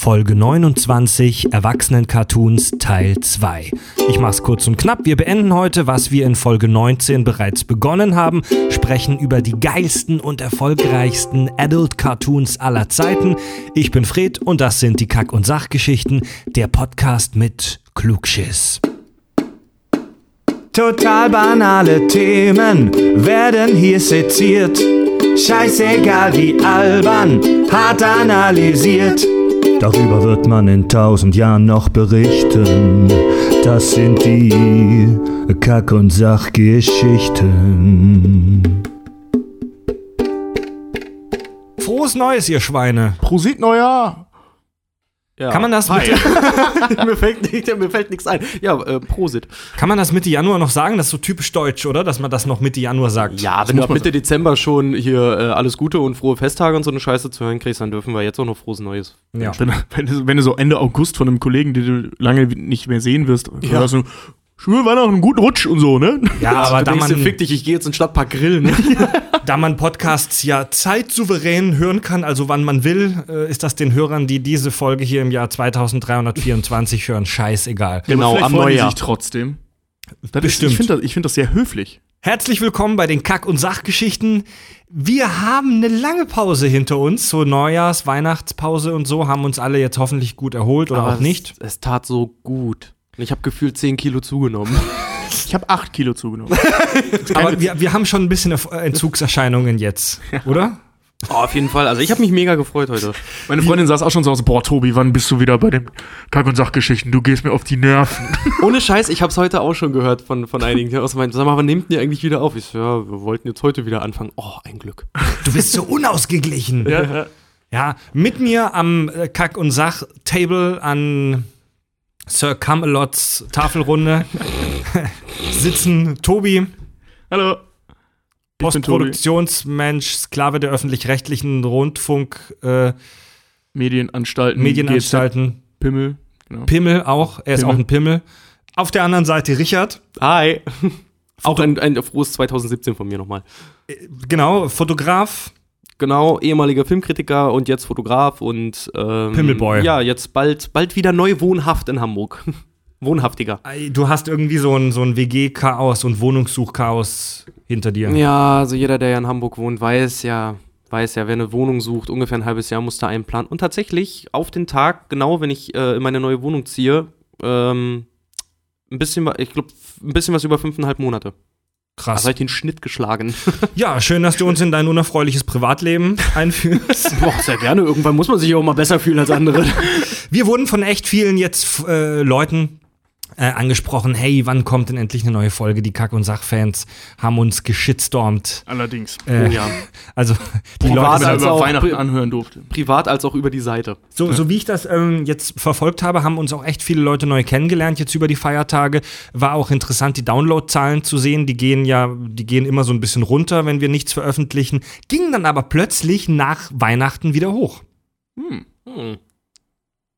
Folge 29 Erwachsenen-Cartoons Teil 2. Ich mach's kurz und knapp. Wir beenden heute, was wir in Folge 19 bereits begonnen haben, sprechen über die geilsten und erfolgreichsten Adult-Cartoons aller Zeiten. Ich bin Fred und das sind die Kack- und Sachgeschichten, der Podcast mit Klugschiss. Total banale Themen werden hier seziert. Scheißegal wie albern, hart analysiert. Darüber wird man in tausend Jahren noch berichten. Das sind die Kack- und Sachgeschichten. Frohes Neues, ihr Schweine. Prosit Neujahr! Ja. Kann man das Mitte, mir, fällt, nicht- mir fällt nichts ein. Ja, äh, Prosit. kann man das Mitte Januar noch sagen? Das ist so typisch deutsch, oder? Dass man das noch Mitte Januar sagt. Ja, wenn du ab Mitte Dezember schon hier äh, alles Gute und frohe Festtage und so eine Scheiße zu hören kriegst, dann dürfen wir jetzt auch noch frohes Neues. Ja. Wenn, wenn, du, wenn du so Ende August von einem Kollegen, den du lange nicht mehr sehen wirst, Ja. hörst du, schwöre Weihnachten, einen guten Rutsch und so, ne? Ja, aber da man, fick dich, ich gehe jetzt in den Stadtpark grillen. Ne? da man Podcasts ja zeitsouverän hören kann, also wann man will, äh, ist das den Hörern, die diese Folge hier im Jahr 2324 hören, scheißegal. Genau, Vielleicht am Neujahr. sich trotzdem. Das Bestimmt. Ist, ich finde das, ich find das sehr höflich. Herzlich willkommen bei den Kack- und Sachgeschichten. Wir haben eine lange Pause hinter uns, so Neujahrs-, Weihnachtspause und so, haben uns alle jetzt hoffentlich gut erholt oder Aber auch nicht. Es, es tat so gut. Und Ich habe gefühlt 10 Kilo zugenommen. Ich habe acht Kilo zugenommen. Aber wir, wir haben schon ein bisschen Erf- Entzugserscheinungen jetzt, oder? oh, auf jeden Fall. Also ich habe mich mega gefreut heute. Meine Freundin saß auch schon so aus, boah, Tobi, wann bist du wieder bei den Kack- und Sachgeschichten? Du gehst mir auf die Nerven. Ohne Scheiß, ich habe es heute auch schon gehört von, von einigen. Aus meinen, sag mal, wann nehmt ihr eigentlich wieder auf? Ich so, ja, wir wollten jetzt heute wieder anfangen. Oh, ein Glück. Du bist so unausgeglichen. ja. Ja, mit mir am äh, Kack- und Sach-Table an Sir Camelots Tafelrunde sitzen Tobi, Hallo. Postproduktionsmensch, Sklave der öffentlich-rechtlichen Rundfunk, äh, Medienanstalten. Medienanstalten, GZ, Pimmel. Genau. Pimmel auch, er ist Pimmel. auch ein Pimmel. Auf der anderen Seite Richard, Hi. Auch ein, ein frohes 2017 von mir nochmal. genau, Fotograf, Genau, ehemaliger Filmkritiker und jetzt Fotograf und ähm, Pimmelboy. Ja, jetzt bald, bald wieder neu wohnhaft in Hamburg. Wohnhaftiger. Du hast irgendwie so ein, so ein WG-Chaos und Wohnungssuch-Chaos hinter dir. Ja, also jeder, der ja in Hamburg wohnt, weiß ja, weiß ja, wer eine Wohnung sucht, ungefähr ein halbes Jahr muss da einplanen. Und tatsächlich auf den Tag, genau wenn ich äh, in meine neue Wohnung ziehe, ähm, ein bisschen, ich glaube, ein bisschen was über fünfeinhalb Monate. Krass. Also hab ich den Schnitt geschlagen. Ja, schön, dass du uns in dein unerfreuliches Privatleben einführst. Boah, sehr gerne. Irgendwann muss man sich auch mal besser fühlen als andere. Wir wurden von echt vielen jetzt äh, Leuten äh, angesprochen, hey, wann kommt denn endlich eine neue Folge? Die Kack- und Sachfans haben uns geschitstormt. Allerdings. Äh, Oh ja. Also die Privat Leute, also über auch Weihnachten anhören durfte. Privat als auch über die Seite. so, so wie ich das ähm, jetzt verfolgt habe, haben uns auch echt viele Leute neu kennengelernt jetzt über die Feiertage. War auch interessant, die Downloadzahlen zu sehen. Die gehen ja, die gehen immer so ein bisschen runter, wenn wir nichts veröffentlichen. Gingen dann aber plötzlich nach Weihnachten wieder hoch. Hm. Hm.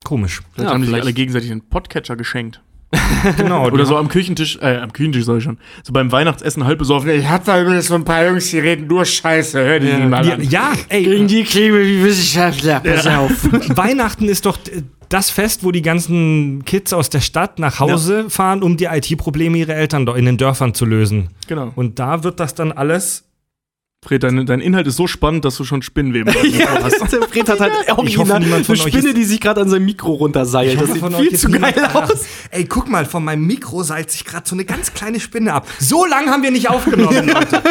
Komisch. Vielleicht Ja, haben sich alle gegenseitig einen Podcatcher geschenkt. Genau. Oder so am Küchentisch, äh, am Küchentisch soll ich schon. So beim Weihnachtsessen halb besoffen. Ich hab da übrigens so ein paar Jungs, die reden nur Scheiße. Hör die Ja. mal Ja, an. ja, ey, die Klebe wie Wissenschaftler. Pass auf. Weihnachten ist doch das Fest, wo die ganzen Kids aus der Stadt nach Hause fahren, um die IT-Probleme ihrer Eltern in den Dörfern zu lösen. Genau. Und da wird das dann alles. Fred, dein, dein Inhalt ist so spannend, dass du schon Spinnenweben Ja, hast. Fred hat halt Ich hoffe, niemand eine von euch Spinne, ist- die sich gerade an seinem Mikro runterseilt. Das sieht viel zu geil aus. Ey, guck mal, von meinem Mikro seilt sich gerade so eine ganz kleine Spinne ab. So lange haben wir nicht aufgenommen, Leute.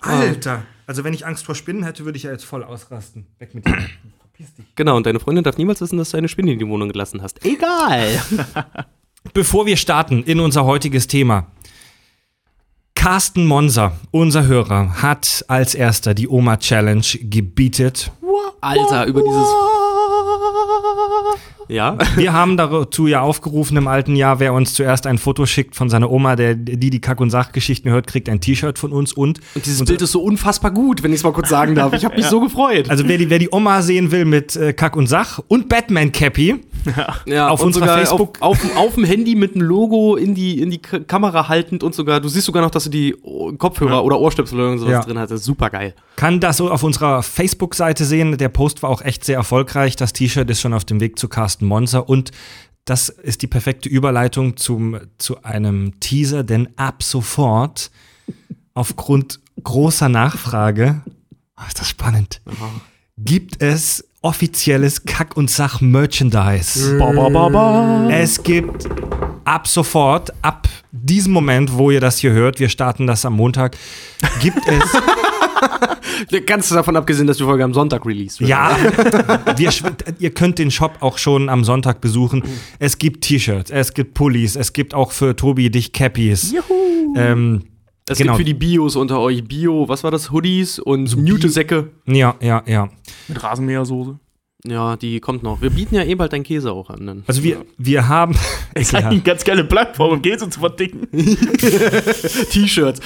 Alter. Also, wenn ich Angst vor Spinnen hätte, würde ich ja jetzt voll ausrasten. Weg mit dir. Verpiss dich. Genau, und deine Freundin darf niemals wissen, dass du eine Spinne in die Wohnung gelassen hast. Egal. Bevor wir starten in unser heutiges Thema. Carsten Monser, unser Hörer, hat als erster die Oma Challenge gebietet. Alter, über dieses. Ja? Wir haben dazu ja aufgerufen im alten Jahr, wer uns zuerst ein Foto schickt von seiner Oma, der die die Kack- und Sachgeschichten hört, kriegt ein T-Shirt von uns und Und dieses Bild ist so unfassbar gut, wenn ich es mal kurz sagen darf. Ich habe mich so gefreut. also wer die, wer die Oma sehen will mit äh, Kack und Sach und Batman Cappy, Ja, Auf und unserer sogar Facebook- Auf, auf, auf dem Handy mit einem Logo in die, in die K Kamera haltend und sogar, du siehst sogar noch, dass du die Kopfhörer Ja. oder Ohrstöpsel oder sowas Ja. drin hattest. Super geil. Kann das so auf unserer Facebook-Seite sehen. Der Post war auch echt sehr erfolgreich. Das T-Shirt ist schon auf dem Weg zu Carsten Monzer und das ist die perfekte Überleitung zum, zu einem Teaser, denn ab sofort, aufgrund großer Nachfrage, oh, ist das spannend, gibt es offizielles Kack- und Sach-Merchandise. Ba, ba, ba, ba. Es gibt ab sofort, ab diesem Moment, wo ihr das hier hört, wir starten das am Montag, gibt es Ganz davon abgesehen, dass die Folge am Sonntag released wird. Ja, wir, ihr könnt den Shop auch schon am Sonntag besuchen. Es gibt T-Shirts, es gibt Pullis, es gibt auch für Tobi dich Cappies. Ähm, Es Genau. gibt für die Bios unter euch Bio, was war das? Hoodies und Newtesäcke. ja, ja, ja. Mit Rasenmähersoße. Ja, die kommt noch. Wir bieten ja eh bald deinen Käse auch an. Dann. Also wir, wir haben. Ist Ekelhaft. eine ganz geile Plattform, um Käse zu verdicken. T-Shirts.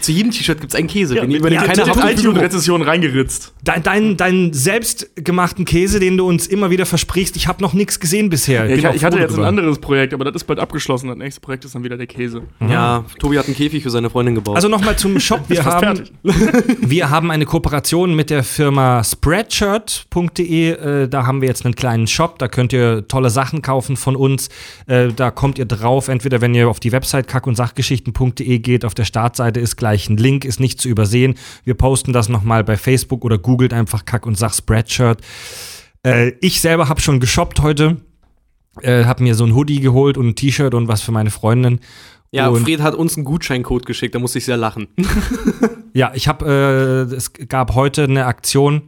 Zu jedem T-Shirt gibt es einen Käse. Keiner mit hat den iTunes-Rezessionen reingeritzt. Dein, dein, deinen selbstgemachten Käse, den du uns immer wieder versprichst, ich habe noch nichts gesehen bisher. Ja, ich, ich hatte jetzt ein drüber. anderes Projekt, aber das ist bald abgeschlossen. Das nächste Projekt ist dann wieder der Käse. Ja, Tobi hat einen Käfig für seine Freundin gebaut. Also nochmal zum Shop. Wir haben, wir haben eine Kooperation mit der Firma Spreadshirt.de. Äh, da haben wir jetzt einen kleinen Shop. Da könnt ihr tolle Sachen kaufen von uns. Äh, da kommt ihr drauf. Entweder wenn ihr auf die Website kack- und sachgeschichten.de geht, auf der Startseite ist gleich ein Link, ist nicht zu übersehen. Wir posten das nochmal bei Facebook oder googelt einfach Kack- und Sach Spreadshirt. Äh, ich selber habe schon geshoppt heute. Äh, habe mir so ein Hoodie geholt und ein T-Shirt und was für meine Freundin. ja, und Fred hat uns einen Gutscheincode geschickt, da musste ich sehr lachen. Ja, ich habe, äh, es gab heute eine Aktion,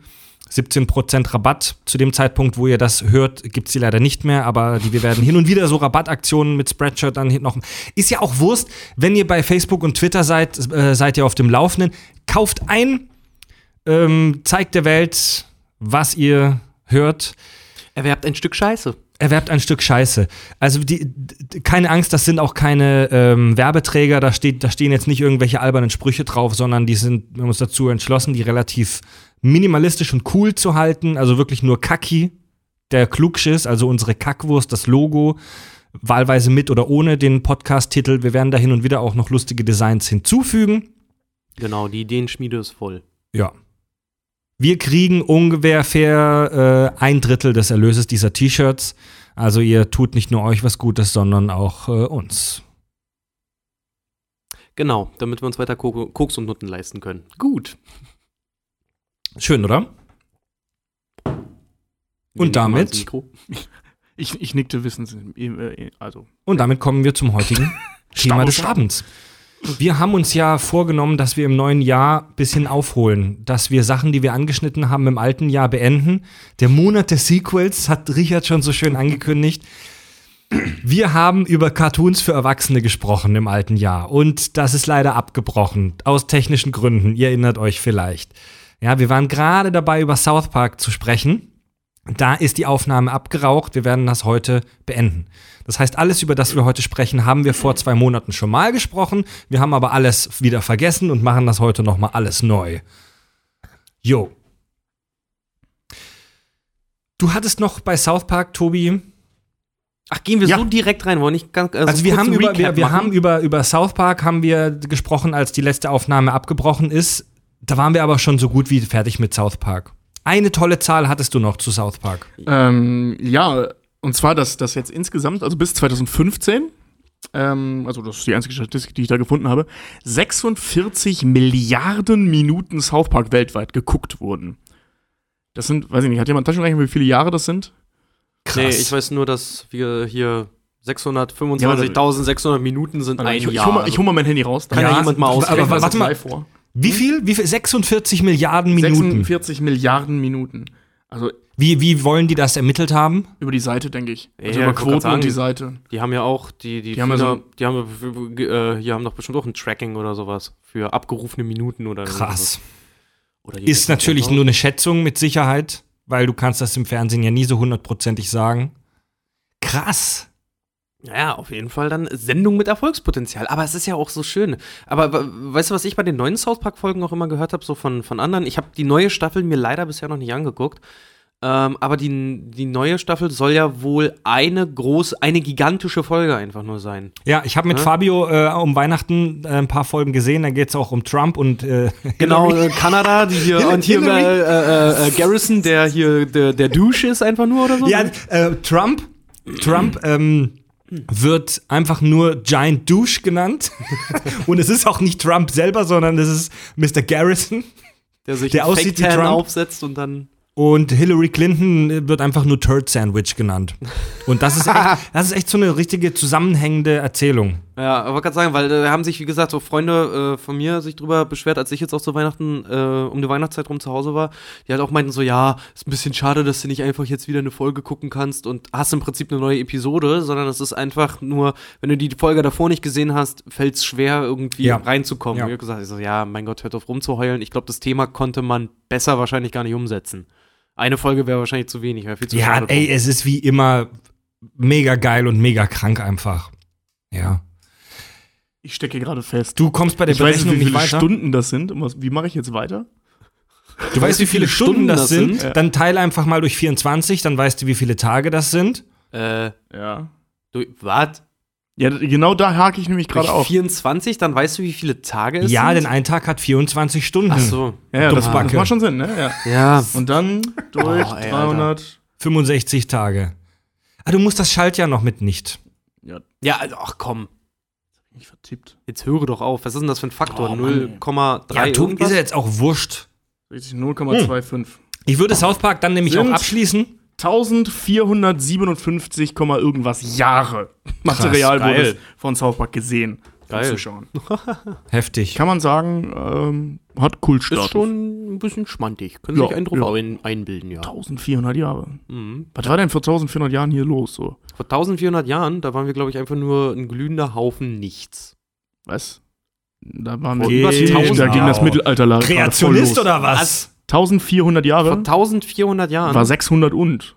17% Rabatt. Zu dem Zeitpunkt, wo ihr das hört, gibt's die leider nicht mehr, aber die, wir werden hin und wieder so Rabattaktionen mit Spreadshirt dann noch. Ist ja auch Wurst, wenn ihr bei Facebook und Twitter seid, äh, seid ihr auf dem Laufenden. Kauft ein, ähm, zeigt der Welt, was ihr hört. Erwerbt ein Stück Scheiße. Erwerbt ein Stück Scheiße. Also die, d- keine Angst, das sind auch keine ähm, Werbeträger, da, steht, da stehen jetzt nicht irgendwelche albernen Sprüche drauf, sondern die sind, wir haben uns dazu entschlossen, die relativ minimalistisch und cool zu halten. Also wirklich nur Kaki, der Klugschiss, also unsere Kackwurst, das Logo, wahlweise mit oder ohne den Podcast-Titel. Wir werden da hin und wieder auch noch lustige Designs hinzufügen. Genau, die Ideenschmiede ist voll. Ja. Wir kriegen ungefähr äh, ein Drittel des Erlöses dieser T-Shirts. Also ihr tut nicht nur euch was Gutes, sondern auch äh, uns. Genau, damit wir uns weiter Ko Koks und Nutten leisten können. Gut. Schön, oder? Wir Und damit? Ich, ich nickte wissens. äh, Also, Und damit kommen wir zum heutigen Thema des Abends. Wir haben uns ja vorgenommen, dass wir im neuen Jahr ein bisschen aufholen, dass wir Sachen, die wir angeschnitten haben, im alten Jahr beenden. Der Monat der Sequels hat Richard schon so schön angekündigt. Wir haben über Cartoons für Erwachsene gesprochen im alten Jahr und das ist leider abgebrochen, aus technischen Gründen. Ihr erinnert euch vielleicht. Ja, wir waren gerade dabei, über South Park zu sprechen. Da ist die Aufnahme abgeraucht. Wir werden das heute beenden. Das heißt, alles, über das wir heute sprechen, haben wir vor zwei Monaten schon mal gesprochen. Wir haben aber alles wieder vergessen und machen das heute noch mal alles neu. Jo. Du hattest noch bei South Park, Tobi. Ach, gehen wir Ja. so direkt rein, wollen nicht ganz. Also wir kurz haben über wir, wir haben über über South Park haben wir gesprochen, als die letzte Aufnahme abgebrochen ist. Da waren wir aber schon so gut wie fertig mit South Park. Eine tolle Zahl hattest du noch zu South Park. ähm, ja, und zwar, dass das jetzt insgesamt, also bis 2015, ähm, also das ist die einzige Statistik, die ich da gefunden habe, 46 Milliarden Minuten South Park weltweit geguckt wurden. Das sind, weiß ich nicht, hat jemand Taschenrechner, wie viele Jahre das sind? Nee, ich weiß nur, dass wir hier Ja, 625.600 Minuten sind ein ich, ich, Jahr. hol mal, ich hol mal mein Handy raus. Kann ja jemand mal aber- ausrechnen? aber warte mal. vor. Wie viel? Wie viel? 46 Milliarden Minuten. 46 Milliarden Minuten. Also Wie, wie wollen die das ermittelt haben? über die Seite, denke ich. Ja, Also ich über Quoten sagen. und die Seite. Die haben ja auch, die, die, Die haben ja so- die haben, äh, hier haben doch bestimmt auch ein Tracking oder sowas für abgerufene Minuten oder Krass. Oder die Ist natürlich nur eine Schätzung mit Sicherheit, weil du kannst das im Fernsehen ja nie so hundertprozentig sagen. Krass. Ja, auf jeden Fall dann Sendung mit Erfolgspotenzial. Aber es ist ja auch so schön. Aber we- weißt du, was ich bei den neuen South Park-Folgen auch immer gehört habe, so von, von anderen? Ich habe die neue Staffel mir leider bisher noch nicht angeguckt. Ähm, aber die, die neue Staffel soll ja wohl eine große, eine gigantische Folge einfach nur sein. Ja, ich habe mit Ja? Fabio äh, um Weihnachten äh, ein paar Folgen gesehen. Da geht es auch um Trump und äh, Genau, äh, Kanada, die hier und hier äh, äh, Garrison, der hier der, der Douche ist einfach nur oder so. Ja, äh, Trump, Trump ähm, wird einfach nur Giant Douche genannt. und es ist auch nicht Trump selber, sondern es ist Mr. Garrison. der sich der aussieht wie Trump. aufsetzt und dann Und Hillary Clinton wird einfach nur Turd Sandwich genannt. Und das ist echt, das ist echt so eine richtige zusammenhängende Erzählung. Ja, aber gerade sagen, weil da haben sich, wie gesagt, so Freunde äh, von mir sich drüber beschwert, als ich jetzt auch zu Weihnachten, äh, um die Weihnachtszeit rum zu Hause war, die halt auch meinten so, ja, ist ein bisschen schade, dass du nicht einfach jetzt wieder eine Folge gucken kannst und hast im Prinzip eine neue Episode, sondern es ist einfach nur, wenn du die Folge davor nicht gesehen hast, fällt es schwer, irgendwie Ja. reinzukommen. Ja. Ich habe gesagt, ich so, ja, mein Gott, hört auf rumzuheulen. Ich glaube, das Thema konnte man besser wahrscheinlich gar nicht umsetzen. Eine Folge wäre wahrscheinlich zu wenig, wäre viel zu Ja, ey, drum. es ist wie immer mega geil und mega krank einfach. Ja. Ich stecke gerade fest. Du kommst bei der Ich weiß Berechnung nicht, wie nicht viele weiter. Stunden das sind. Wie mache ich jetzt weiter? Du weißt, wie viele Stunden das sind. sind? Dann teile einfach mal durch 24, dann weißt du, wie viele Tage das sind. Äh, Ja. du, was? Ja, genau da hake ich nämlich gerade auf. 24, dann weißt du, wie viele Tage es ja, sind? denn ein Tag hat 24 Stunden. Ach so. Ja, ja das, Dummsbacke. das macht schon Sinn, ne? Ja. Ja. Und dann durch Oh, ey, 300. 65 Tage. Ah, du musst das Schaltjahr noch mit nicht. Ja, Ja, also, ach komm. Ich vertippt. Jetzt höre doch auf. Was ist denn das für ein Faktor? Oh, Mann, ey. 0,3 Ja, tu, irgendwas? ist ja jetzt auch wurscht. Richtig, 0,25. Ich würde South Park dann nämlich Sind- auch abschließen. 1457, Komma irgendwas Jahre Material geil. wurde von South Park gesehen. Geil. Zuschauern. Heftig. Kann man sagen, ähm, hat Kultstatus. Ist schon ein bisschen schmantig. Können Ja, sich einen drauf ja. ein, einbilden, ja. 1400 Jahre. Mhm. Was war denn vor 1400 Jahren hier los? So? Vor 1400 Jahren, da waren wir, glaube ich, einfach nur ein glühender Haufen Nichts. Was? Da waren Vor wir über ziemlich- 1000 da ging das. Mittelalter la- gerade Kreationist voll los. oder was? 1400 Vor Jahre 1400 Jahren. war 600 und.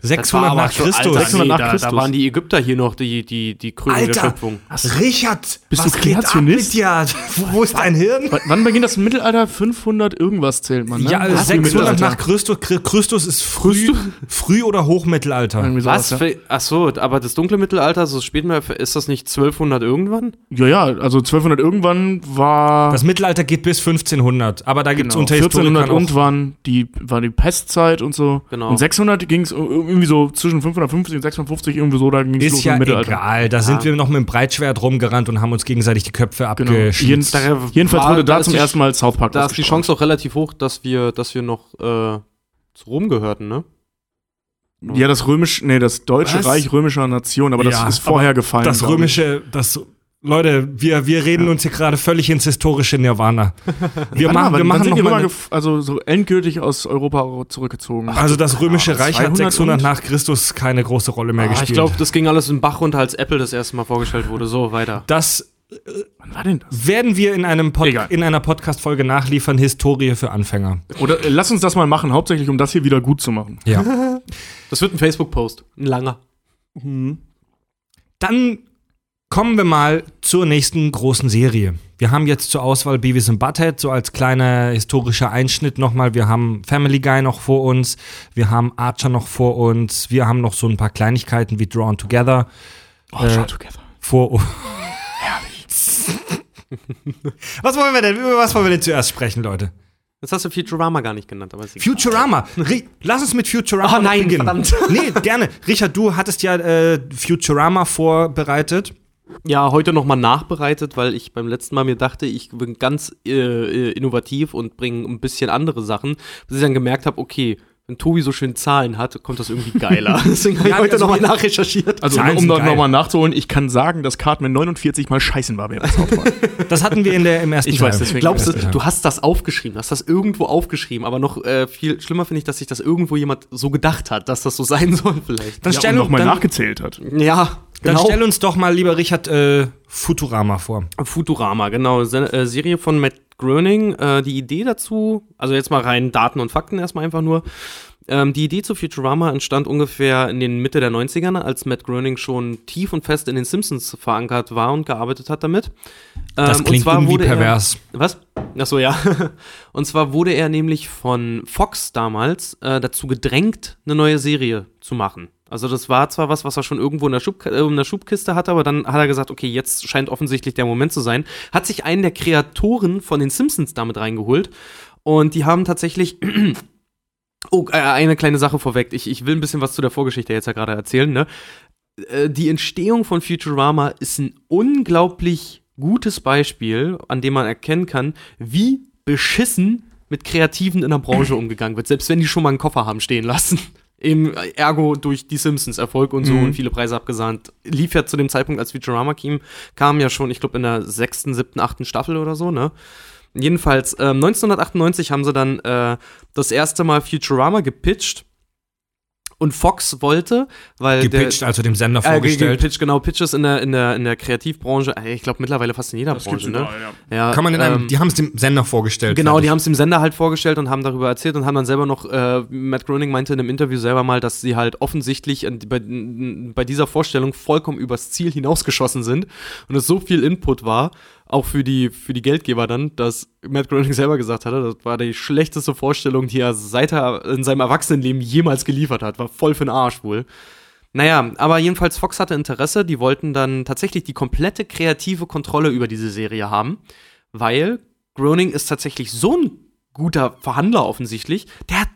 Das 600 war aber nach Christus. Alter, 600 nee, nach da, Christus. Da waren die Ägypter hier noch die, die, die Krönung der Alter, Schöpfung. Richard, Bist was du geht ab Kreationist? mit dir? Wo, wo ist dein Hirn? W wann beginnt das Mittelalter? 500 irgendwas zählt man, ne? Ja, wie 600 Mittelalter. nach Christus. Chri- Christus ist früh, früh oder Hochmittelalter. Was? Für, ach so, aber das dunkle Mittelalter, so spät mehr, ist das nicht 1200 irgendwann? ja, ja, also 1200 irgendwann war Das Mittelalter geht bis 1500, aber da gibt es genau, unter 1400 Historikern und auch, waren die, war die Pestzeit und so. Genau. Und 600 ging es irgendwie so zwischen 550 und 650 irgendwie so, da ging es los ist ja im Mittelalter. egal. Da sind wir noch mit dem Breitschwert rumgerannt und haben uns gegenseitig die Köpfe Genau. Jeden, abgeschnitzt. Da jedenfalls war- wurde da da ist zum die- ersten Mal South Park Da ist die. Chance auch relativ hoch, dass wir, dass wir noch äh, zu Rom gehörten, ne? Ja, das römisch, nee, das Deutsche Was? Reich römischer Nation, aber das Ja, ist vorher gefallen. das römische, das Leute, wir, wir reden uns hier gerade völlig ins historische Nirvana. Wir machen, wir machen sind noch mal also so endgültig aus Europa zurückgezogen. Also das römische aber Reich hat 200 600 und? nach Christus keine große Rolle mehr Ah, gespielt. ich glaube, das ging alles in den Bach runter, als Apple das erste Mal vorgestellt wurde. So, weiter. das Wann war denn das? werden wir in, einem Pod Egal. in einer Podcast-Folge nachliefern, Historie für Anfänger. Oder äh, lass uns das mal machen, hauptsächlich um das hier wieder gut zu machen. Ja. Das wird ein Facebook-Post. Ein langer. Dann kommen wir mal zur nächsten großen Serie. Wir haben jetzt zur Auswahl Beavis and Butthead, so als kleiner historischer Einschnitt nochmal. Wir haben Family Guy noch vor uns, wir haben Archer noch vor uns, wir haben noch so ein paar Kleinigkeiten wie Drawn Together Oh, Äh, Shout Together. vor uns. was wollen wir denn, über was wollen wir denn zuerst sprechen, Leute? Jetzt hast du Futurama gar nicht genannt, aber. Futurama. Lass uns mit Futurama Oh nein, beginnen. verdammt. Nee, gerne. Richard, du hattest ja äh, Futurama vorbereitet. Ja, heute nochmal nachbereitet, weil ich beim letzten Mal mir dachte, ich bin ganz äh, äh, innovativ und bringe ein bisschen andere Sachen, bis ich dann gemerkt habe, okay, wenn Tobi so schön Zahlen hat, kommt das irgendwie geiler. Deswegen habe ich Ja, heute also nochmal nachrecherchiert. Also, Zahlen um nochmal nachzuholen, ich kann sagen, dass Cartman 49 mal scheißen war während South Park. Das hatten wir in der, im ersten Ich Teil. weiß, deswegen- Glaubst du, Ja. du hast das aufgeschrieben, du hast das irgendwo aufgeschrieben, aber noch äh, viel schlimmer finde ich, dass sich das irgendwo jemand so gedacht hat, dass das so sein soll vielleicht. Dann ja, stell, und nochmal nachgezählt hat. Ja, dann genau. stell uns doch mal, lieber Richard, äh, Futurama vor. Futurama, genau. Se äh, Serie von Matt Groening. Äh, die Idee dazu, also jetzt mal rein Daten und Fakten erstmal einfach nur. Ähm, die Idee zu Futurama entstand ungefähr in den Mitte der 90ern, als Matt Groening schon tief und fest in den Simpsons verankert war und gearbeitet hat damit. Das Ähm, und klingt zwar irgendwie wurde er- pervers. was? Achso, ja. Und zwar wurde er nämlich von Fox damals äh, dazu gedrängt, eine neue Serie zu machen. Also das war zwar was, was er schon irgendwo in der, Schub, äh, in der Schubkiste hatte, aber dann hat er gesagt, okay, jetzt scheint offensichtlich der Moment zu sein. Hat sich einen der Kreatoren von den Simpsons damit reingeholt. Und die haben tatsächlich Oh, äh, eine kleine Sache vorweg. Ich, ich will ein bisschen was zu der Vorgeschichte jetzt ja gerade erzählen. Ne? Äh, Die Entstehung von Futurama ist ein unglaublich gutes Beispiel, an dem man erkennen kann, wie beschissen mit Kreativen in der Branche umgegangen wird, selbst wenn die schon mal einen Koffer haben stehen lassen. Eben, äh, ergo durch die Simpsons Erfolg und so Mhm. und viele Preise abgesahnt. Lief ja zu dem Zeitpunkt, als Futurama kam, kam ja schon, ich glaube, in der sechsten, siebten, achten Staffel oder so, ne? Jedenfalls, ähm, 1998 haben sie dann äh, das erste Mal Futurama gepitcht. Und Fox wollte, weil Gepitcht, also dem Sender der, äh, ge- vorgestellt. gepitcht, genau, Pitches in der, in der, in der Kreativbranche, äh, ich glaube mittlerweile fast in jeder Das Branche, ne? überall, ja. Ja, Kann man in einem, ähm, die haben es dem Sender vorgestellt. Genau, die haben es dem Sender halt vorgestellt und haben darüber erzählt und haben dann selber noch, äh, Matt Groening meinte in einem Interview selber mal, dass sie halt offensichtlich bei, bei dieser Vorstellung vollkommen übers Ziel hinausgeschossen sind und es so viel Input war, auch für die, für die Geldgeber dann, dass Matt Groening selber gesagt hatte, das war die schlechteste Vorstellung, die er seit er in seinem Erwachsenenleben jemals geliefert hat. War voll für den Arsch wohl. Naja, aber jedenfalls Fox hatte Interesse, die wollten dann tatsächlich die komplette kreative Kontrolle über diese Serie haben, weil Groening ist tatsächlich so ein guter Verhandler offensichtlich, der hat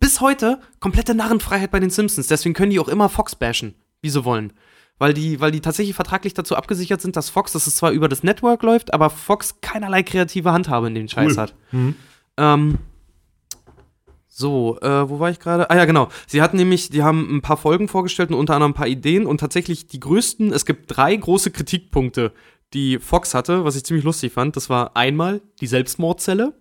bis heute komplette Narrenfreiheit bei den Simpsons, deswegen können die auch immer Fox bashen, wie sie wollen. Weil die, weil die tatsächlich vertraglich dazu abgesichert sind, dass Fox, dass es zwar über das Network läuft, aber Fox keinerlei kreative Handhabe in den Scheiß hat. Ähm, so, äh, wo war ich gerade? Ah ja, genau. Sie hatten nämlich, die haben ein paar Folgen vorgestellt und unter anderem ein paar Ideen und tatsächlich die größten, es gibt drei große Kritikpunkte, die Fox hatte, was ich ziemlich lustig fand. Das war einmal die Selbstmordzelle.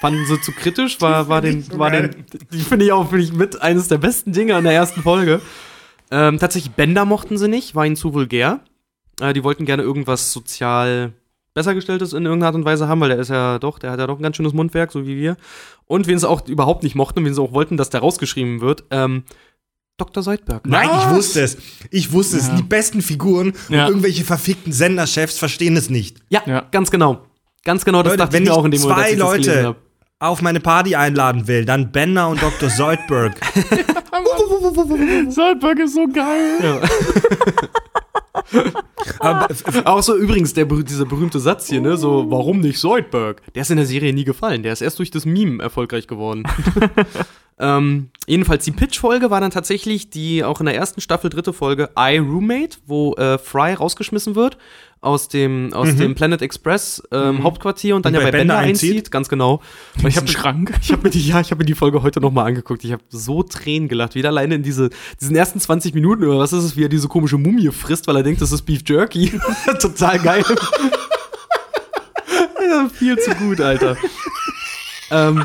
Fanden sie zu kritisch, war, war den, war den, die finde ich auch finde ich mit eines der besten Dinge an der ersten Folge. Ähm, tatsächlich Bender mochten sie nicht, war ihnen zu vulgär. Äh, die wollten gerne irgendwas sozial besser gestelltes in irgendeiner Art und Weise haben, weil der ist ja doch, der hat ja doch ein ganz schönes Mundwerk, so wie wir. Und wen sie auch überhaupt nicht mochten und wen sie auch wollten, dass der rausgeschrieben wird, ähm, Dr. Seidberg. Nein, ich Was? wusste es. Ich wusste es. Ja. Die besten Figuren Ja. und irgendwelche verfickten Senderchefs verstehen es nicht. Ja, Ja. ganz genau. Ganz genau, das Leute, dachte wenn ich mir ich auch in dem Moment, als zwei ich Leute. Auf meine Party einladen will, dann Bender und Dr. Seudberg. Soldberg ist so geil. Aber Auch so übrigens der, dieser berühmte Satz hier, ne? So, warum nicht Zoidberg? Der ist in der Serie nie gefallen. Der ist erst durch das Meme erfolgreich geworden. ähm, jedenfalls, die Pitch-Folge war dann tatsächlich die auch in der ersten Staffel dritte Folge I Roommate, wo äh, Fry rausgeschmissen wird aus dem, aus dem Planet Express ähm, Hauptquartier und dann Und ja bei bei Bender Bender einzieht. einzieht. Ganz genau. Und ich habe Schrank. ich habe mir die, ja, ich habe mir die Folge heute noch mal angeguckt. Ich habe so Tränen gelacht, wieder alleine in diese, diesen ersten 20 Minuten oder was ist es, wie er diese komische Mumie frisst, weil er denkt, das ist Beef Jerky. Total geil. ja, viel zu gut, Alter. ähm,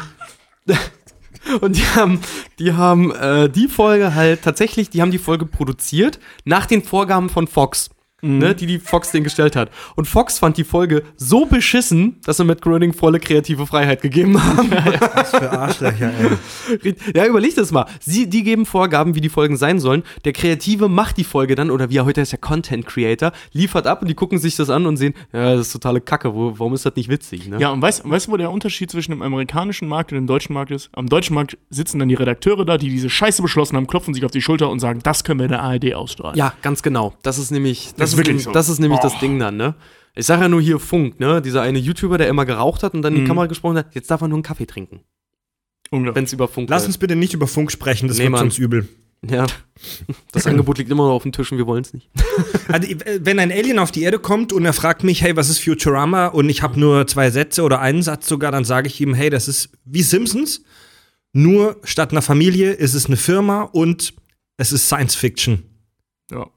und die haben, die haben äh, die Folge halt tatsächlich, die haben die Folge produziert nach den Vorgaben von Fox. Ne, die die Fox den gestellt hat. Und Fox fand die Folge so beschissen, dass sie Matt Groening volle kreative Freiheit gegeben haben. für Arschlöcher, ey. Ja, überleg das mal. Sie, die geben Vorgaben, wie die Folgen sein sollen. Der Kreative macht die Folge dann, oder wie er heute ist, der Content Creator, liefert ab und die gucken sich das an und sehen, ja, das ist totale Kacke, wo, warum ist das nicht witzig, ne? Ja, und weißt, weißt du, wo der Unterschied zwischen dem amerikanischen Markt und dem deutschen Markt ist? Am deutschen Markt sitzen dann die Redakteure da, die diese Scheiße beschlossen haben, klopfen sich auf die Schulter und sagen, das können wir in der ARD ausstrahlen. Ja, ganz genau. Das ist nämlich, das, ist ist, wirklich nämlich, so. das ist nämlich das Boah. Ding dann, ne? Ich sage ja nur hier Funk, ne? Dieser eine YouTuber, der immer geraucht hat und dann in die Mhm. Kamera gesprochen hat, jetzt darf er nur einen Kaffee trinken, Unglaublich. wenn es über Funk Lass uns bitte nicht über Funk sprechen, das Nee, wird Mann. sonst übel. Ja. Das Angebot liegt immer noch auf dem Tisch und wir wollen es nicht. Also, wenn ein Alien auf die Erde kommt und er fragt mich, hey, was ist Futurama? Und ich habe nur zwei Sätze oder einen Satz sogar, dann sage ich ihm, hey, das ist wie Simpsons. Nur statt einer Familie ist es eine Firma und es ist Science Fiction. Ja.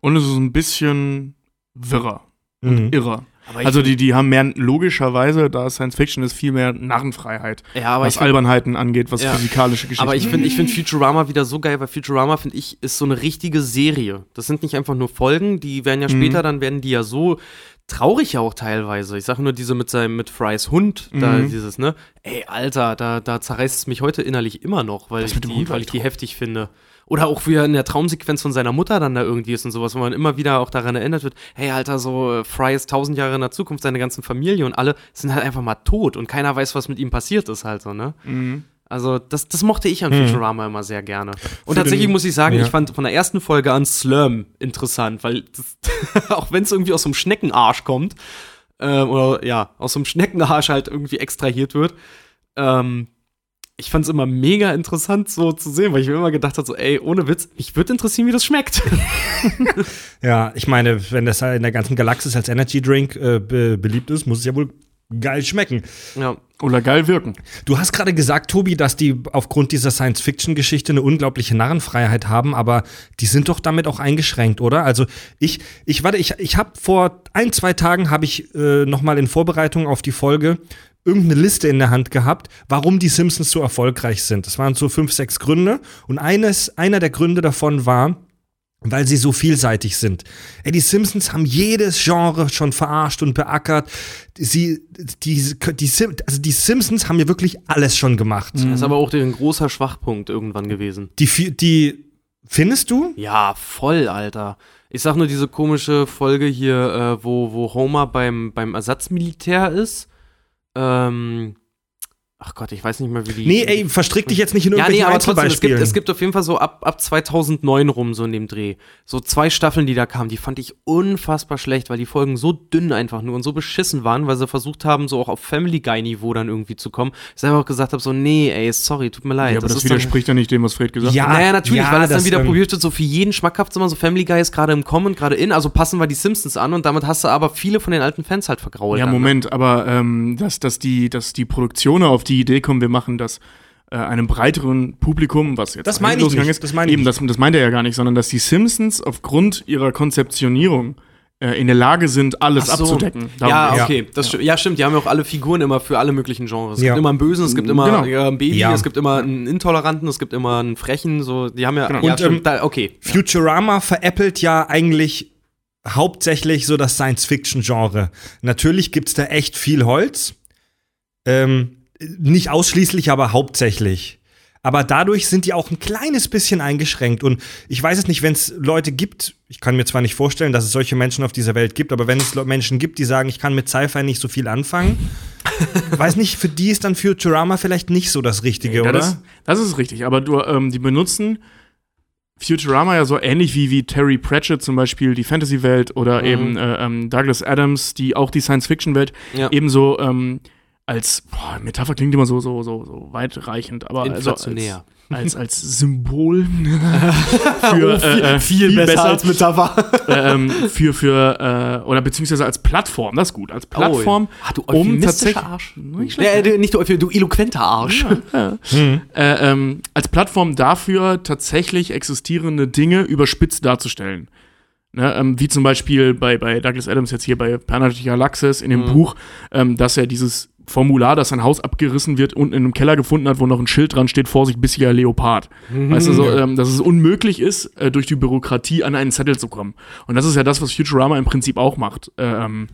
Und es ist ein bisschen wirrer, Mhm. irrer. Also die, die haben mehr, logischerweise, da Science Fiction ist, viel mehr Narrenfreiheit, ja, aber was ich find- Albernheiten angeht, was Ja. physikalische Geschichten Aber ich finde ich find Futurama wieder so geil, weil Futurama, finde ich, ist so eine richtige Serie. Das sind nicht einfach nur Folgen, die werden ja Mhm. später, dann werden die ja so traurig ja auch teilweise. Ich sage nur diese mit seinem, mit Frys Hund, da Mhm. dieses, ne? Ey, Alter, da, da zerreißt es mich heute innerlich immer noch, weil Das ich die, weil ich die heftig finde. Oder auch wie er in der Traumsequenz von seiner Mutter dann da irgendwie ist und sowas, wo man immer wieder auch daran erinnert wird, hey, Alter, so äh, Fry ist tausend Jahre in der Zukunft, seine ganzen Familie und alle sind halt einfach mal tot und keiner weiß, was mit ihm passiert ist halt so, ne? Mhm. Also, das, das mochte ich an Futurama immer sehr gerne. Und Für tatsächlich den- muss ich sagen, ja. ich fand von der ersten Folge an Slurm interessant, weil das, auch wenn es irgendwie aus so einem Schneckenarsch kommt, ähm, oder ja, aus so einem Schneckenarsch halt irgendwie extrahiert wird, ähm, ich fand es immer mega interessant so zu sehen, weil ich mir immer gedacht habe, so, ey, ohne Witz, mich würde interessieren, wie das schmeckt. Ja, ich meine, wenn das in der ganzen Galaxis als Energy Drink äh, be beliebt ist, muss es ja wohl geil schmecken. ja. Oder geil wirken. Du hast gerade gesagt, Tobi, dass die aufgrund dieser Science-Fiction-Geschichte eine unglaubliche Narrenfreiheit haben, aber die sind doch damit auch eingeschränkt, oder? Also ich, ich warte, ich, ich habe vor ein, zwei Tagen habe ich äh, noch mal in Vorbereitung auf die Folge irgendeine Liste in der Hand gehabt, warum die Simpsons so erfolgreich sind. Das waren so fünf, sechs Gründe und eines, einer der Gründe davon war, weil sie so vielseitig sind. Ey, die Simpsons haben jedes Genre schon verarscht und beackert. Sie, die, die, Sim- also die Simpsons haben ja wirklich alles schon gemacht. Das ist aber auch ein großer Schwachpunkt irgendwann gewesen. Die, die, findest du? Ja, voll, Alter. Ich sag nur diese komische Folge hier, äh, wo, wo Homer beim, beim Ersatzmilitär ist. Ähm, ach Gott, ich weiß nicht mehr, wie die. Nee, ey, verstrick dich jetzt nicht in Ja, nee, aber trotzdem, es gibt, es gibt auf jeden Fall so ab, ab 2009 rum so in dem Dreh. So zwei Staffeln, die da kamen, die fand ich unfassbar schlecht, weil die Folgen so dünn einfach nur und so beschissen waren, weil sie versucht haben, so auch auf Family Guy-Niveau dann irgendwie zu kommen. Ich selber auch gesagt habe, so, nee, ey, sorry, tut mir leid. Ja, aber das, dann- widerspricht ja nicht dem, was Fred gesagt Ja, hat. naja, natürlich, ja, weil es dann das, wieder ähm, probiert wird, so für jeden schmackhaft zu machen. So Family Guy ist gerade im Kommen und gerade in, also passen wir die Simpsons an und damit hast du aber viele von den alten Fans halt vergrault. Ja, dann, ne? Moment, aber ähm, dass, dass, die, dass die Produktionen auf die Idee kommen, wir machen das äh, einem breiteren Publikum, was jetzt Das meine ich losgegangen nicht, ist, das meine ich eben, das, das meint er ja gar nicht, sondern dass die Simpsons aufgrund ihrer Konzeptionierung äh, in der Lage sind, alles so. abzudecken. Darum Ja, okay. Das sti- ja. stimmt. Die haben ja auch alle Figuren immer für alle möglichen Genres. Es Ja. gibt immer einen Bösen, es gibt immer Genau. ja, ein Baby, Ja. es gibt immer einen Intoleranten, es gibt immer einen Frechen. So, die haben ja. Genau. ja Und, stimmt, ähm, da, okay. Futurama veräppelt ja eigentlich hauptsächlich so das Science-Fiction-Genre. Natürlich gibt's da echt viel Holz. Ähm, nicht ausschließlich, aber hauptsächlich. Aber dadurch sind die auch ein kleines bisschen eingeschränkt. Und ich weiß es nicht, wenn es Leute gibt, ich kann mir zwar nicht vorstellen, dass es solche Menschen auf dieser Welt gibt, aber wenn es Menschen gibt, die sagen, ich kann mit Sci-Fi nicht so viel anfangen, weiß nicht, für die ist dann Futurama vielleicht nicht so das Richtige, Ja, oder? das, das ist richtig, aber du, ähm, die benutzen Futurama ja so ähnlich wie, wie Terry Pratchett zum Beispiel die Fantasy-Welt oder Mhm. eben äh, ähm, Douglas Adams, die auch die Science-Fiction-Welt Ja. ebenso ähm, als boah, Metapher klingt immer so, so, so, so weitreichend, aber also als, als, als Symbol für äh, äh, viel, Metapher. äh, ähm, für, für äh, oder beziehungsweise als Plattform, das ist gut, als Plattform, Ah, du um euphemistischer tatsächlich Arsch. Nicht Ja, äh, nicht du, du eloquenter Arsch. äh, ähm, als Plattform dafür, tatsächlich existierende Dinge überspitzt darzustellen. Ne, ähm, wie zum Beispiel bei, bei Douglas Adams jetzt hier bei Planet Galaxis in dem Mhm. Buch, ähm, dass er dieses Formular, dass sein Haus abgerissen wird, unten in einem Keller gefunden hat, wo noch ein Schild dran steht, Vorsicht, bissiger Leopard. Weißt du, so, ähm, dass es unmöglich ist, äh, durch die Bürokratie an einen Zettel zu kommen. Und das ist ja das, was Futurama im Prinzip auch macht. Ähm,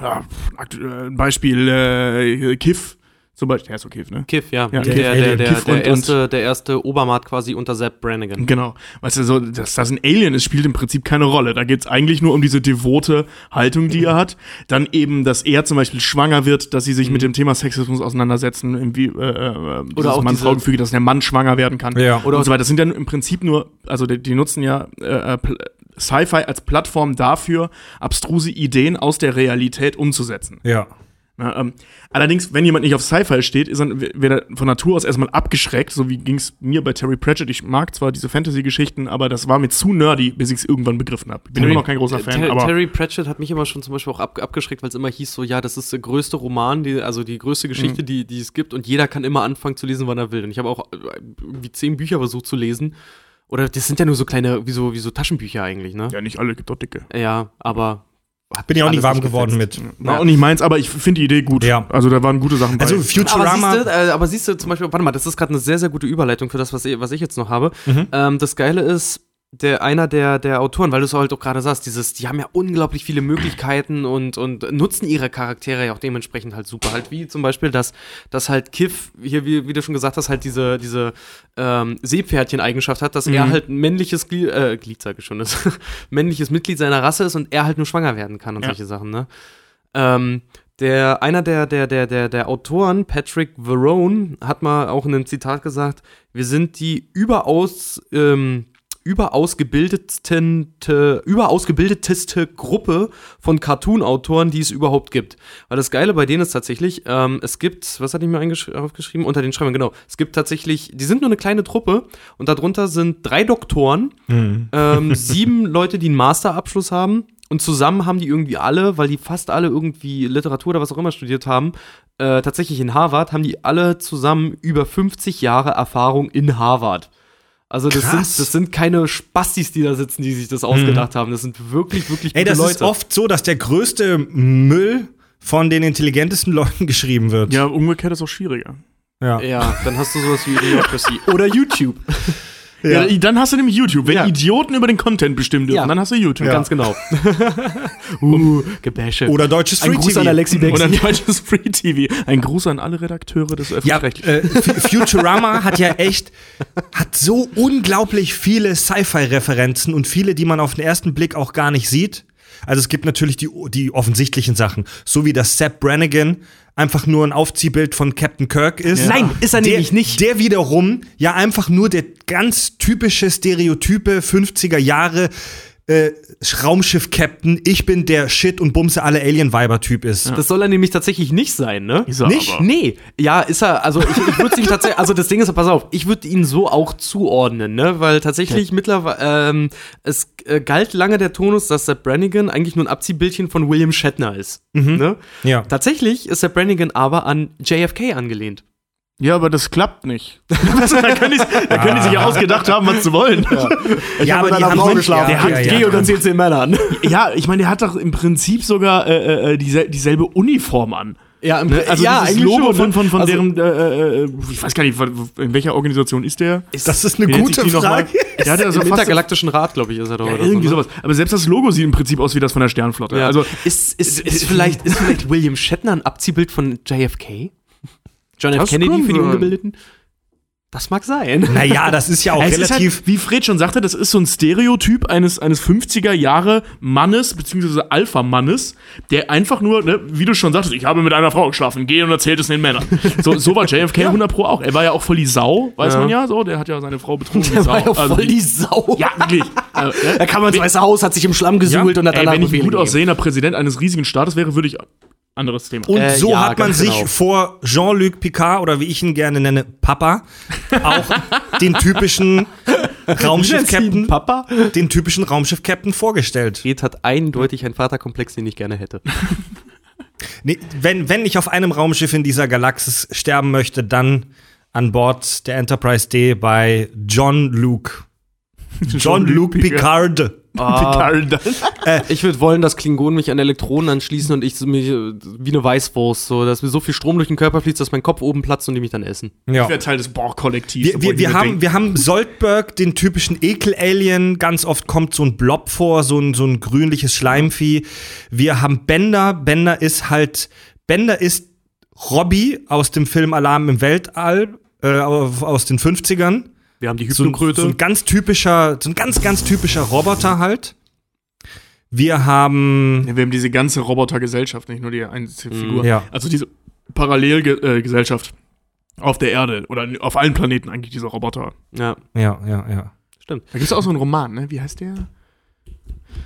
ja, äh, Beispiel äh, Kiff zum Beispiel, der ist so Kiff, ne? Kiff, ja. Ja, der, Kiff, der, der, Kiff der, und- erste, der erste Obermaat quasi unter Sepp Brannigan. Genau. Weißt du, so, dass das ein Alien ist, spielt im Prinzip keine Rolle. Da geht es eigentlich nur um diese devote Haltung, die er hat. Dann eben, dass er zum Beispiel schwanger wird, dass sie sich mit dem Thema Sexismus auseinandersetzen, irgendwie, äh, äh, Oder auch Mann-Frau-Gefüge, dass der Mann schwanger werden kann. Ja. Oder und so weiter. Das sind dann im Prinzip nur, also die, die nutzen ja äh, äh, Pl- Sci-Fi als Plattform dafür, abstruse Ideen aus der Realität umzusetzen. Ja. Ja, ähm, allerdings, wenn jemand nicht auf Sci-Fi steht, ist er, wird er von Natur aus erstmal abgeschreckt, so wie ging es mir bei Terry Pratchett. Ich mag zwar diese Fantasy-Geschichten, aber das war mir zu nerdy, bis ich es irgendwann begriffen habe. Ich bin Terry- immer noch kein großer Fan, Ter aber Terry Pratchett hat mich immer schon zum Beispiel auch ab abgeschreckt, weil es immer hieß so, ja, das ist der größte Roman, die, also die größte Geschichte, die, die es gibt und jeder kann immer anfangen zu lesen, wann er will. Und ich habe auch äh, irgendwie zehn Bücher versucht zu lesen. Oder das sind ja nur so kleine, wie so, wie so Taschenbücher eigentlich, ne? ja, nicht alle, gibt doch dicke. Ja, aber. Hat Bin ja auch nicht warm nicht geworden mit. War auch nicht meins, aber ich finde die Idee gut. Ja. Also da waren gute Sachen bei. Also Aber Futurama. siehst, du, äh, aber siehst du zum Beispiel, warte mal, das ist gerade eine sehr, sehr gute Überleitung für das, was ich, was ich jetzt noch habe. Mhm. Ähm, das Geile ist, der einer der, der Autoren, weil du es halt auch gerade sagst, dieses, die haben ja unglaublich viele Möglichkeiten und, und nutzen ihre Charaktere ja auch dementsprechend halt super. Halt wie zum Beispiel, dass, dass halt Kiff, hier, wie, wie du schon gesagt hast, halt diese, diese ähm, Seepferdchen-Eigenschaft hat, dass er halt ein männliches Glied, äh, Glied sage ich schon, ist, männliches Mitglied seiner Rasse ist und er halt nur schwanger werden kann und Ja. solche Sachen, ne? Ähm, der, einer der, der, der, der, der Autoren, Patrick Verone, hat mal auch in einem Zitat gesagt, wir sind die überaus, ähm, überausgebildetste, überausgebildeteste Gruppe von Cartoon-Autoren, die es überhaupt gibt. Weil das Geile bei denen ist tatsächlich, ähm, es gibt, was hatte ich mir aufgeschrieben? Unter den Schreibern, genau. Es gibt tatsächlich, die sind nur eine kleine Truppe und darunter sind drei Doktoren, ähm, sieben Leute, die einen Masterabschluss haben und zusammen haben die irgendwie alle, weil die fast alle irgendwie Literatur oder was auch immer studiert haben, äh, tatsächlich in Harvard, haben die alle zusammen über 50 Jahre Erfahrung in Harvard. Also das sind, Krass. das sind keine Spastis, die da sitzen, die sich das ausgedacht haben. Das sind wirklich, wirklich Ey, gute das Leute. ist oft so, dass der größte Müll von den intelligentesten Leuten geschrieben wird. Ja, umgekehrt ist auch schwieriger. Ja. ja, dann hast du sowas wie Idiocracy. Oder YouTube. Ja. dann hast du nämlich YouTube. Wenn Ja. Idioten über den Content bestimmen dürfen, Ja. dann hast du YouTube. Ganz genau. uh, Gebäsche. Oder deutsches Ein Free Gruß TV. an Alexi Oder Bexi. ein deutsches Free TV. Ein Gruß an alle Redakteure des Ja, Öffentlich-Rechtlichen. äh, Futurama hat ja echt, hat so unglaublich viele Sci-Fi-Referenzen und viele, die man auf den ersten Blick auch gar nicht sieht. Also es gibt natürlich die, die offensichtlichen Sachen, so wie das Sepp Brannigan einfach nur ein Aufziehbild von Captain Kirk ist. Nein, ist er der, nämlich nicht. Der wiederum ja einfach nur der ganz typische Stereotype 50er Jahre äh, Raumschiff-Captain, ich bin der Shit und bumse alle Alien-Weiber-Typ ist. Das soll er nämlich tatsächlich nicht sein, ne? Ist er Nicht? aber. Nee, ja, ist er, also ich, ich würde ihm tatsächlich, also das Ding ist, pass auf, ich würde ihn so auch zuordnen, ne, weil tatsächlich mittlerweile, ähm, es äh, galt lange der Tonus, dass Sepp Brannigan eigentlich nur ein Abziehbildchen von William Shatner ist, ne? Ja. Tatsächlich ist Sepp Brannigan aber an JFK angelehnt. Ja, aber das klappt nicht. da können die, da können die sich ja ausgedacht haben, was sie wollen. Ja, aber mit die haben Frau nicht- geschlafen. ja, Der hat ja, G ja. und dann zählt zehn Männern. Ja, ich meine, der hat doch im Prinzip sogar äh, äh, diesel dieselbe Uniform an. Ja, im, Ne? Also ja, dieses eigentlich Logo schon, von, ne? von, von Also- deren, äh, äh, ich weiß gar nicht, in welcher Organisation ist der? Das ist eine Wie gute? Frage. Der hat ja so Im fast intergalaktischen Rat, glaube ich, ist er doch. ja, oder irgendwie so, ne? sowas. Aber selbst das Logo sieht im Prinzip aus wie das von der Sternflotte. Ja. Also ist, ist, ist, vielleicht, ist vielleicht William Shatner ein Abziehbild von JFK? John F. Das Kennedy für die. Ungebildeten? Das mag sein. Naja, das ist ja auch es ist relativ. halt, wie Fred schon sagte, das ist so ein Stereotyp eines, eines 50er Jahre Mannes, beziehungsweise Alpha-Mannes, der einfach nur, ne, wie du schon sagtest, ich habe mit einer Frau geschlafen, geh und erzählt es den Männern. So, so war JFK 100 Pro auch. Er war ja auch voll die Sau, weiß Ja. man ja so, der hat ja seine Frau betrogen. Der Sau. war ja Also voll die Sau. Ja, wirklich. Äh, ne? Er kam ins Weiße Haus, hat sich im Schlamm gesuhlt und hat Ey, danach wenn ich ein gut aussehender Präsident eines riesigen Staates wäre, würde ich. Anderes Thema. Und Äh, so ja, hat man sich genau. vor Jean-Luc Picard oder wie ich ihn gerne nenne, Papa, auch den typischen Raumschiff-Captain, Papa? den typischen Raumschiff-Captain vorgestellt. Fred hat eindeutig einen Vaterkomplex, den ich gerne hätte. Nee, wenn, wenn ich auf einem Raumschiff in dieser Galaxis sterben möchte, dann an Bord der Enterprise D bei John Luke. John Luke Picard. Picard. Ich würde wollen, dass Klingonen mich an Elektronen anschließen und ich mich äh, wie eine Weißwurst, so, dass mir so viel Strom durch den Körper fließt, dass mein Kopf oben platzt und die mich dann essen. Ja. Ich wäre Teil des Borg-Kollektivs. Wir, wir, wir, haben, wir haben Soldberg, den typischen Ekel-Alien. Ganz oft kommt so ein Blob vor, so ein, so ein grünliches Schleimvieh. Wir haben Bender. Bender ist halt, Bender ist Robbie aus dem Film Alarm im Weltall, äh, aus den 50ern. Wir haben die So, ein- Hypnokröte. so ein ganz typischer, so ein ganz, ganz typischer Roboter halt. Wir haben, Ja, wir haben diese ganze Robotergesellschaft, nicht nur die einzige Figur. Ja. Also diese Parallelgesellschaft auf der Erde oder auf allen Planeten eigentlich, diese Roboter. ja, ja, ja, ja. stimmt. Da gibt es auch so einen Roman, ne? Wie heißt der?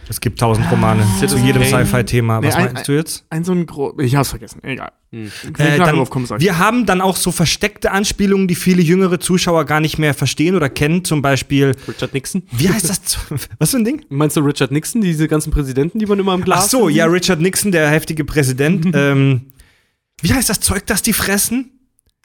Es gibt tausend Romane zu Citizen jedem. Sci-Fi-Thema. Was Nee, ein- meinst du jetzt? Ein so ein gro Ich hab's vergessen, egal. Hm. Äh, dann, wir haben dann auch so versteckte Anspielungen, die viele jüngere Zuschauer gar nicht mehr verstehen oder kennen. Zum Beispiel, Richard Nixon? wie heißt das? Was für ein Ding? Meinst du Richard Nixon, diese ganzen Präsidenten, die man immer im Ach Glas so, sieht? ja, Richard Nixon, der heftige Präsident. ähm, wie heißt das Zeug, das die fressen?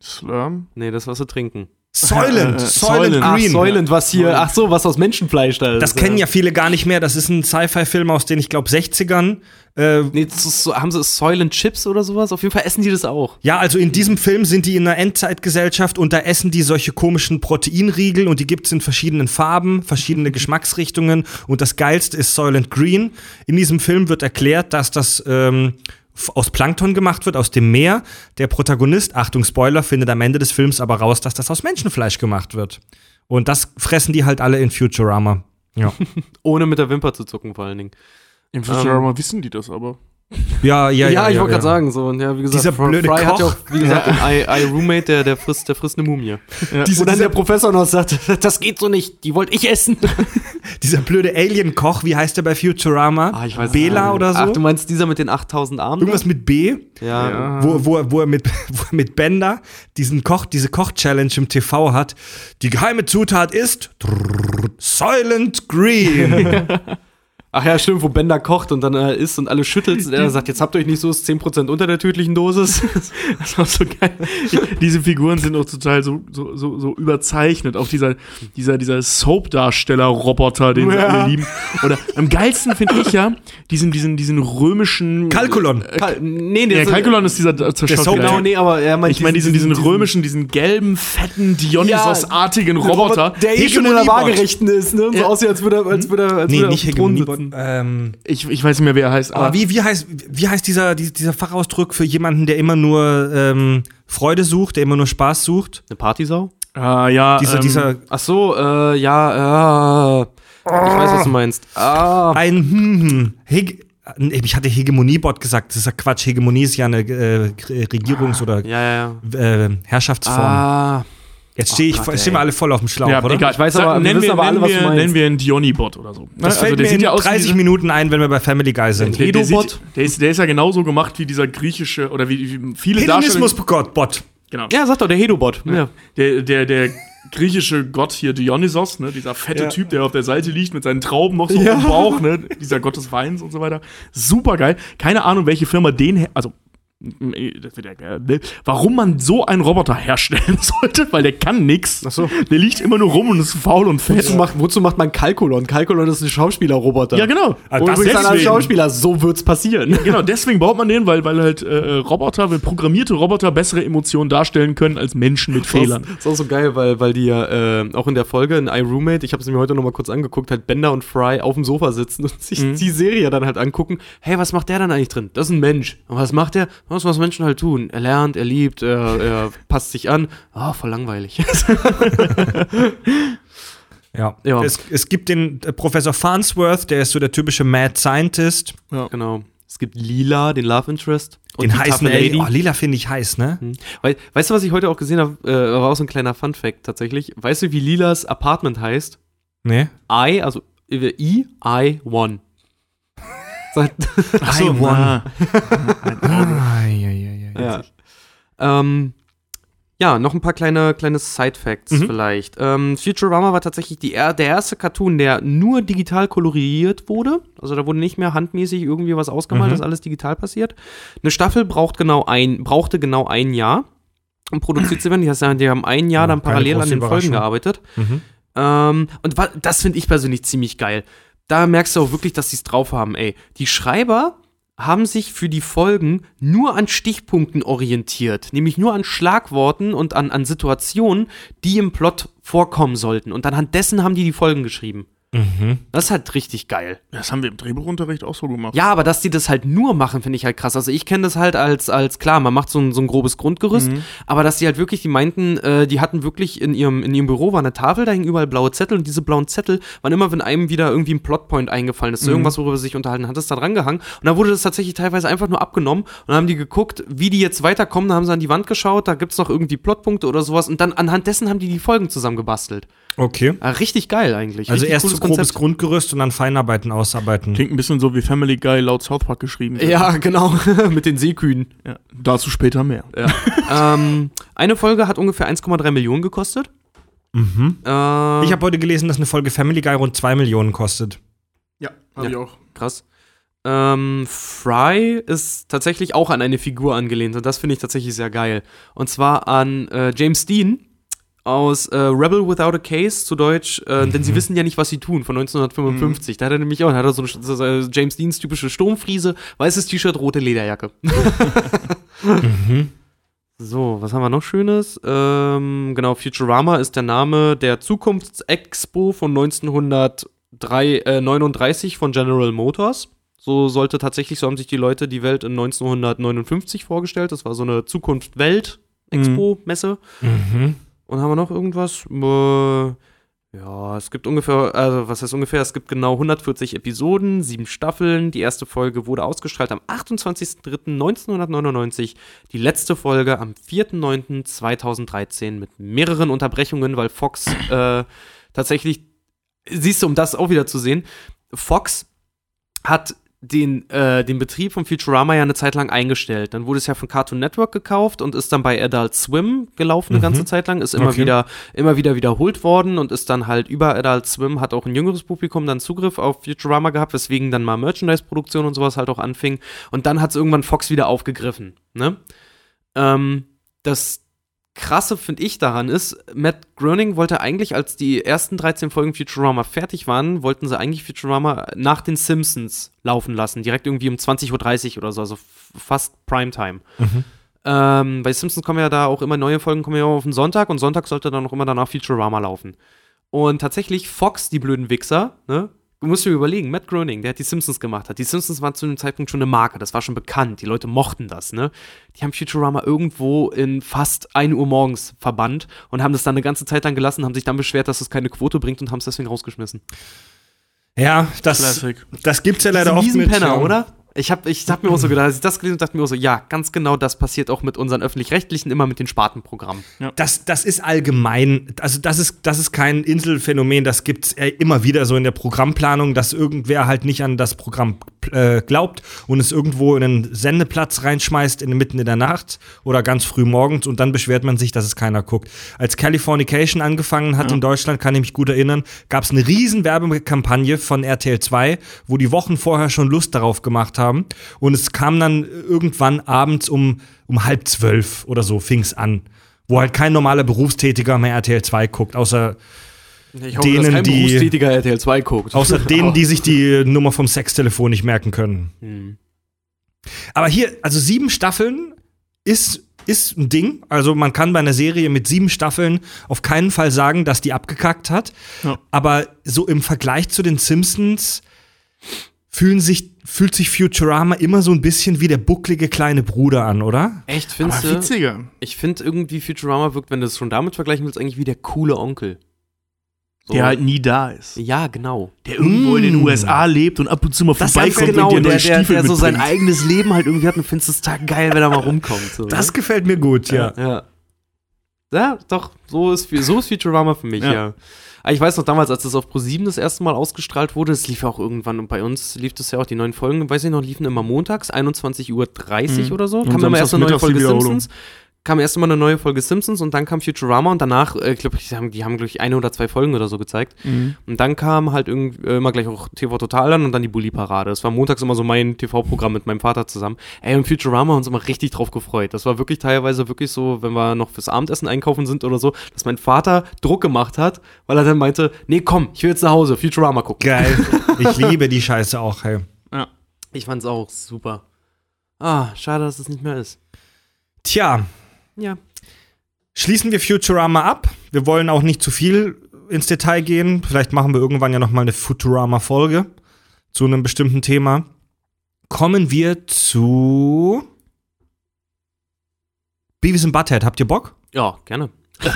Slurm? Nee, das was sie trinken. Soylent, Äh, Soylent Soylent. Ach, Green. Soylent, was hier, ach so, was aus Menschenfleisch da ist. Das kennen ja viele gar nicht mehr. Das ist ein Sci-Fi-Film aus den, ich glaube, 60ern. Äh, Nee, das ist so, haben sie Soylent Chips oder sowas? Auf jeden Fall essen die das auch. ja, also in diesem Film sind die in einer Endzeitgesellschaft und da essen die solche komischen Proteinriegel und die gibt's in verschiedenen Farben, verschiedene Geschmacksrichtungen und das geilste ist Soylent Green. In diesem Film wird erklärt, dass das ähm, aus Plankton gemacht wird, aus dem Meer. Der Protagonist, Achtung Spoiler, findet am Ende des Films aber raus, dass das aus Menschenfleisch gemacht wird. Und das fressen die halt alle in Futurama. Ja, Ohne mit der Wimper zu zucken, vor allen Dingen. Im Futurama wissen die das aber. Ja, ja. Ja, ich ja, wollte ja. gerade sagen, so, und ja, wie gesagt, Dieser blöde Fry hat ja Koch. auch, wie gesagt, im I, I Roommate, der, der frisst, der frisst eine Mumie. Diese- Wo dann dieser- der Professor noch sagt, das geht so nicht, die wollte ich essen. Dieser blöde Alien-Koch, wie heißt der bei Futurama? Ah, ich weiß Bela nicht. oder so? Ach, du meinst dieser mit den 8000 Armen? Irgendwas mit B, Ja. Ja. wo, wo, er- wo, er mit, wo er mit Bender diesen Koch, diese Koch-Challenge im TV hat. Die geheime Zutat ist Soylent Green. Ach ja, stimmt, wo Bender kocht und dann äh, isst und alle schüttelt und er sagt, jetzt habt ihr euch nicht so, ist 10% unter der tödlichen Dosis. Das war so geil. Diese Figuren sind auch total so, so, so, so überzeichnet. Auch dieser, dieser, dieser Soap-Darsteller-Roboter, den sie Ja. alle lieben. Oder am geilsten finde ich ja diesen, diesen, diesen römischen. Kalkulon. Kal nee, Ja, ist- Kalkulon ist dieser der Soap- Genau, nee, aber er meint Ich meine diesen, diesen, römischen, diesen gelben, fetten, Dionysos-artigen diesen Roboter. der eh schon in der. Waagerechten ist, ne? So Ja. aussieht, als würde er, als würde er, als nee, würde er nicht Hegemoniebot. Sitzen. Ähm, Ich, ich weiß nicht mehr, wer er heißt. aber wie, wie heißt, wie heißt dieser, die- dieser Fachausdruck für jemanden, der immer nur ähm, Freude sucht, der immer nur Spaß sucht? Eine Partysau? Ah, ja. Dieser, ähm, dieser Ach so, äh, ja, äh, ich weiß, was du meinst. Ah, ein hm, hm, Hege ich hatte Hegemoniebot gesagt, das ist ja Quatsch. Hegemonie ist ja eine äh, Regierungs- oder ja, ja, ja. äh, Herrschaftsform. Ah, Jetzt stehe ich, Gott, stehen wir alle voll auf dem Schlauch, Ja, oder? egal. Ich weiß aber- wir nennen wissen wir, aber alle, nennen was wir, du meinst. nennen wir einen Dionybot oder so. Das Also fällt der mir sieht in ja aus wie 30 dieser- Minuten ein, wenn wir bei Family Guy sind. Der, der, Hedobot? sieht, der, ist, der ist ja genauso gemacht wie dieser griechische oder wie, wie viele Hedonismus Darsteller. Gott, Bot. Genau. ja, sag doch, der Hedobot. Ja. Der, der, der griechische Gott hier, Dionysos, ne, dieser fette Ja. Typ, der auf der Seite liegt mit seinen Trauben noch so Ja. im Bauch, ne, dieser Gott des Weins und so weiter. Super geil. Keine Ahnung, welche Firma den, also ne? warum man so einen Roboter herstellen sollte, weil der kann nix. Ach so. Der liegt immer nur rum und ist faul und fett. Wozu, macht, wozu macht man Kalkulon? Kalkulon ist ein Schauspielerroboter. Ja, genau. Also Und das übrigens deswegen. Schauspieler, so wird's passieren. Genau, deswegen baut man den, weil, weil halt äh, Roboter, weil programmierte Roboter bessere Emotionen darstellen können als Menschen mit Fehlern. Das ist auch so geil, weil, weil die ja äh, auch in der Folge in iRoommate, ich habe es mir heute noch mal kurz angeguckt, halt Bender und Fry auf dem Sofa sitzen und sich Mhm. die Serie dann halt angucken. Hey, was macht der dann eigentlich drin? Das ist ein Mensch. Und was macht der? Das, was Menschen halt tun. Er lernt, er liebt, er, er passt sich an. Ah, voll langweilig. Ja. Ja. Es, es gibt den äh, Professor Farnsworth, der ist so der typische Mad Scientist. genau. Es gibt Lila, den Love Interest. Und Den die heißen Lady. Oh, Lila finde ich heiß, ne? Wei- weißt du, was ich heute auch gesehen habe? Äh, war auch so ein kleiner Fun-Fact tatsächlich. Weißt du, wie Lilas Apartment heißt? Nee. I, also äh, I, I, One. Seit- Ach so, I won. ah. Ja, ja, ja. ja. Ähm, ja, noch ein paar kleine, kleine Side-Facts Mhm. vielleicht. Ähm, Futurama war tatsächlich die, er- der erste Cartoon, der nur digital koloriert wurde. Also da wurde nicht mehr handmäßig irgendwie was ausgemalt, Mhm. das ist alles digital passiert. Eine Staffel braucht genau ein, brauchte genau ein Jahr, um produziert zu werden. Die, heißt, die haben ein Jahr Ja, dann parallel an den Folgen gearbeitet. Mhm. Ähm, und das finde ich persönlich ziemlich geil. Da merkst du auch wirklich, dass sie es drauf haben, ey. Die Schreiber haben sich für die Folgen nur an Stichpunkten orientiert, nämlich nur an Schlagworten und an, an Situationen, die im Plot vorkommen sollten. Und anhand dessen haben die die Folgen geschrieben. Mhm. Das ist halt richtig geil. Das haben wir im Drehbuchunterricht auch so gemacht. Ja, aber dass die das halt nur machen, finde ich halt krass. Also ich kenne das halt als, als klar, man macht so ein, so ein grobes Grundgerüst, aber dass die halt wirklich, die meinten, äh, die hatten wirklich in ihrem, in ihrem Büro war eine Tafel, da hingen überall blaue Zettel und diese blauen Zettel waren immer, wenn einem wieder irgendwie ein Plotpoint eingefallen ist, so irgendwas, worüber sie sich unterhalten, hat es da dran gehangen und da wurde das tatsächlich teilweise einfach nur abgenommen und dann haben die geguckt, wie die jetzt weiterkommen, da haben sie an die Wand geschaut, da gibt's noch irgendwie Plotpunkte oder sowas und dann anhand dessen haben die die Folgen zusammengebastelt. Okay. Ah, richtig geil eigentlich. Also richtig erst so grobes Konzept. Grundgerüst und dann Feinarbeiten ausarbeiten. Klingt ein bisschen so wie Family Guy laut South Park geschrieben. wird. Ja, genau, mit den Seekühen. ja. Dazu später mehr. ähm, eine Folge hat ungefähr 1,3 Millionen gekostet. Mhm. Ähm, Ich habe heute gelesen, dass eine Folge Family Guy rund 2 Millionen kostet. Ja, hab Ja. ich auch. krass. Ähm, Fry ist tatsächlich auch an eine Figur angelehnt und das finde ich tatsächlich sehr geil. Und zwar an äh, James Dean aus äh, Rebel Without a Case zu Deutsch, äh, denn sie wissen ja nicht, was sie tun, von 1955. Da hat er nämlich auch, da hat er so eine so eine James Deans typische Sturmfriese, weißes T-Shirt, rote Lederjacke. So, was haben wir noch Schönes? Ähm, genau, Futurama ist der Name der Zukunftsexpo von 1939 von General Motors. So sollte tatsächlich, so haben sich die Leute die Welt in 1959 vorgestellt. Das war so eine Zukunft-Welt-Expo-Messe. Mhm. Und haben wir noch irgendwas? Äh, ja, es gibt ungefähr, also was heißt ungefähr? Es gibt genau 140 Episoden, sieben Staffeln. Die erste Folge wurde ausgestrahlt am 28.03.1999. Die letzte Folge am 4.09.2013 mit mehreren Unterbrechungen, weil Fox äh, tatsächlich, siehst du, um das auch wieder zu sehen, Fox hat den, äh, den Betrieb von Futurama ja eine Zeit lang eingestellt. Dann wurde es ja von Cartoon Network gekauft und ist dann bei Adult Swim gelaufen eine Mhm. ganze Zeit lang, ist immer Okay. wieder, immer wieder wiederholt worden und ist dann halt über Adult Swim, hat auch ein jüngeres Publikum dann Zugriff auf Futurama gehabt, weswegen dann mal Merchandise-Produktion und sowas halt auch anfing. Und dann hat es irgendwann Fox wieder aufgegriffen. Ne? Ähm, das Krasse finde ich daran ist, Matt Groening wollte eigentlich, als die ersten 13 Folgen Futurama fertig waren, wollten sie eigentlich Futurama nach den Simpsons laufen lassen. Direkt irgendwie um 20.30 Uhr oder so, also fast Primetime. Mhm. Ähm, bei Simpsons kommen ja da auch immer neue Folgen, kommen ja auf den Sonntag und Sonntag sollte dann auch immer danach Futurama laufen. Und tatsächlich Fox, die blöden Wichser, ne? Du musst dir überlegen, Matt Groening, der hat die Simpsons gemacht hat. Die Simpsons waren zu dem Zeitpunkt schon eine Marke, das war schon bekannt. Die Leute mochten das, ne? Die haben Futurama irgendwo in fast 1 Uhr morgens verbannt und haben das dann eine ganze Zeit lang gelassen, haben sich dann beschwert, dass es keine Quote bringt und haben es deswegen rausgeschmissen. Ja, das, Classic. das gibt's ja leider oft miesen mit. Penner, ja. oder? Ich hab, ich hab mir auch so gedacht, als ich das gelesen habe, dachte mir auch so, ja, ganz genau das passiert auch mit unseren Öffentlich-Rechtlichen, immer mit den Spartenprogrammen. Das, das ist allgemein, also das ist, das ist kein Inselphänomen, das gibt's äh, immer wieder so in der Programmplanung, dass irgendwer halt nicht an das Programm äh, glaubt und es irgendwo in einen Sendeplatz reinschmeißt, in, mitten in der Nacht oder ganz früh morgens und dann beschwert man sich, dass es keiner guckt. Als Californication angefangen hat in Deutschland, kann ich mich gut erinnern, gab es eine riesen Werbekampagne von RTL 2, wo die Wochen vorher schon Lust darauf gemacht haben und es kam dann irgendwann abends um, um halb zwölf oder so, fing's an wo halt kein normaler Berufstätiger mehr RTL 2 guckt, außer, hoffe, kein die- Berufstätiger RTL 2 guckt. außer denen, die sich die Nummer vom Sextelefon nicht merken können. Hm. Aber hier, also sieben Staffeln ist, ist ein Ding. Also man kann bei einer Serie mit sieben Staffeln auf keinen Fall sagen, dass die abgekackt hat. Ja. Aber so im Vergleich zu den Simpsons fühlen sich, fühlt sich Futurama immer so ein bisschen wie der bucklige kleine Bruder an, oder? Echt, Aber findest du? witziger. Ich finde irgendwie Futurama wirkt, wenn du es schon damit vergleichen willst, eigentlich wie der coole Onkel. So. Der halt nie da ist. Ja, genau. Der irgendwo in den Mm. USA lebt und ab und zu mal Das vorbeikommt gefällt- und dir neue der, der, Stiefel der so sein eigenes Leben halt irgendwie hat und findest es total geil, wenn er mal rumkommt. So, Das ne? gefällt mir gut, ja. Ja. Ja, doch, so ist, so ist Futurama für mich, ja. Ja. Aber Ich weiß noch damals, als das auf Pro7 das erste Mal ausgestrahlt wurde, es lief ja auch irgendwann und bei uns lief das ja auch, die neuen Folgen, weiß ich noch, liefen immer montags, 21.30 Uhr Mhm. oder so. Kam immer erst eine neue Folge. Simpsons. Kam erst immer eine neue Folge Simpsons und dann kam Futurama und danach, äh, ich glaube, die haben, die haben glaube ich, eine oder zwei Folgen oder so gezeigt. Mhm. Und dann kam halt irgendwie äh, immer gleich auch TV Total an und dann die Bully-Parade. Das war montags immer so mein TV-Programm mit meinem Vater zusammen. Ey, und Futurama haben uns immer richtig drauf gefreut. Das war wirklich teilweise wirklich so, wenn wir noch fürs Abendessen einkaufen sind oder so, dass mein Vater Druck gemacht hat, weil er dann meinte, nee, komm, ich will jetzt nach Hause, Futurama gucken. Geil. Ich liebe die Scheiße auch, hey. Ja. Ich fand's auch super. Ah, schade, dass es nicht mehr ist. Tja, Ja. schließen wir Futurama ab. Wir wollen auch nicht zu viel ins Detail gehen. Vielleicht machen wir irgendwann ja noch mal eine Futurama-Folge zu einem bestimmten Thema. Kommen wir zu Beavis and Butthead. Habt ihr Bock? Ja, gerne.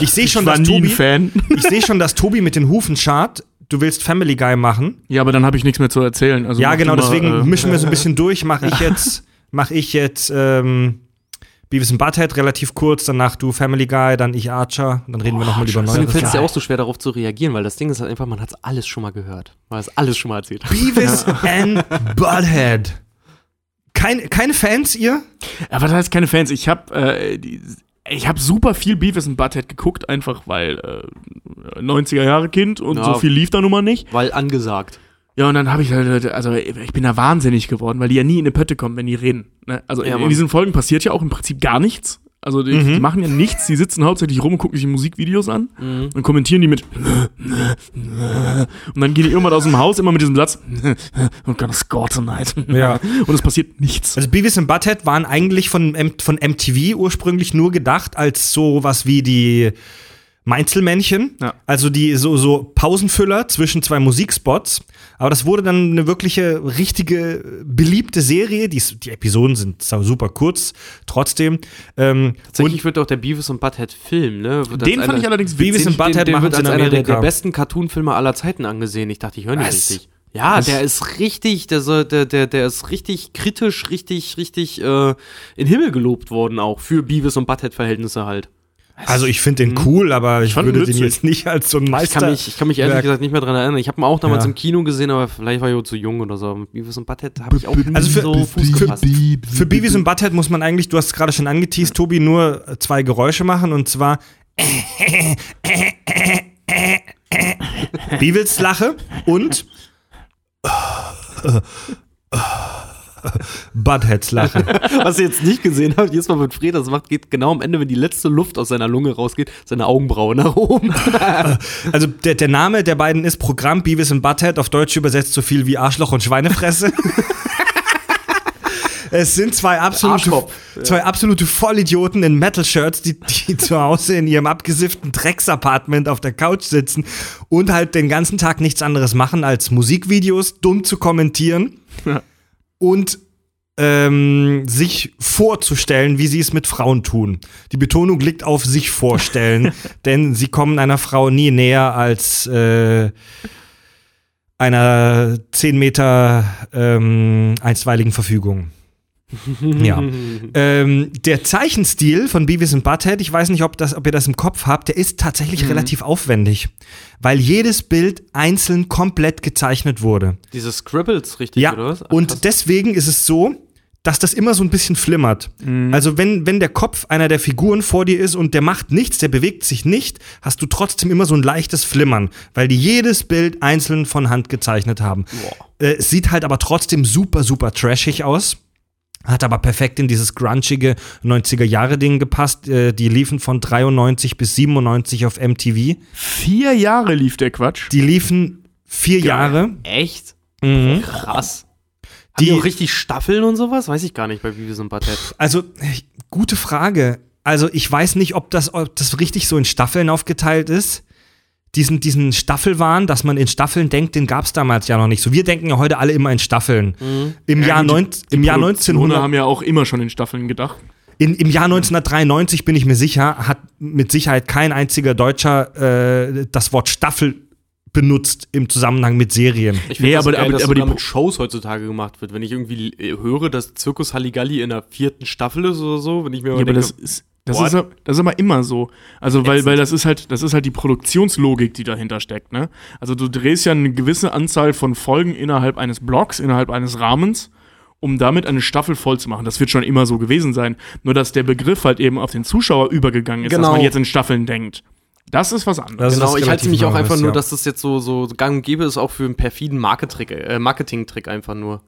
Ich sehe schon, ich war dass nie ein Tobi, Fan. ich sehe schon, dass Tobi mit den Hufen schart. Du willst Family Guy machen. Ja, aber dann habe ich nichts mehr zu erzählen. Also ja, mach genau. mal, Deswegen äh, mischen wir so ein bisschen durch. Mache ich jetzt, mache ich jetzt ähm, Beavis and Butthead relativ kurz. Danach du Family Guy, dann ich Archer. Dann reden wir noch mal über neue. Mir fällt es ja auch so schwer, darauf zu reagieren, weil das Ding ist halt einfach, man hat alles schon mal gehört. Man hat alles schon mal erzählt. Beavis and Butthead. Kein, keine Fans, ihr? Ja, was heißt keine Fans? Ich habe äh, die- ich habe super viel Beavis and Butthead geguckt, einfach weil äh, 90er Jahre Kind und Ja. so viel lief da nun mal nicht. Weil angesagt. Ja, und dann habe ich halt, also ich bin da wahnsinnig geworden, weil die ja nie in die Pötte kommen, wenn die reden. Ne? Also Ja, in, in diesen Folgen passiert ja auch im Prinzip gar nichts. Also die, die machen ja nichts, die sitzen hauptsächlich rum und gucken sich Musikvideos an und kommentieren die mit und dann gehen die irgendwann aus dem Haus immer mit diesem Satz Gott, it's God tonight. Ja. Und es passiert nichts. Also Beavis und Butthead waren eigentlich von, von MTV ursprünglich nur gedacht als sowas wie die Mainzelmännchen. Ja. Also die so, so Pausenfüller zwischen zwei Musikspots. Aber das wurde dann eine wirkliche, richtige, beliebte Serie. Die, die Episoden sind super kurz, trotzdem. Ähm, Tatsächlich wird auch der Beavis und Butthead Film, ne? Wird Den fand einer- ich allerdings Beavis witzig. und Butthead den, den machen wird es in als einer der, besten Cartoon-Filme aller Zeiten angesehen. Ich dachte, ich höre nicht Was? richtig. Ja, der ist richtig, der, soll, der, der, der ist richtig kritisch, richtig, richtig äh, in den Himmel gelobt worden, auch für Beavis und Butthead-Verhältnisse halt. Also ich finde den cool, aber ich fand ihn würde den jetzt nicht als so ein Ich Meister. kann, mich, ich kann mich ehrlich gesagt nicht mehr dran erinnern. Ich habe ihn auch damals Ja. im Kino gesehen, aber vielleicht war ich auch zu jung oder so. Beavis und Butthead habe ich auch Also für- so Fuß für- gefasst. Für Beavis und Butthead muss man eigentlich, du hast es gerade schon angeteased, Tobi, nur zwei Geräusche machen und zwar Beavils Lache und Buttheads Lache. Was ihr jetzt nicht gesehen habt, jedes Mal, wenn Fred das macht, geht genau am Ende, wenn die letzte Luft aus seiner Lunge rausgeht, seine Augenbraue nach oben. Also der, der Name der beiden ist Programm Beavis und Butthead, auf Deutsch übersetzt so viel wie Arschloch und Schweinefresse. Es sind zwei absolute, Arschkopf. zwei absolute Vollidioten in Metal-Shirts, die, die zu Hause in ihrem abgesifften Drecksapartment auf der Couch sitzen und halt den ganzen Tag nichts anderes machen, als Musikvideos dumm zu kommentieren und ähm, sich vorzustellen, wie sie es mit Frauen tun. Die Betonung liegt auf sich vorstellen, denn sie kommen einer Frau nie näher als äh, einer 10 Meter ähm, einstweiligen Verfügung. Ja. ähm, der Zeichenstil von Beavis und Butthead, ich weiß nicht, ob, das, ob ihr das im Kopf habt, der ist tatsächlich relativ aufwendig, weil jedes Bild einzeln komplett gezeichnet wurde. Diese Scribbles, richtig, Ja, oder was? Ach, und deswegen ist es so, dass das immer so ein bisschen flimmert. Also wenn, wenn der Kopf einer der Figuren vor dir ist und der macht nichts, der bewegt sich nicht, hast du trotzdem immer so ein leichtes Flimmern, weil die jedes Bild einzeln von Hand gezeichnet haben. Äh, es sieht halt aber trotzdem super, super trashig aus. Hat aber perfekt in dieses grunchige 90er-Jahre-Ding gepasst. Äh, die liefen von 93 bis 97 auf MTV. Vier Jahre lief der Quatsch. Die liefen vier Jahre. Echt? Mhm. Krass. Die- Die auch richtig Staffeln und sowas? Weiß ich gar nicht bei Beavis und Butthead. Also, gute Frage. Also, ich weiß nicht, ob das, ob das richtig so in Staffeln aufgeteilt ist. Diesen, diesen Staffelwahn, dass man in Staffeln denkt, den gab es damals ja noch nicht. So, wir denken ja heute alle immer in Staffeln. Im, Ja, Jahr neun, die im, Jahr Produktionen 1900, haben ja auch immer schon in Staffeln gedacht. in, Im Jahr 1993 bin ich mir sicher, hat mit Sicherheit kein einziger Deutscher äh, das Wort Staffel benutzt im Zusammenhang mit Serien. Ich Nee, finde das aber- geil, aber- dass aber die mit Shows heutzutage gemacht wird. Wenn ich irgendwie höre, dass Zirkus Halligalli in der vierten Staffel ist oder so, wenn ich mir Ja, aber denke, das ist, das, What? ist, aber- das ist aber immer so. Also, weil, weil das ist halt, das ist halt die Produktionslogik, die dahinter steckt, ne? Also du drehst ja eine gewisse Anzahl von Folgen innerhalb eines Blocks, innerhalb eines Rahmens, um damit eine Staffel voll zu machen. Das wird schon immer so gewesen sein. Nur dass der Begriff halt eben auf den Zuschauer übergegangen ist, dass Genau. man jetzt in Staffeln denkt. Das ist was anderes. Das ist Genau, ich halte mich auch einfach nur, ja. dass das jetzt so, so gang und gäbe ist, auch für einen perfiden Marketing, äh, Marketing-Trick einfach nur.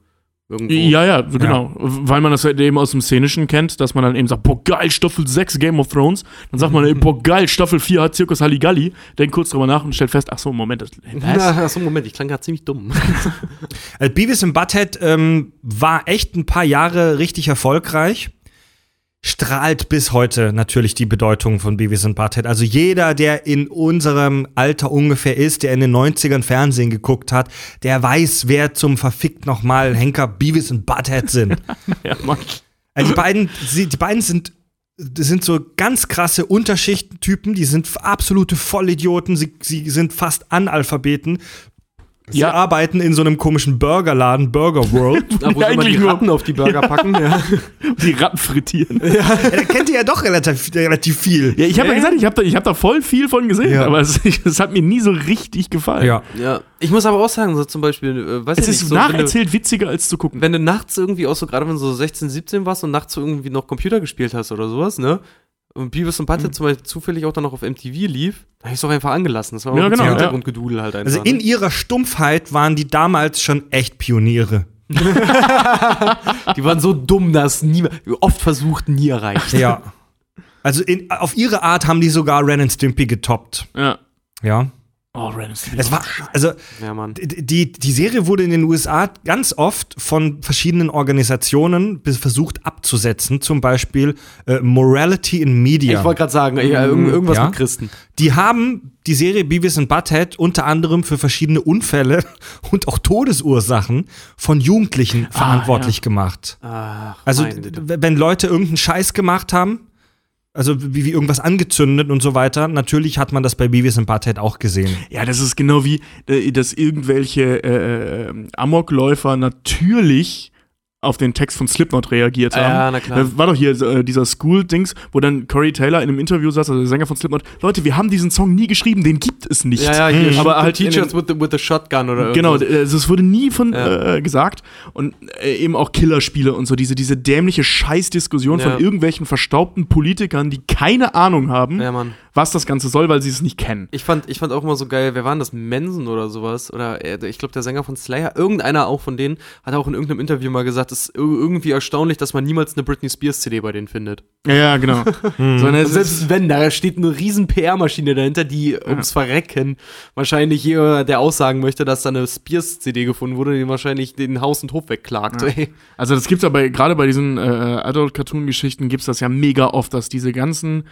Irgendwo. Ja, ja, genau. Weil man das halt eben aus dem Szenischen kennt, dass man dann eben sagt, boah, geil, Staffel 6 Game of Thrones. Dann sagt man, eben, boah, geil, Staffel 4 hat Zirkus Halligalli. Denkt kurz drüber nach und stellt fest, ach so, Moment, das, was? Achso, Moment, ich klang gerade ziemlich dumm. Also Beavis und Butthead ähm, war echt ein paar Jahre richtig erfolgreich. Strahlt bis heute natürlich die Bedeutung von Beavis und Butthead. Also jeder, der in unserem Alter ungefähr ist, der in den 90ern Fernsehen geguckt hat, der weiß, wer zum verfickt nochmal Henker Beavis und Butthead sind. Ja, Mann. Also die beiden, die beiden sind, sind so ganz krasse Unterschichtentypen, die sind absolute Vollidioten, sie, sie sind fast Analphabeten. Sie Ja. arbeiten in so einem komischen Burgerladen, Burger World. Da, wo Ja, sie immer die nur- Ratten auf die Burger packen. Ja. Die Ratten frittieren. Ja, ja, da kennt ihr ja doch relativ, relativ viel. ich habe ja gesagt, ich habe da, ich hab da voll viel von gesehen, Ja. aber es, es hat mir nie so richtig gefallen. ja. Ich muss aber auch sagen, so zum Beispiel, äh, weiß Es ich ist nicht, so, wenn du, nacherzählt witziger als zu gucken. wenn du nachts irgendwie auch so, gerade wenn du so 16, 17 warst und nachts so irgendwie noch Computer gespielt hast oder sowas, ne? Und Beavis und Mhm. Butthead zum Beispiel zufällig auch dann noch auf MTV lief, da hab ich es auch einfach angelassen. Das war auch Ja, ein genau, bisschen ja. Hintergrundgedudel halt einfach. Also in ihrer Stumpfheit waren die damals schon echt Pioniere. ne? Die waren so dumm, dass nie, oft versucht, nie erreicht. Ja. Also in, auf ihre Art haben die sogar Ren and Stimpy getoppt. Ja. Ja. Oh, Stimpy Es war, also Ja, Mann. die, die Serie wurde in den USA ganz oft von verschiedenen Organisationen versucht abzusetzen, zum Beispiel äh, Morality in Media. Ich wollte gerade sagen, ja, irgend- irgendwas Ja. mit Christen. Die haben die Serie Beavis and Butthead unter anderem für verschiedene Unfälle und auch Todesursachen von Jugendlichen verantwortlich gemacht. Ach, Also, wenn Leute irgendeinen Scheiß gemacht haben, also wie, wie irgendwas angezündet und so weiter, natürlich hat man das bei Beavis and Butthead auch gesehen. Ja, das ist genau wie, äh, dass irgendwelche äh, äh, Amokläufer natürlich auf den Text von Slipknot reagiert haben. Ja, na klar. Da war doch hier äh, dieser School-Dings, wo dann Corey Taylor in einem Interview saß, also der Sänger von Slipknot, Leute, wir haben diesen Song nie geschrieben, den gibt es nicht. Ja, ja, hier, aber halt Teachers with the, with the Shotgun oder Genau, irgendwas. also es wurde nie von Ja. äh, gesagt und äh, eben auch Killerspiele und so diese diese dämliche Scheißdiskussion Ja. von irgendwelchen verstaubten Politikern, die keine Ahnung haben, Ja, was das Ganze soll, weil sie es nicht kennen. Ich fand, ich fand auch immer so geil, wer waren das? Manson oder sowas? Oder äh, ich glaube, der Sänger von Slayer, irgendeiner auch von denen, hat auch in irgendeinem Interview mal gesagt, es ist ir- irgendwie erstaunlich, dass man niemals eine Britney Spears CD bei denen findet. Ja, ja, genau. Sondern ist, selbst wenn, da steht eine riesen PR-Maschine dahinter, die ums Verrecken wahrscheinlich hier, der aussagen möchte, dass da eine Spears-CD gefunden wurde, die wahrscheinlich den Haus und Hof wegklagt. ey. also das gibt's aber gerade bei diesen äh, Adult-Cartoon-Geschichten gibt's das ja mega oft, dass diese ganzen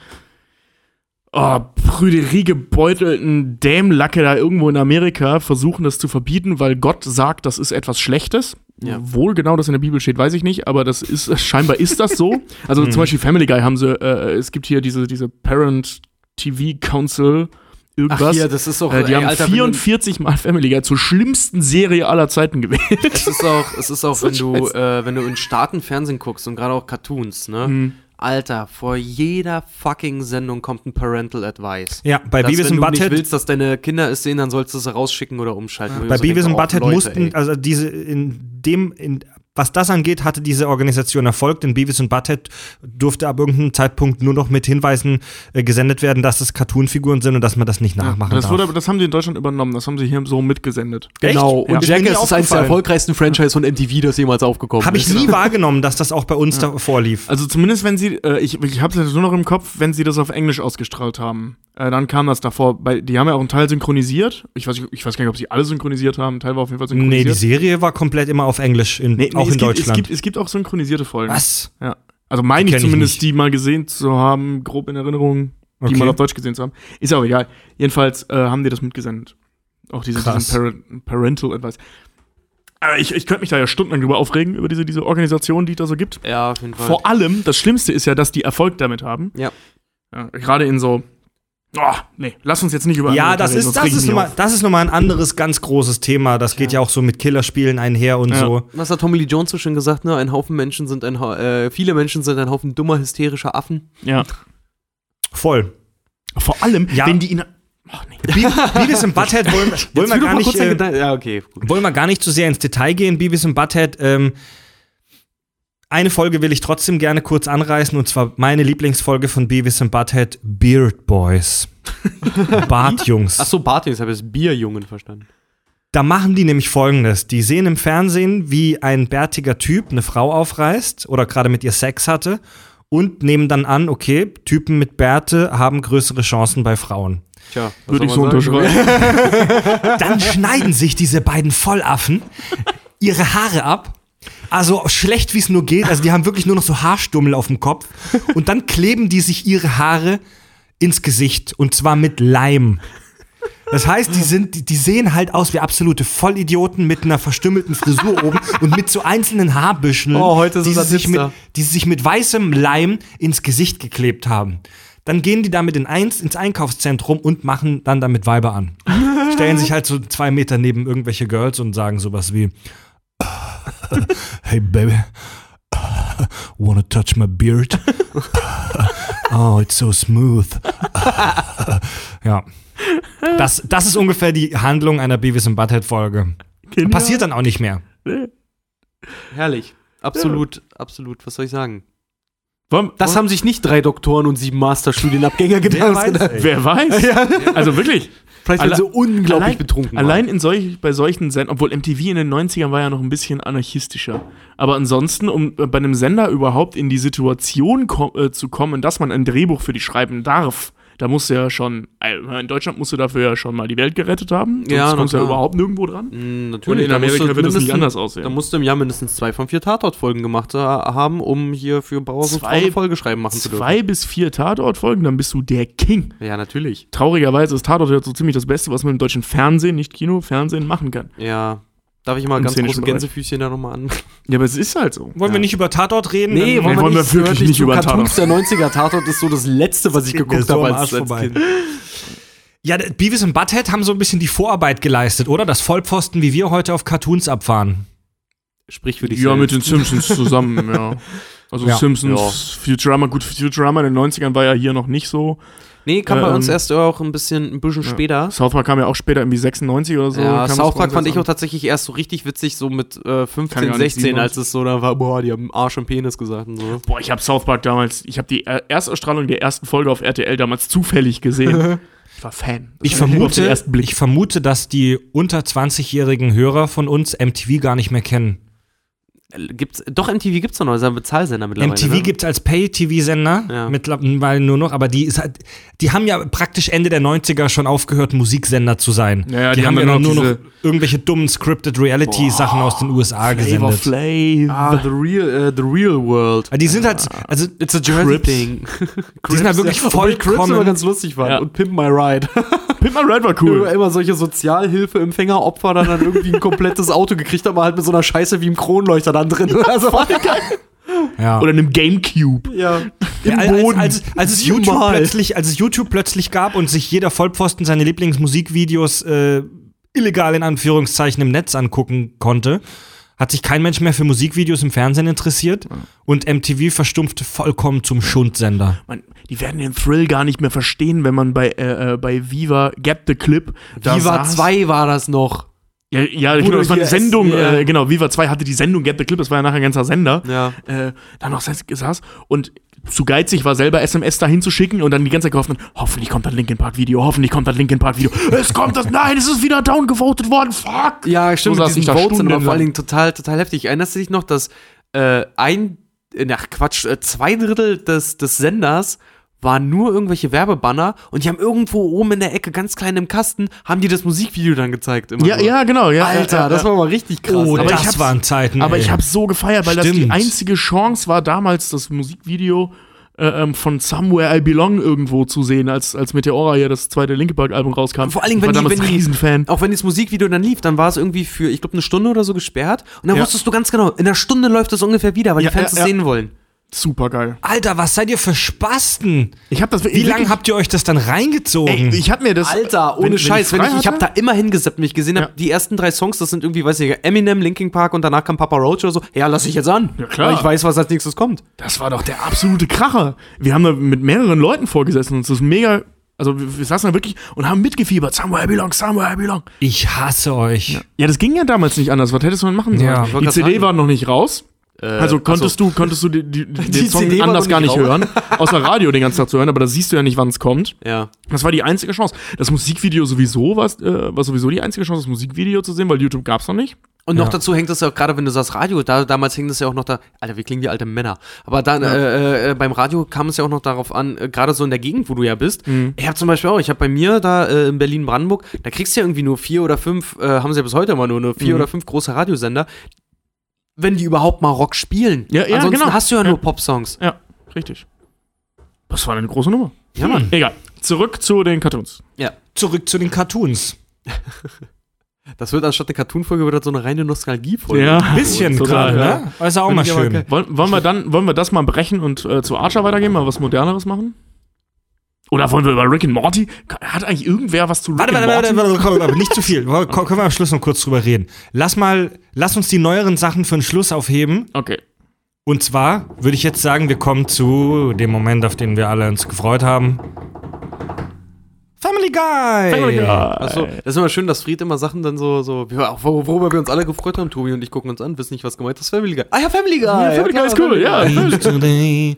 oh, prüderiegebeutelten Dämlacke da irgendwo in Amerika versuchen, das zu verbieten, weil Gott sagt, das ist etwas Schlechtes. Ja. Wohl genau das in der Bibel steht, weiß ich nicht, aber das ist, scheinbar ist das so. Also zum Beispiel Family Guy haben sie, äh, es gibt hier diese, diese Parent TV Council, irgendwas. das ist auch, äh, die ey, haben Alter, wenn du- 44 Mal Family Guy zur schlimmsten Serie aller Zeiten gewählt. Es ist auch, es ist auch So wenn du, äh, wenn du in Staatenfernsehen guckst und gerade auch Cartoons, ne? Mhm. Alter, vor jeder fucking Sendung kommt ein Parental Advice. Ja, bei Dass, Beavis wenn and du nicht Butthead willst, dass deine Kinder es sehen, dann sollst du sie rausschicken oder umschalten. Ich Bei so Beavis oh, Butthead mussten, also diese, in dem, in, was das angeht, hatte diese Organisation Erfolg, denn Beavis and Butthead durfte ab irgendeinem Zeitpunkt nur noch mit Hinweisen äh, gesendet werden, dass es Cartoonfiguren sind und dass man das nicht nachmachen das, darf. wurde, das haben sie in Deutschland übernommen, das haben sie hier so mitgesendet. Genau, Echt? und Ja. Ist Jackass ist eines der erfolgreichsten Franchise von MTV, das jemals aufgekommen Habe ich ist. nie wahrgenommen, dass das auch bei uns da vorlief. Also zumindest wenn sie, äh, ich, ich habe es nur noch im Kopf, wenn sie das auf Englisch ausgestrahlt haben, äh, dann kam das davor. Bei, die haben ja auch einen Teil synchronisiert. Ich weiß, nicht- ich weiß gar nicht, ob sie alle synchronisiert haben. Ein Teil war auf jeden Fall Nee, die synchronisiert. Serie war komplett immer auf Englisch, in, Nee, nee, auch es in gibt, Deutschland. Es gibt, es gibt auch synchronisierte Folgen. Was? Ja. Also meine ich ich zumindest, nicht. die mal gesehen zu haben, grob in Erinnerung, die Okay. mal auf Deutsch gesehen zu haben. Ist auch egal. Jedenfalls äh, haben die das mitgesendet. Auch diese, diesen Parent, Parental Advice. Aber ich, ich könnte mich da ja stundenlang drüber aufregen, über diese, diese Organisation, die es da so gibt. Ja, auf jeden Fall. Vor allem, das Schlimmste ist ja, dass die Erfolg damit haben. Ja. Ja, Gerade in so. Oh, nee, lass uns jetzt nicht über Ja, das reden, ist, das, ist nochmal, das ist nochmal ein anderes, ganz großes Thema. Das geht ja auch so mit Killerspielen einher und Ja. so. Was hat Tommy Lee Jones so schön gesagt, ne? Ein Haufen Menschen sind ein, äh, viele Menschen sind ein Haufen dummer, hysterischer Affen. Ja. Voll. Vor allem, Ja. wenn die ihn. Ach, nee. Be Beavis and Butthead wollen, wollen, wir gar nicht, äh, Gedanken- ja, okay, gut. wollen wir gar nicht zu sehr ins Detail gehen, Beavis and Butthead. Ähm, eine Folge will ich trotzdem gerne kurz anreißen und zwar meine Lieblingsfolge von Beavis and Butthead, Beard Boys. Bartjungs. Achso, ich habe jetzt Bierjungen verstanden. Da machen die nämlich folgendes. Die sehen im Fernsehen, wie ein bärtiger Typ eine Frau aufreißt oder gerade mit ihr Sex hatte und nehmen dann an, okay, Typen mit Bärte haben größere Chancen bei Frauen. Tja, was Würde ich so unterschreiben. Dann schneiden sich diese beiden Vollaffen ihre Haare ab. Also schlecht wie es nur geht. Also die haben wirklich nur noch so Haarstummel auf dem Kopf. Und dann kleben die sich ihre Haare ins Gesicht. Und zwar mit Leim. Das heißt, die, sind, die, sehen halt aus wie absolute Vollidioten mit einer verstümmelten Frisur oben und mit so einzelnen Haarbüscheln, Oh, heute ist die, sie sich mit, die sie sich mit weißem Leim ins Gesicht geklebt haben. Dann gehen die damit in eins, ins Einkaufszentrum und machen dann damit Weiber an. Stellen sich halt so zwei Meter neben irgendwelche Girls und sagen sowas wie Hey baby, wanna touch my beard? Oh, it's so smooth. ja. Das, das ist ungefähr die Handlung einer Beavis and Butthead Folge. Genial. Passiert dann auch nicht mehr. Herrlich. Absolut, absolut. Was soll ich sagen? Das haben sich nicht drei Doktoren und sieben Masterstudienabgänger gedacht. weiß, ey. Wer weiß? Also wirklich. Vielleicht, Alle- sie unglaublich allein, betrunken. Allein in solch, bei solchen Sendern, obwohl MTV in den 90ern war ja noch ein bisschen anarchistischer. Aber ansonsten, um äh, bei einem Sender überhaupt in die Situation ko äh, zu kommen, dass man ein Drehbuch für die schreiben darf, da musst du ja schon, äh, in Deutschland musst du dafür ja schon mal die Welt gerettet haben. Sonst Ja, kommst du ja überhaupt nirgendwo dran. Mm, Natürlich. Und in da Amerika wird das nicht mindestens- anders aussehen. Da musst du im Jahr mindestens zwei von vier Tatort-Folgen gemacht haben, um hier für Bauhaus und Frau Zwei- eine Folge schreiben machen zu dürfen. Zwei bis vier Tatortfolgen, dann bist du der King. Ja, natürlich. Traurigerweise ist Tatort ja so ziemlich das Beste, was man im deutschen Fernsehen, nicht Kino, Fernsehen machen kann. Ja. Darf ich mal Im ganz große. Gänsefüßchen da nochmal an? Ja, aber es ist halt so. Wollen wir nicht über Tatort reden? Nee, Dann- wollen wir wirklich nicht über Cartoons der 90er. Tatort ist so das Letzte, was ich geguckt habe als, als vorbei. Kind. Ja, Beavis und Butthead haben so ein bisschen die Vorarbeit geleistet, oder? Das Vollpfosten, wie wir heute auf Cartoons abfahren. Sprich für dich Ja, mit selbst. den Simpsons zusammen, ja. Also Ja. Simpsons, Futurama, gut, Futurama in den 90ern war ja hier noch nicht so. Nee, kam bei Ähm, uns erst auch ein bisschen, ein bisschen später. South Park kam ja auch später, irgendwie 96 oder so. ja, South Park fand ich auch tatsächlich erst so richtig witzig, so mit äh, Kann 15, ja nicht 16, als 97. es so da war, boah, die haben Arsch und Penis gesagt und so. Boah, ich habe South Park damals, ich habe die Erstausstrahlung der ersten Folge auf RTL damals zufällig gesehen. ich war Fan. Das Ich vermute, ich vermute, dass die unter 20-jährigen Hörer von uns MTV gar nicht mehr kennen. Gibt's, doch, MTV gibt's doch noch, ist ein Bezahlsender mittlerweile. MTV ne? gibt's als Pay-TV-Sender Ja. mittlerweile nur noch, aber die, ist halt, die haben ja praktisch Ende der 90er schon aufgehört, Musiksender zu sein. Ja, ja, die, die haben haben ja nur noch irgendwelche dummen Scripted Reality-Sachen aus den USA Flavor gesendet. Flav. Ah, The Real, äh, the real World. Aber die sind halt, also It's a Jersey Crips. thing. Die sind halt wirklich Obwohl Crips immer ganz lustig waren. Ja. Und Pimp My Ride. My Ride war Immer, cool. immer solche Sozialhilfeempfänger, Opfer dann, dann irgendwie ein komplettes Auto gekriegt haben, halt mit so einer Scheiße wie im Kronleuchter dann drin. Also, ja. Oder einem Gamecube. ja. Ja, als, als, als, als, es YouTube plötzlich, als es YouTube plötzlich gab und sich jeder Vollpfosten seine Lieblingsmusikvideos äh, illegal in Anführungszeichen im Netz angucken konnte, hat sich kein Mensch mehr für Musikvideos im Fernsehen interessiert und MTV verstumpfte vollkommen zum Schundsender. Man, die werden den Thrill gar nicht mehr verstehen, wenn man bei, äh, äh, bei Viva Get the Clip. da Viva saß. 2 war das noch. Ja, ja genau, das war eine Sendung, ja. äh, genau, Viva 2 hatte die Sendung Get the Clip, das war ja nachher ein ganzer Sender. Ja. Äh, dann noch saß und zu geizig war, selber SMS dahin zu schicken und dann die ganze Zeit gehofft, hat, hoffentlich kommt das Linkin Park Video, hoffentlich kommt das Linkin Park Video. es kommt das, nein, es ist wieder downgevotet worden, fuck! Ja, stimmt, So mit diesen Votes sind aber vor allen. Dingen total, total heftig. Erinnerst du dich noch, dass äh, ein, äh, ach Quatsch, äh, zwei Drittel des, des Senders waren nur irgendwelche Werbebanner und die haben irgendwo oben in der Ecke, ganz klein im Kasten, haben die das Musikvideo dann gezeigt. Immer Ja, nur. ja, genau. Ja, Alter, ja, das war mal richtig krass. Oh, aber das ich hab's- waren Zeiten. Aber ey. ich habe so gefeiert, weil das die Stimmt. einzige Chance war, damals das Musikvideo äh, ähm, von Somewhere I Belong irgendwo zu sehen, als, als Meteora hier das zweite Linkin Park Album rauskam. Vor allen Dingen, ich war wenn die- damals wenn Riesenfan. Auch wenn das Musikvideo dann lief, dann war es irgendwie für, ich glaube, eine Stunde oder so gesperrt. Und dann Ja. wusstest du ganz genau, in einer Stunde läuft das ungefähr wieder, weil Ja, die Fans ja, es ja. sehen wollen. Super geil. Alter, was seid ihr für Spasten? Ich habe das Wie lange habt ihr euch das dann reingezogen? Ey, ich hab mir das. Alter, ohne wenn- Scheiß, wenn frei ich, ich habe da immer hingesappt, wenn ich gesehen habe, Ja. die ersten drei Songs, das sind irgendwie, weiß ich, Eminem, Linkin Park und danach kam Papa Roach oder so. Ja, lass ich jetzt an. Ja, klar. Weil ich weiß, was als nächstes kommt. Das war doch der absolute Kracher. Wir haben da mit mehreren Leuten vorgesessen und es ist mega. Also wir, wir saßen da wirklich und haben mitgefiebert. Somewhere I belong, somewhere I belong. ich hasse euch. Ja, das ging ja damals nicht anders. Was hättest du denn machen sollen? Ja, ich die CD sagen. war noch nicht raus. Also konntest du, konntest du die, die, die, den Song CD anders gar nicht hören, außer Radio den ganzen Tag zu hören, aber da siehst du ja nicht, wann es kommt. Ja. Das war die einzige Chance. Das Musikvideo sowieso war, äh, war sowieso die einzige Chance, das Musikvideo zu sehen, weil YouTube gab's noch nicht. Und noch Ja. dazu hängt das ja auch, gerade wenn du sagst Radio, da, damals hing das ja auch noch da, Alter, wir klingen wie alte Männer. Aber dann äh, äh, beim Radio kam es ja auch noch darauf an, äh, gerade so in der Gegend, wo du ja bist. Ich habe zum Beispiel auch, ich habe bei mir da äh, in Berlin-Brandenburg, da kriegst du ja irgendwie nur vier oder fünf, äh, haben sie ja bis heute immer nur, nur vier oder fünf große Radiosender, wenn die überhaupt mal Rock spielen. Ja, ja, Ansonsten genau. hast du ja, Ja. nur Popsongs. Ja, richtig. Das war eine große Nummer. Ja, Mann. Egal. Zurück zu den Cartoons. Ja. Zurück zu den Cartoons. Das wird anstatt eine Cartoon-Folge, wird das so eine reine Nostalgie-Folge. Ein bisschen gerade, ja. ne? Das ist auch Find mal schön. Wollen, wollen wir dann, wollen wir das mal brechen und äh, zu Archer weitergehen, mal was Moderneres machen? Oder wollen wir über Rick and Morty? Hat eigentlich irgendwer was zu Rick Warte, warte, Morty? warte, warte, komm, aber nicht zu viel. Ko- Können wir am Schluss noch kurz drüber reden. Lass mal, lass uns die neueren Sachen für den Schluss aufheben. Okay. Und zwar würde ich jetzt sagen, wir kommen zu dem Moment, auf den wir alle uns gefreut haben. Family Guy. Family Guy. Achso, das ist immer schön, dass Fried immer Sachen dann so, so worüber wir uns alle gefreut haben, Tobi und ich gucken uns an, wissen nicht, was gemeint ist. Family Guy. Ah ja, Family Guy. Ja, Family Guy ist cool, ja. Today.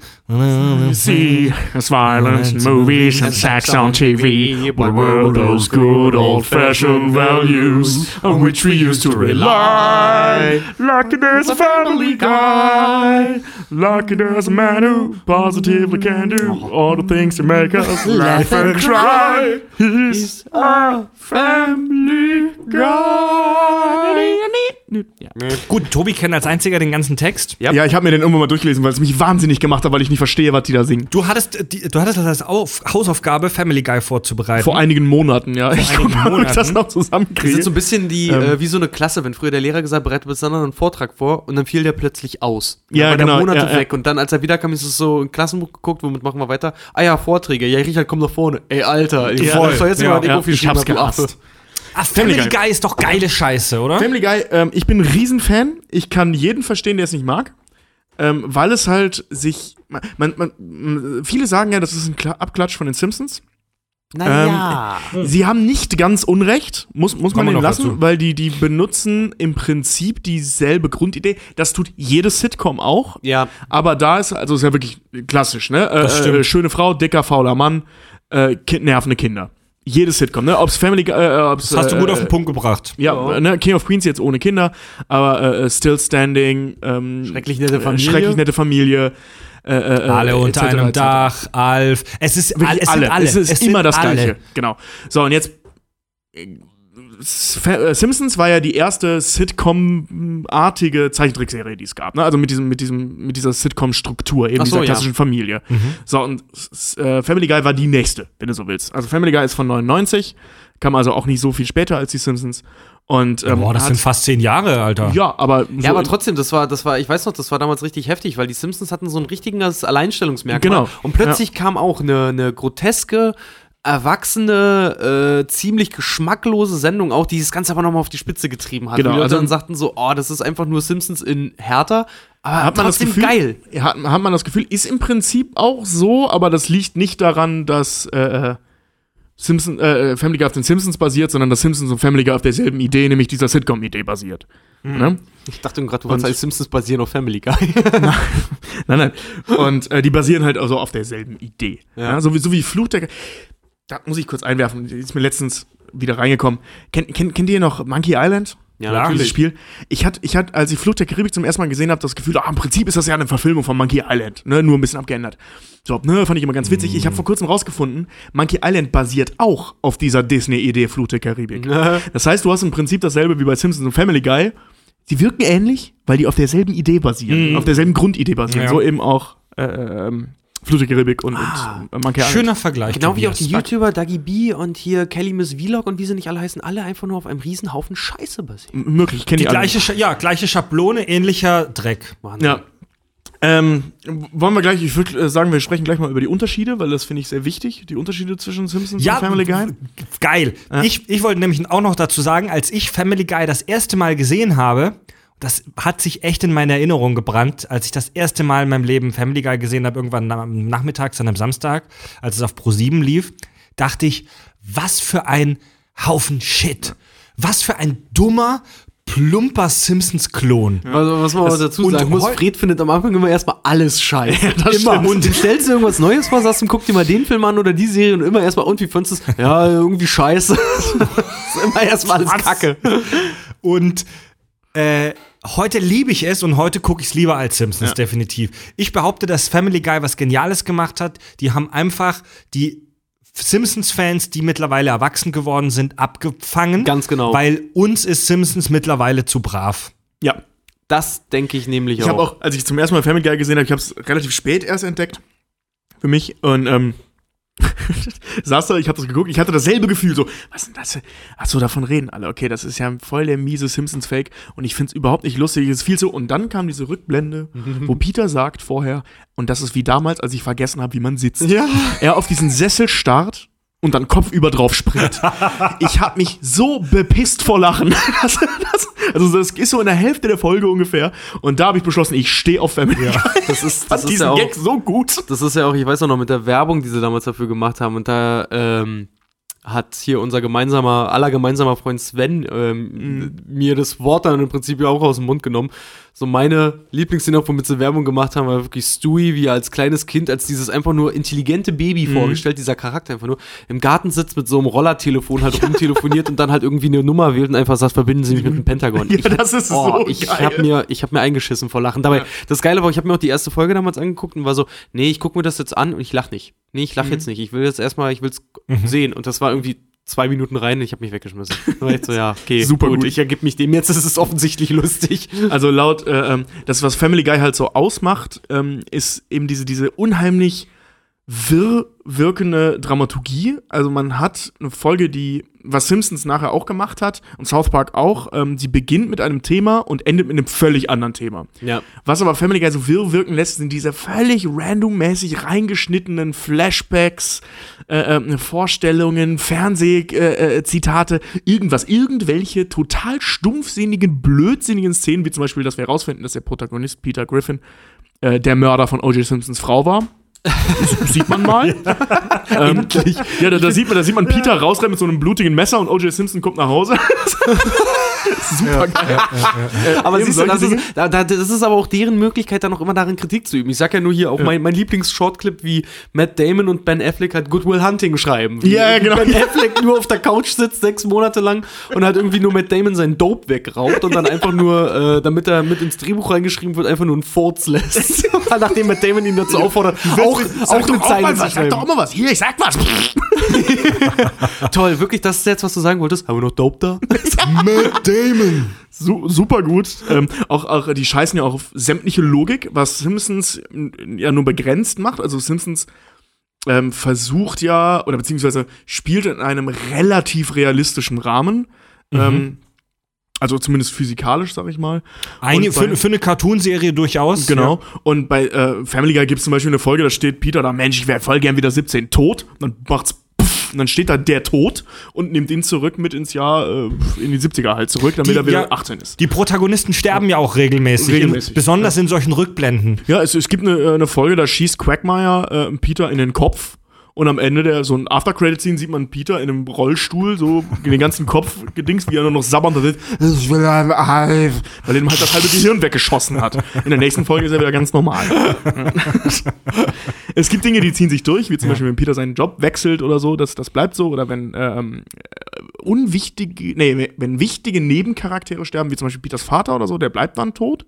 See, violence in movies and sex on TV. But were those good old fashioned values on which we used to rely? Lucky there's a family guy. Lucky there's a man who positively can do all the things to make us laugh and cry. He's a family guy. Ja. Gut, Tobi kennt als einziger den ganzen Text. Ja. Ja, ich habe mir den irgendwann mal durchgelesen, weil es mich wahnsinnig gemacht hat, weil ich nicht verstehe, was die da singen. Du hattest, äh, die, du hattest das als Auf Hausaufgabe, Family Guy vorzubereiten. Vor einigen Monaten, ja. ich einigen guck mal, ob ich das Monaten. noch Das zusammenkriege. sind so ein bisschen die, Ähm. äh, wie so eine Klasse, wenn früher der Lehrer gesagt hat, bereitet bis dann einen Vortrag vor und dann fiel der plötzlich aus. Und Ja, dann war genau, Der Monate ja, ja. weg und dann, als er wiederkam, ist es so ein Klassenbuch geguckt, womit machen wir weiter? Ah ja, Vorträge. Ja, Richard, komm nach vorne. Ey, Alter, ich Ja, soll jetzt ja, ja, ich hab's schreiben, ah, Family, Family Guy. ist doch geile Scheiße, oder? Family Guy, ähm, ich bin ein Riesenfan. Ich kann jeden verstehen, der es nicht mag. Ähm, weil es halt sich. Man, man, viele sagen ja, das ist ein Kla Abklatsch von den Simpsons. Naja. Sie haben nicht ganz Unrecht, muss, muss man ihnen lassen, dazu. weil die, die benutzen im Prinzip dieselbe Grundidee. Das tut jedes Sitcom auch. ja, Aber da ist, also ist ja wirklich klassisch, ne? Äh, Das stimmt. Äh, schöne Frau, dicker, fauler Mann, äh, nervende Kinder. Jedes Sitcom, ne? Ob's Family Guy, äh, ob's, Das hast du äh, gut auf äh, den Punkt gebracht. Ja, Ja. Ne, King of Queens jetzt ohne Kinder, aber äh, äh, Still Standing, ähm, Schrecklich nette äh, Familie. schrecklich nette Familie. Äh, äh, Alle äh, unter etc., einem. Dach, Alf. Es ist Wirklich all- es alle. Sind alle. Es ist Es immer sind das alle. Gleiche. Genau. So, und jetzt. Äh, Simpsons war ja die erste Sitcom-artige Zeichentrickserie, die es gab. Ne? Also mit, diesem, mit, diesem, mit dieser Sitcom-Struktur, eben so, dieser ja. klassischen Familie. Mhm. So, und äh, Family Guy war die nächste, wenn du so willst. Also Family Guy ist von 99, kam also auch nicht so viel später als die Simpsons. Und, ähm, Boah, das hat- sind fast zehn Jahre, Alter. Ja, aber. So Ja, aber trotzdem, das war, das war, ich weiß noch, das war damals richtig heftig, weil die Simpsons hatten so ein richtiges Alleinstellungsmerkmal. Genau. Und plötzlich kam auch eine, eine groteske, erwachsene, äh, ziemlich geschmacklose Sendung auch, die das Ganze aber nochmal auf die Spitze getrieben hat. Genau, die Leute also- dann sagten so, oh, das ist einfach nur Simpsons in härter, aber hat man das Gefühl, geil. Hat, hat man das Gefühl, ist im Prinzip auch so, aber das liegt nicht daran, dass äh, Simpson, äh, Family Guy auf den Simpsons basiert, sondern dass Simpsons und Family Guy auf derselben Idee, nämlich dieser Sitcom-Idee basiert. Ne? Ich dachte gerade, du wolltest als Simpsons basieren auf Family Guy. Nein, nein. Und äh, die basieren halt also auf derselben Idee. Ja. Ja. so, wie, so wie Fluch der. Da muss ich kurz einwerfen, ist mir letztens wieder reingekommen. Kennt, kennt, kennt ihr noch Monkey Island? Ja, Klar. Dieses Spiel. Ich hatte, ich hatte, als ich Flucht der Karibik zum ersten Mal gesehen habe, das Gefühl, ah, im Prinzip ist das ja eine Verfilmung von Monkey Island, ne, nur ein bisschen abgeändert. So, ne, fand ich immer ganz witzig. Ich habe vor kurzem rausgefunden, Monkey Island basiert auch auf dieser Disney-Idee Flucht der Karibik. Das heißt, du hast im Prinzip dasselbe wie bei Simpsons und Family Guy. Die wirken ähnlich, weil die auf derselben Idee basieren, auf derselben Grundidee basieren. Ja. So eben auch äh, ähm, Flucht der Karibik und, Ah. und äh, Monkey Island. Schöner Vergleich. Genau wie auch die YouTuber Dagi B und hier Kelly Miss Vlog und wie sie nicht alle heißen, alle einfach nur auf einem Riesenhaufen Scheiße basieren. M- Möglich, ich kenne alle. gleiche, Scha- ja, gleiche Schablone, ähnlicher Dreck. Wahnsinn. Ja. Ähm, wollen wir gleich, ich würde äh, sagen, wir sprechen gleich mal über die Unterschiede, weil das finde ich sehr wichtig, die Unterschiede zwischen Simpsons Ja, und Family Guy. Geil. Ja. Ich, ich wollte nämlich auch noch dazu sagen, als ich Family Guy das erste Mal gesehen habe, das hat sich echt in meine Erinnerung gebrannt, als ich das erste Mal in meinem Leben Family Guy gesehen habe, irgendwann na- nachmittags an einem Samstag, als es auf Pro7 lief, dachte ich, was für ein Haufen Shit. Was für ein dummer, plumper Simpsons-Klon. Also, was man Das- aber dazu und sagen muss, Fred findet am Anfang immer erstmal alles scheiße. das immer. stimmt. Und du stellst dir irgendwas Neues vor, sagst ihm, guck dir mal den Film an oder die Serie und immer erstmal, und wie findest du es? Ja, irgendwie scheiße. ist immer erstmal alles Was? Kacke. Und äh, heute liebe ich es und heute gucke ich es lieber als Simpsons, Ja. definitiv. Ich behaupte, dass Family Guy was Geniales gemacht hat. Die haben einfach die Simpsons-Fans, die mittlerweile erwachsen geworden sind, abgefangen. Ganz genau. Weil uns ist Simpsons mittlerweile zu brav. Ja. Das denke ich nämlich Ich habe auch, als ich zum ersten Mal Family Guy gesehen habe, ich habe es relativ spät erst entdeckt. Für mich. Und ähm, saß da, ich habe das geguckt, ich hatte dasselbe Gefühl, so, was ist denn das? Ach so, davon reden alle. Okay, das ist ja voll der miese Simpsons-Fake und ich finde es überhaupt nicht lustig, es ist viel so. Und dann kam diese Rückblende, wo Peter sagt vorher, und das ist wie damals, als ich vergessen habe, wie man sitzt. Ja. Er auf diesen Sessel starrt und dann kopfüber drauf springt. ich habe mich so bepisst vor Lachen. Das, das, also das ist so in der Hälfte der Folge ungefähr. Und da habe ich beschlossen, ich stehe auf Family. Ja. Das ist, Das ist ja auch, Gag so gut. das ist ja auch, ich weiß auch noch, mit der Werbung, die sie damals dafür gemacht haben, und da, ähm, hat hier unser gemeinsamer, aller gemeinsamer Freund Sven ähm, mir das Wort dann im Prinzip ja auch aus dem Mund genommen. So meine Lieblingsszene, womit sie Werbung gemacht haben, war wirklich Stewie, wie er als kleines Kind, als dieses einfach nur intelligente Baby vorgestellt, dieser Charakter einfach nur, im Garten sitzt mit so einem Rollertelefon halt rumtelefoniert und dann halt irgendwie eine Nummer wählt und einfach sagt, verbinden Sie mich mit dem Pentagon. Ja, Ich hab- das ist oh, so ich geil. hab mir, ich habe mir eingeschissen vor Lachen. Dabei, Ja. das Geile war, ich habe mir auch die erste Folge damals angeguckt und war so, nee, ich gucke mir das jetzt an und ich lach nicht. Nee, ich lach Mhm. jetzt nicht. Ich will jetzt erstmal, ich will's sehen. Und das war irgendwie zwei Minuten rein und ich habe mich weggeschmissen. Da war ich so, ja, okay, Super gut. Ich ergib mich dem jetzt, das ist offensichtlich lustig. Also laut, äh, ähm, das, was Family Guy halt so ausmacht, ähm, ist eben diese, diese unheimlich wirr wirkende Dramaturgie. Also man hat eine Folge, die, was Simpsons nachher auch gemacht hat und South Park auch, ähm, sie beginnt mit einem Thema und endet mit einem völlig anderen Thema. Ja. Was aber Family Guy so wirr wirken lässt, sind diese völlig randommäßig reingeschnittenen Flashbacks, äh, äh, Vorstellungen, Fernsehzitate, äh, Zitate, irgendwas, irgendwelche total stumpfsinnigen, blödsinnigen Szenen, wie zum Beispiel, dass wir herausfinden, dass der Protagonist Peter Griffin äh, der Mörder von O.J. Simpsons Frau war. Das sieht man mal. ähm, ja, da, da, sieht man, da sieht man Peter rausrennen mit so einem blutigen Messer und O.J. Simpson kommt nach Hause. Super geil. Aber eben siehst du, das ist, da, da, das ist aber auch deren Möglichkeit, dann auch immer darin Kritik zu üben. Ich sag ja nur hier auch mein, mein Lieblings-Shortclip, wie Matt Damon und Ben Affleck halt Goodwill Hunting schreiben. Ja, ja, genau. Ben Affleck nur auf der Couch sitzt, sechs Monate lang und halt irgendwie nur Matt Damon sein Dope wegraubt und dann einfach nur, äh, damit er mit ins Drehbuch reingeschrieben wird, einfach nur einen Furz lässt. Nachdem Matt Damon ihn dazu auffordert, auch, Sag auch doch eine Zeile mal was, sag doch auch mal was. Hier, ich sag was. Toll, wirklich, das ist jetzt, was du sagen wolltest. Haben wir noch Dope da? Matt Damon. Su super gut. Ähm, auch, auch die scheißen ja auch auf sämtliche Logik, was Simpsons ja nur begrenzt macht. Also Simpsons ähm, versucht ja, oder beziehungsweise spielt in einem relativ realistischen Rahmen. Ähm, also zumindest physikalisch, sag ich mal. Eine, bei- für, für eine Cartoonserie durchaus. Genau. Und bei äh, Family Guy gibt es zum Beispiel eine Folge, da steht Peter da, Mensch, ich wäre voll gern wieder 17 tot. Dann macht's pff, und dann steht da der tot und nimmt ihn zurück mit ins Jahr, äh, in die 70er halt zurück, damit Die- er wieder ja. 18 ist. Die Protagonisten sterben ja auch regelmäßig. Regelmäßig, in, besonders in solchen Rückblenden. Ja, es, es gibt eine, äh, eine Folge, da schießt Quagmire äh, Peter in den Kopf. Und am Ende der so ein After-Credit-Scene sieht man Peter in einem Rollstuhl, so in den ganzen Kopf gedings, wie er nur noch sabbernd da sitzt. Ich will Eis. Weil ihm halt das halbe Gehirn weggeschossen hat. In der nächsten Folge ist er wieder ganz normal. es gibt Dinge, die ziehen sich durch, wie zum Beispiel, wenn Peter seinen Job wechselt oder so, das, das bleibt so. Oder wenn ähm, äh, unwichtige, nee, wenn wichtige Nebencharaktere sterben, wie zum Beispiel Peters Vater oder so, der bleibt dann tot.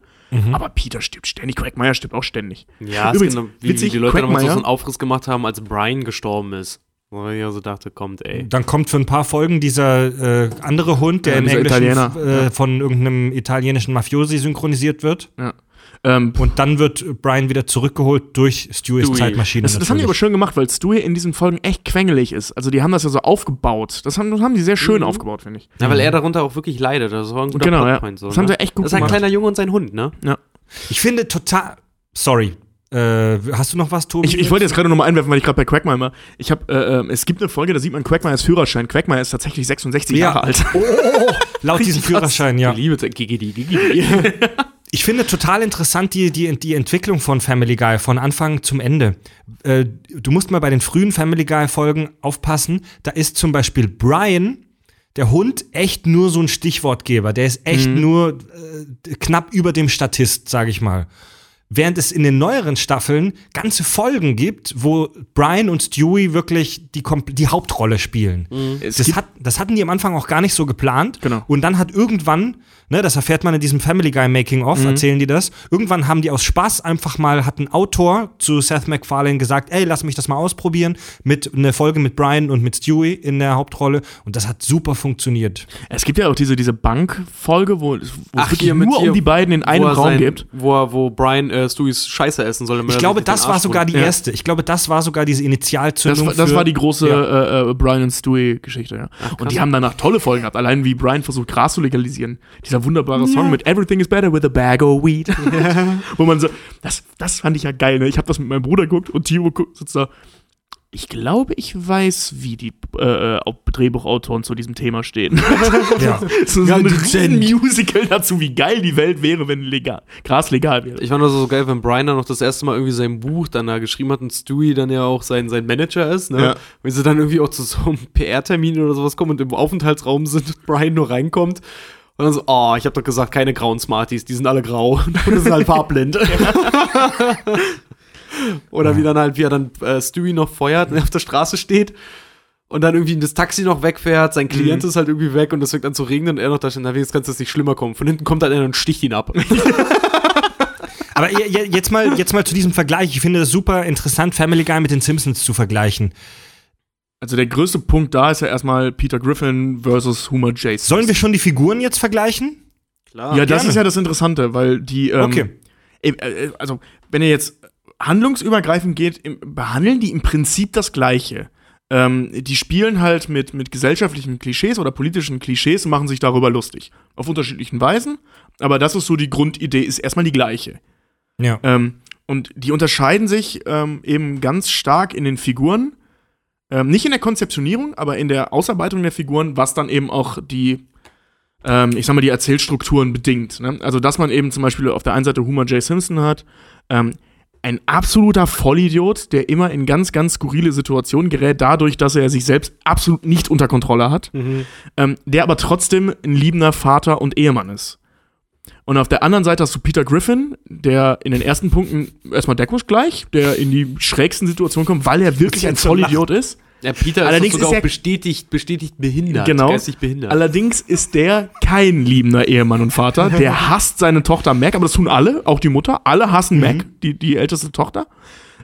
Aber Peter stirbt ständig, Quagmire stirbt auch ständig. Ja, Übrigens, ist genau, wie, witzig, wie die Leute damals so einen Aufriss gemacht haben, als Brian gestorben ist. Wo ich also dachte, kommt, ey. Dann kommt für ein paar Folgen dieser äh, andere Hund, der Ja, im Englischen äh, ja. von irgendeinem italienischen Mafiosi synchronisiert wird. Ja. Ähm, Und dann wird Brian wieder zurückgeholt durch Stewies Stewie. Zeitmaschine. das, das haben die aber schön gemacht, weil Stewie in diesen Folgen echt quengelig ist. Also die haben das ja so aufgebaut. Das haben, das haben die sehr schön aufgebaut, finde ich. Ja, weil er darunter auch wirklich leidet. Das war ein guter Genau, ja. So, Das haben ne? sie echt gut Das ist ein gemacht. kleiner Junge und sein Hund, ne? Ich finde total. Sorry. Äh, hast du noch was, Tobi? Ich, ich wollte jetzt gerade nochmal einwerfen, weil ich gerade bei Quagmire war. Ich habe, äh, äh, es gibt eine Folge, da sieht man Quagmires Führerschein. Quagmire ist tatsächlich 66 Ja. Jahre alt. Oh, oh, oh. Laut diesem Führerschein, ja. Ich liebe Gigidi, Gigidi. Ich finde total interessant die, die, die Entwicklung von Family Guy von Anfang zum Ende. Äh, du musst mal bei den frühen Family Guy-Folgen aufpassen. Da ist zum Beispiel Brian, der Hund, echt nur so ein Stichwortgeber. Der ist echt nur äh, knapp über dem Statist, sage ich mal. Während es in den neueren Staffeln ganze Folgen gibt, wo Brian und Stewie wirklich die, die Hauptrolle spielen. Es Das, hat, das hatten die am Anfang auch gar nicht so geplant. Genau. Und dann hat irgendwann, ne, das erfährt man in diesem Family Guy Making of, erzählen die das. Irgendwann haben die aus Spaß einfach mal, hat ein Autor zu Seth MacFarlane gesagt, ey, lass mich das mal ausprobieren, mit einer Folge mit Brian und mit Stewie in der Hauptrolle. Und das hat super funktioniert. Es gibt ja auch diese, diese Bankfolge, wo, es- wirklich nur um die beiden in einem Raum sein- gibt. Wo, wo Brian äh, Stewies Scheiße essen soll. Ich glaube, das war sogar die. Ja. erste. Ich glaube, das war sogar diese Initialzündung. Das, war- das für- war die große Ja. äh, äh, Brian und Stewie-Geschichte, ja. und die haben danach tolle Folgen gehabt. Allein wie Brian versucht, Gras zu legalisieren. Dieser wunderbare Song mit Everything is better with a bag of weed. Wo man so, das, das fand ich ja geil, ne? Ich habe das mit meinem Bruder geguckt und Timo guckt, sitzt da. Ich glaube, ich weiß, wie die äh, äh, Drehbuchautoren zu diesem Thema stehen. Ja. so, so ein riesen Musical dazu, wie geil die Welt wäre, wenn legal, Gras legal wäre. Ich fand das so geil, wenn Brian dann noch das erste Mal irgendwie sein Buch dann da geschrieben hat und Stewie dann ja auch sein, sein Manager ist, ne? Ja. Wenn sie dann irgendwie auch zu so einem PR-Termin oder sowas kommen und im Aufenthaltsraum sind und Brian nur reinkommt und dann so, oh, ich hab doch gesagt, keine grauen Smarties, die sind alle grau und sind halt farbblind. Oder wie dann halt, wie er dann äh, Stewie noch feuert und er auf der Straße steht und dann irgendwie das Taxi noch wegfährt, sein Klient ist halt irgendwie weg und es fängt an zu regnen und er noch da steht, na, wenigstens kann es nicht schlimmer kommen. Von hinten kommt halt einer und sticht ihn ab. Aber je- je- jetzt mal, jetzt mal zu diesem Vergleich. Ich finde das super interessant, Family Guy mit den Simpsons zu vergleichen. Also der größte Punkt da ist ja erstmal Peter Griffin versus Homer J. Simpson. Sollen wir schon die Figuren jetzt vergleichen? Klar. Ja, das gerne. ist ja das Interessante, weil die, ähm, Okay. äh, äh, also wenn ihr jetzt handlungsübergreifend geht, behandeln die im Prinzip das Gleiche. Ähm, die spielen halt mit, mit gesellschaftlichen Klischees oder politischen Klischees und machen sich darüber lustig. Auf unterschiedlichen Weisen, aber das ist so die Grundidee, ist erstmal die gleiche. Ja. Ähm, und die unterscheiden sich ähm, eben ganz stark in den Figuren. Ähm, nicht in der Konzeptionierung, aber in der Ausarbeitung der Figuren, was dann eben auch die, ähm, ich sag mal, die Erzählstrukturen bedingt. Ne? Also, dass man eben zum Beispiel auf der einen Seite Homer J. Simpson hat, ähm, ein absoluter Vollidiot, der immer in ganz, ganz skurrile Situationen gerät, dadurch, dass er sich selbst absolut nicht unter Kontrolle hat, ähm, der aber trotzdem ein liebender Vater und Ehemann ist. Und auf der anderen Seite hast du Peter Griffin, der in den ersten Punkten erstmal deckungsgleich, der in die schrägsten Situationen kommt, weil er wirklich ein Vollidiot ist. Ja, Peter Allerdings ist sogar ist auch bestätigt, bestätigt behindert. Genau. Geistig behindert. Allerdings ist der kein liebender Ehemann und Vater. Der hasst seine Tochter Mac, aber das tun alle, auch die Mutter. Alle hassen Mac, die, die älteste Tochter.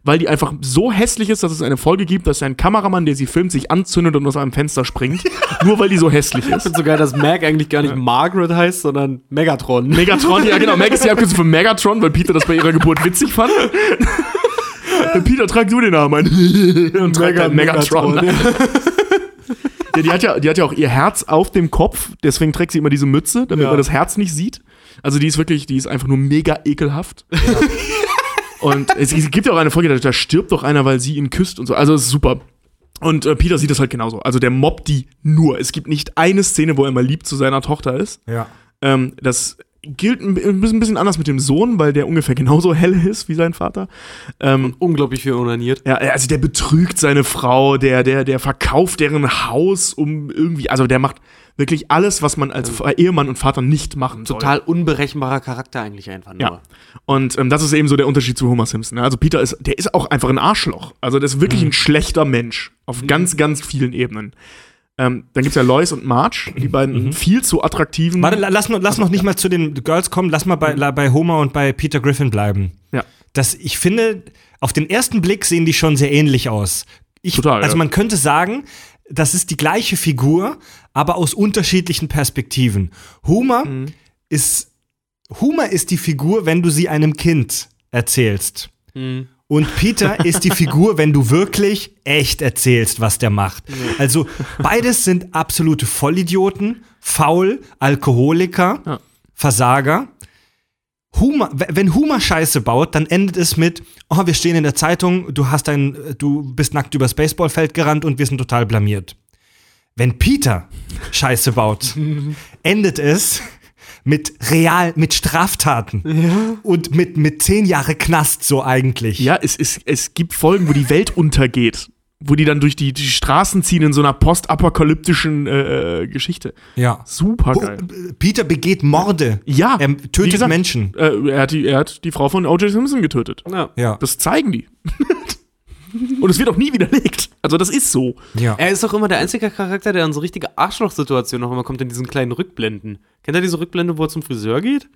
Weil die einfach so hässlich ist, dass es eine Folge gibt, dass ein Kameramann, der sie filmt, sich anzündet und aus einem Fenster springt. nur weil die so hässlich Ich ist. finde so geil, dass Mac eigentlich gar nicht Margaret heißt, sondern Megatron. Megatron, ja genau, Mac ist die Abkürzung für Megatron, weil Peter das bei ihrer Geburt witzig fand. Peter, trag du den Namen ein. und trägt ein Megatron. Ja, die hat ja, die hat ja auch ihr Herz auf dem Kopf, deswegen trägt sie immer diese Mütze, damit Ja. man das Herz nicht sieht. Also die ist wirklich, die ist einfach nur mega ekelhaft. Und es, es gibt ja auch eine Folge, da, da stirbt doch einer, weil sie ihn küsst und so. Also es ist super. Und äh, Peter sieht das halt genauso. Also der mobbt die nur. Es gibt nicht eine Szene, wo er mal lieb zu seiner Tochter ist. Ja. Ähm, das gilt ein bi- ein bisschen, anders mit dem Sohn, weil der ungefähr genauso hell ist wie sein Vater. Ähm, Unglaublich viel onaniert. ja, also der betrügt seine Frau, der, der, der verkauft deren Haus, um irgendwie, also der macht wirklich alles, was man als Ehemann und Vater nicht machen soll. Total unberechenbarer Charakter eigentlich einfach nur. Ja. Und ähm, das ist eben so der Unterschied zu Homer Simpson. ne? Also Peter ist, der ist auch einfach ein Arschloch. Also der ist wirklich ein schlechter Mensch. Auf ganz, ganz vielen Ebenen. Ähm, dann gibt's ja Lois und Marge, die beiden viel zu attraktiven. Warte, la- lass, noch- lass noch nicht mal zu den Girls kommen, lass mal bei, la- bei Homer und bei Peter Griffin bleiben. Ja. Das, ich finde, auf den ersten Blick sehen die schon sehr ähnlich aus. Ich, Total, Also ja. man könnte sagen, das ist die gleiche Figur, aber aus unterschiedlichen Perspektiven. Homer Mhm. ist Homer ist die Figur, wenn du sie einem Kind erzählst. Mhm. Und Peter ist die Figur, wenn du wirklich echt erzählst, was der macht. Also beides sind absolute Vollidioten, faul, Alkoholiker, Ja. Versager. Humor, w- wenn Humor Scheiße baut, dann endet es mit, oh, wir stehen in der Zeitung, du hast ein, du bist nackt übers Baseballfeld gerannt und wir sind total blamiert. Wenn Peter Scheiße baut, endet es mit real, mit Straftaten und mit, mit zehn Jahre Knast so eigentlich. Ja, es, es, es gibt Folgen, wo die Welt untergeht. Wo die dann durch die, die Straßen ziehen in so einer postapokalyptischen äh, äh, Geschichte. ja. Super geil. Peter begeht Morde. Ja, Er tötet gesagt, Menschen. Äh, er, hat die, er hat die Frau von O.J. Simpson getötet. Ja. Ja. Das zeigen die. Und es wird auch nie widerlegt. Also das ist so. ja. Er ist doch immer der einzige Charakter, der an so richtige Arschlochsituationen noch immer kommt in diesen kleinen Rückblenden. Kennt ihr diese Rückblende, wo er zum Friseur geht?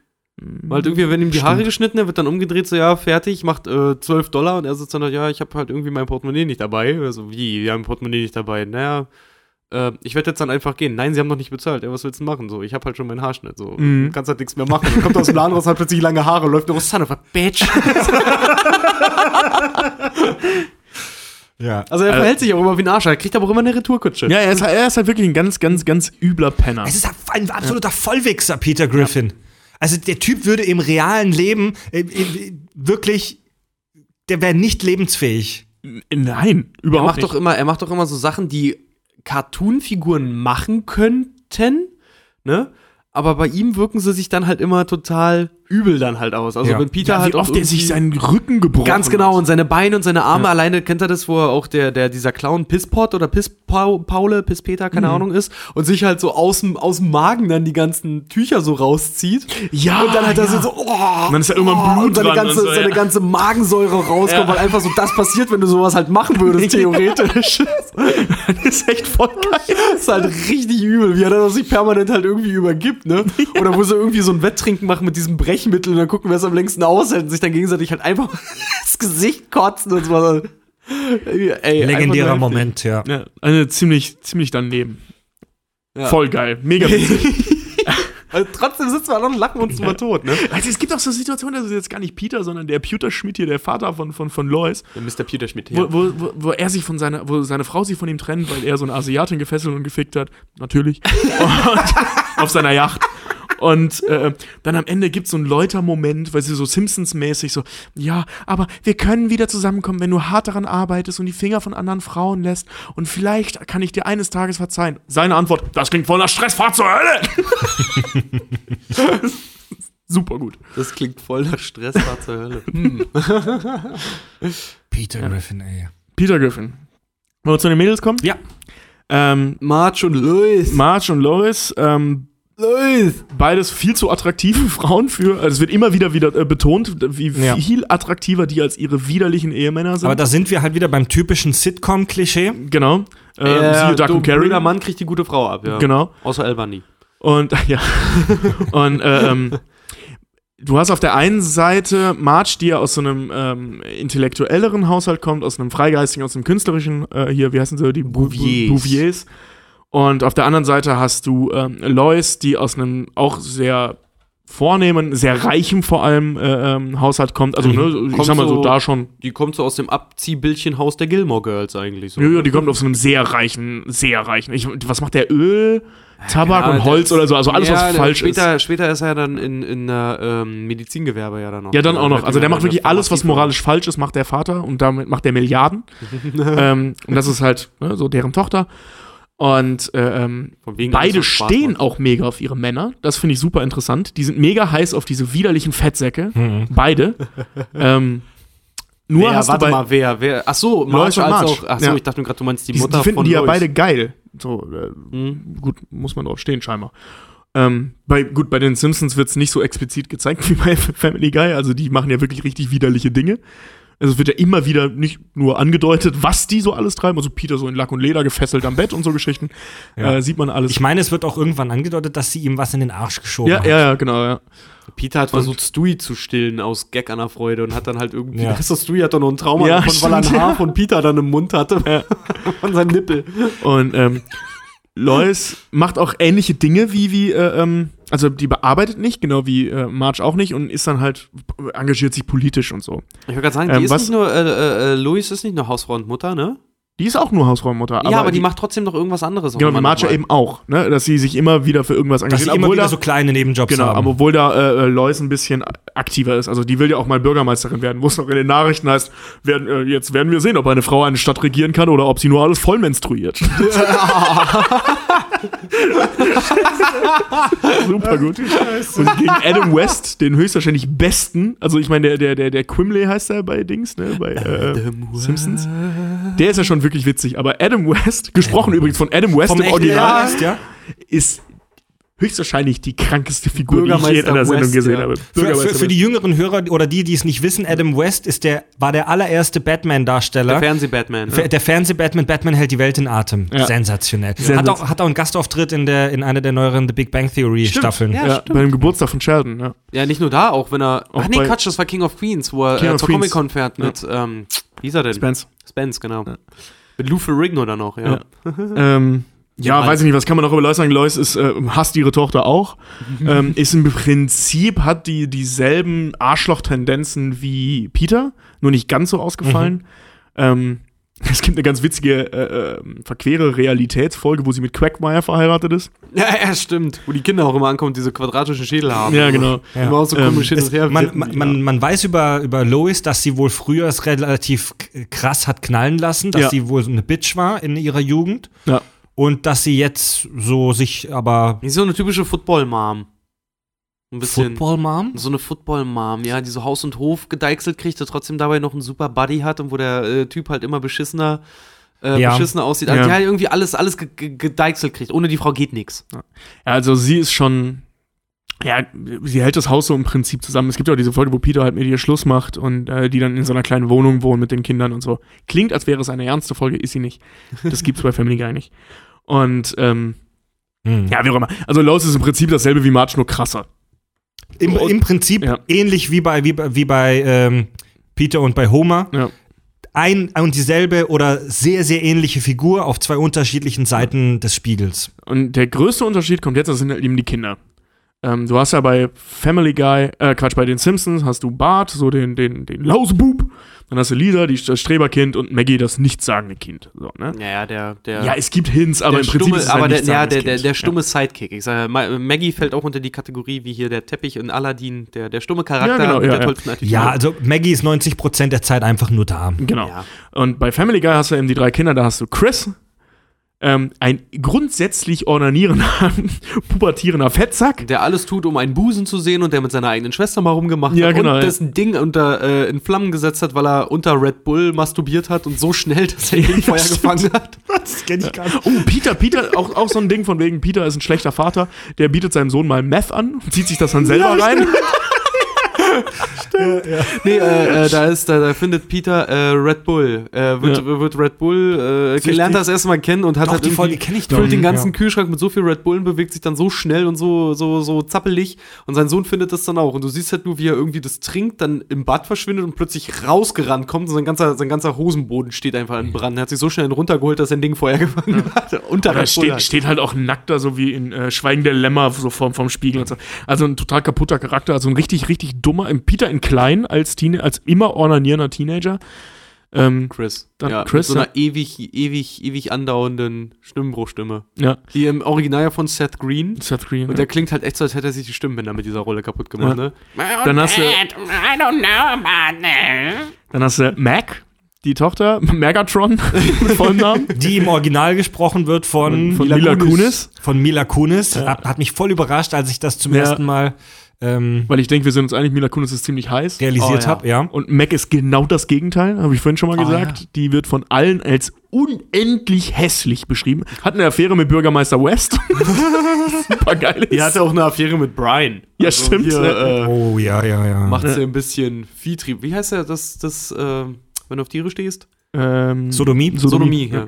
Weil halt irgendwie, wenn ihm die Haare geschnitten, er wird dann umgedreht, so, ja, fertig, macht äh, 12 Dollar und er sitzt dann, da, ja, ich habe halt irgendwie mein Portemonnaie nicht dabei. Also, wie, wir haben ein Portemonnaie nicht dabei? Naja, äh, ich werde jetzt dann einfach gehen. Nein, sie haben noch nicht bezahlt. Ja, was willst du machen? So, ich habe halt schon meinen Haarschnitt. So, Mhm. du kannst halt nichts mehr machen. Dann kommt aus dem Laden raus, hat plötzlich lange Haare, läuft nur son of a bitch. ja. Also, er verhält sich auch immer wie ein Arsch. Er kriegt aber auch immer eine Retourkutsche. Ja, er ist, er ist halt wirklich ein ganz, ganz, ganz übler Penner. Es ist ein absoluter Vollwichser, Peter Griffin. Also der Typ würde im realen Leben äh, äh, wirklich, der wäre nicht lebensfähig. Nein, Er überhaupt macht nicht. doch immer, er macht doch immer so Sachen, die Cartoon-Figuren machen könnten, ne? Aber bei ihm wirken sie sich dann halt immer total übel dann halt aus. Also Ja. wenn Peter ja, halt wie oft er sich seinen Rücken gebrochen Ganz genau, und seine Beine und seine Arme alleine, kennt er das, wo er auch der, der, dieser Clown Pisspot oder Pisspaule, Pisspeter, keine Ahnung ist, und sich halt so aus dem, aus dem Magen dann die ganzen Tücher so rauszieht. Ja, Und dann er ja. so, oh, Und dann ist da irgendwann Blut und seine ganze, und so, seine ja. ganze Magensäure rauskommt, Ja. weil einfach so das passiert, wenn du sowas halt machen würdest, theoretisch. Das ist echt voll geil. Das ist halt richtig übel, wie er dann sich permanent halt irgendwie übergibt, ne? Oder wo sie irgendwie so ein Wetttrinken machen mit diesem Brechmittel und dann gucken, wer es am längsten aushält und sich dann gegenseitig halt einfach ins Gesicht kotzen und so. Ey, Legendärer Moment, ja. Ja, eine ziemlich, ziemlich daneben. Ja. Voll geil. Mega witzig. Also trotzdem sitzen wir noch und lachen uns mal tot, ne? Also es gibt auch so Situationen, das ist jetzt gar nicht Peter, sondern der Peter Schmidt hier, der Vater von, von, von Lois, Der Mr. Peter Schmidt wo, wo, wo, wo er sich von seiner, wo seine Frau sich von ihm trennt, weil er so eine Asiatin gefesselt und gefickt hat. Natürlich. Und, auf seiner Yacht. Und äh, dann am Ende gibt es so einen Läuter-Moment, weil sie so Simpsons-mäßig so, ja, aber wir können wieder zusammenkommen, wenn du hart daran arbeitest und die Finger von anderen Frauen lässt. Und vielleicht kann ich dir eines Tages verzeihen. Seine Antwort, das klingt voll nach Stress, fahr zur Hölle! Super gut. Das klingt voll nach Stress, war zur Hölle. Hm. Peter Griffin, ey. Peter Griffin. Wollen wir zu den Mädels kommen? Ja. Ähm, Marge und Louis. Marge und Lois, ähm, Beides viel zu attraktive Frauen für, also es wird immer wieder wieder äh, betont, wie Ja. viel attraktiver die als ihre widerlichen Ehemänner sind. Aber da sind wir halt wieder beim typischen Sitcom-Klischee. genau. Ähm, siehe Duck und Carry. Der Mann kriegt die gute Frau ab, ja. Genau. Außer Albany. Und ja. und äh, ähm, du hast auf der einen Seite Marge, die ja aus so einem ähm, intellektuelleren Haushalt kommt, aus einem freigeistigen, aus einem künstlerischen, äh, hier, wie heißen sie, die Bouviers. Bouviers. Und auf der anderen Seite hast du ähm, Lois, die aus einem auch sehr vornehmen, sehr reichem vor allem äh, ähm, Haushalt kommt. Also, ne, ich sag mal so, so- da schon. Die kommt so aus dem Abziehbildchenhaus der Gilmore Girls eigentlich. So. Ja, ja, die kommt aus einem sehr reichen, sehr reichen. Ich, was macht der Öl, Tabak Ja, und Holz oder so? Also alles, ja, was falsch später, ist. Später ist er dann in, in der ähm, Medizingewerbe ja dann noch. Ja, dann auch noch. Also der macht wirklich alles, was moralisch falsch ist, macht der Vater und damit macht der Milliarden. ähm, und das ist halt ne, so deren Tochter. Und äh, ähm, beide stehen auch mega auf ihre Männer. Das finde ich super interessant. Die sind mega heiß auf diese widerlichen Fettsäcke. Beide. ähm, nur Wer, hast warte mal, wer, wer? Ach so, als Marge. auch. Ach so, Ja. ich dachte gerade, du meinst die die, Mutter die finden von die ja Lois. beide geil. So, äh, Hm. gut, muss man drauf stehen, scheinbar. Ähm, bei, gut, bei den Simpsons wird es nicht so explizit gezeigt wie bei Family Guy. Also die machen ja wirklich richtig widerliche Dinge. Also es wird ja immer wieder nicht nur angedeutet, was die so alles treiben. Also Peter so in Lack und Leder gefesselt am Bett und so Geschichten. Ja. Äh, sieht man alles. Ich meine, es wird auch irgendwann angedeutet, dass sie ihm was in den Arsch geschoben ja, hat. ja, ja, genau, ja. Peter hat versucht, Stewie zu stillen aus Gag an der Freude und hat dann halt irgendwie. Ja. Das Stewie hat doch noch ein Trauma Ja, davon, weil er ein Haar ja. von Peter dann im Mund hatte. von seinem Nippel. Und ähm, Lois macht auch ähnliche Dinge wie, wie äh, ähm, also die bearbeitet nicht, genau wie äh, Marge auch nicht und ist dann halt, engagiert sich politisch und so. Ich wollte gerade sagen, Ähm, die ist was- nicht nur, äh, äh, äh, Louis ist nicht nur Hausfrau und Mutter, ne? Die ist auch nur Hausfrauenmutter. ja, aber die, macht trotzdem noch irgendwas anderes. Genau, noch Marge mal. eben auch, ne? dass sie sich immer wieder für irgendwas Dass engagiert. sie immer obwohl wieder da, so kleine Nebenjobs genau, haben. aber obwohl da äh, äh, Lois ein bisschen aktiver ist. Also die will ja auch mal Bürgermeisterin werden, wo es noch in den Nachrichten heißt, werden, äh, jetzt werden wir sehen, ob eine Frau eine Stadt regieren kann oder ob sie nur alles voll menstruiert. Super gut. Und gegen Adam West, den höchstwahrscheinlich besten, also ich meine, der, der, der, der Quimley heißt er bei Dings, ne? Bei äh, Simpsons. Der ist ja schon wirklich witzig, aber Adam West, gesprochen übrigens von Adam West Vom im Original, ja? ist höchstwahrscheinlich die krankeste Figur, die ich je in einer Sendung West, gesehen ja. habe. Für, für, für die jüngeren Hörer oder die, die es nicht wissen, Adam West ist der, war der allererste Der Batman-Darsteller. Fernseh-Batman. Fer- Der Fernseh-Batman, Batman hält die Welt in Atem. Ja. Sensationell. Sensaz- Hat, auch, hat auch einen Gastauftritt in, der, in einer der neueren The Big Bang Theory-Staffeln. Ja, Ja, bei dem Geburtstag von Sheldon, ja. Ja, nicht nur da, auch wenn er. Auch ach nee, Quatsch, das war King of Queens, wo er äh, zur. Comic-Con fährt mit, ähm, wie ist er denn? Spence. Spence, genau. Mit Lou Ferrigno dann noch, ja. Ja. ähm, ja, Ja, weiß ich nicht, was kann man noch über Lois sagen? Lois ist, äh, hasst ihre Tochter auch. ähm, ist im Prinzip, hat die dieselben Arschloch-Tendenzen wie Peter, nur nicht ganz so ausgefallen. Ähm, Es gibt eine ganz witzige, äh, äh, verquere Realitätsfolge, wo sie mit Quagmire verheiratet ist. Ja, ja, stimmt. Wo die Kinder auch immer ankommen, diese quadratischen Schädel haben. Ja, genau. Immer auch so Ähm, komisch hin und her. Man, man, man, man weiß über, über Lois, dass sie wohl früher es relativ krass hat knallen lassen, dass Ja. sie wohl so eine Bitch war in ihrer Jugend Ja. Und dass sie jetzt so sich aber so eine typische Football-Mom. Ein bisschen. Football Mom? So eine Football-Mom, ja, die so Haus und Hof gedeichselt kriegt, der trotzdem dabei noch einen super Buddy hat und wo der äh, Typ halt immer beschissener, äh, Ja. beschissener aussieht. Ja. Also die halt irgendwie alles, alles ge ge gedeichselt kriegt. Ohne die Frau geht nichts. Ja, also sie ist schon. Ja, sie hält das Haus so im Prinzip zusammen. Es gibt ja auch diese Folge, wo Peter halt mit ihr Schluss macht und äh, die dann in so einer kleinen Wohnung wohnen mit den Kindern und so. Klingt, als wäre es eine ernste Folge, ist sie nicht. Das gibt's bei Family Guy nicht. Und ähm, Hm. ja, wie auch immer. Also Lois ist im Prinzip dasselbe wie Marge, nur krasser. Im, Im Prinzip Ja. ähnlich wie bei, wie, wie bei ähm, Peter und bei Homer. Ja. Ein und dieselbe oder sehr, sehr ähnliche Figur auf zwei unterschiedlichen Seiten des Spiegels. Und der größte Unterschied kommt jetzt, das sind halt eben die Kinder. Ähm, du hast ja bei Family Guy, äh, Quatsch, bei den Simpsons hast du Bart, so den, den, den Lausebub. Dann hast du Lisa, die, das Streberkind und Maggie, das nichtssagende Kind. So, ne? Ja, ja, der, der. Ja, es gibt Hints, aber der im Prinzip stumme, ist es aber ein der, ja, der, der, der stumme Sidekick. Ich sage, Ma- Maggie fällt auch unter die Kategorie wie hier der Teppich in Aladdin, der, der stumme Charakter Ja, genau, ja, der ja. tollsten Attitüde. Ja, also Maggie ist 90% der Zeit einfach nur da. Ja, genau. Ja. Und bei Family Guy hast du eben die drei Kinder, da hast du Chris, ähm, ein grundsätzlich ornanierender, pubertierender Fettsack. Der alles tut, um einen Busen zu sehen und der mit seiner eigenen Schwester mal rumgemacht Ja, hat genau, und ja. dessen Ding unter, äh, in Flammen gesetzt hat, weil er unter Red Bull masturbiert hat und so schnell, dass er den Feuer stimmt. gefangen hat. Das kenne ich gar nicht. Oh, Peter, Peter, auch, auch so ein Ding von wegen, Peter ist ein schlechter Vater, der bietet seinem Sohn mal Meth an, zieht sich das dann selber rein. Nee, äh, äh, da ist, da, da findet Peter äh, Red Bull. Äh, wird, Ja. wird Red Bull, äh, lernt das erstmal kennen und hat Doch, halt die Folge ich doch. füllt den ganzen Ja. Kühlschrank mit so viel Red Bullen, bewegt sich dann so schnell und so, so, so zappelig und sein Sohn findet das dann auch. Und du siehst halt nur, wie er irgendwie das trinkt, dann im Bad verschwindet und plötzlich rausgerannt kommt und sein ganzer, sein ganzer Hosenboden steht einfach in Brand. Er hat sich so schnell runtergeholt, dass sein Ding Feuer gefangen hat. Unter Red steht, halt. steht halt auch nackt da, so wie in äh, Schweigen der Lämmer, so vom, vom Spiegel und so. Also ein total kaputter Charakter, also ein richtig, richtig dummer. Im Peter in klein als, Teen als immer ornanierender Teenager. Ähm, Chris. Dann ja, Chris, mit so einer ja. ewig, ewig, ewig andauernden Stimmbruchstimme. ja, Die im Original ja von Seth Green. Seth Green. Und ja. der klingt halt echt so, als hätte er sich die Stimmbänder mit dieser Rolle kaputt gemacht, Ja. ne? Dann hast du, I don't know about that. dann hast du Mac, die Tochter, Megatron mit vollem Namen. Die im Original gesprochen wird von, Von Mila Kunis. Von Mila Kunis. Hat, hat mich voll überrascht, als ich das zum Ja. ersten Mal ähm, Weil ich denke, wir sind uns einig, Mila Kunis ist ziemlich heiß. realisiert Oh, ja. habe. Ja. Und Mac ist genau das Gegenteil, habe ich vorhin schon mal Ah, gesagt. ja. Die wird von allen als unendlich hässlich beschrieben. Hat eine Affäre mit Bürgermeister West. Super geil. Die hatte auch eine Affäre mit Brian. Ja, stimmt. Hier, äh, Oh, ja, ja, ja. macht sie ein bisschen Viehtrieb. Wie heißt der, das, das, äh, wenn du auf Tiere stehst? ähm, Sodomie? Sodomie, ja.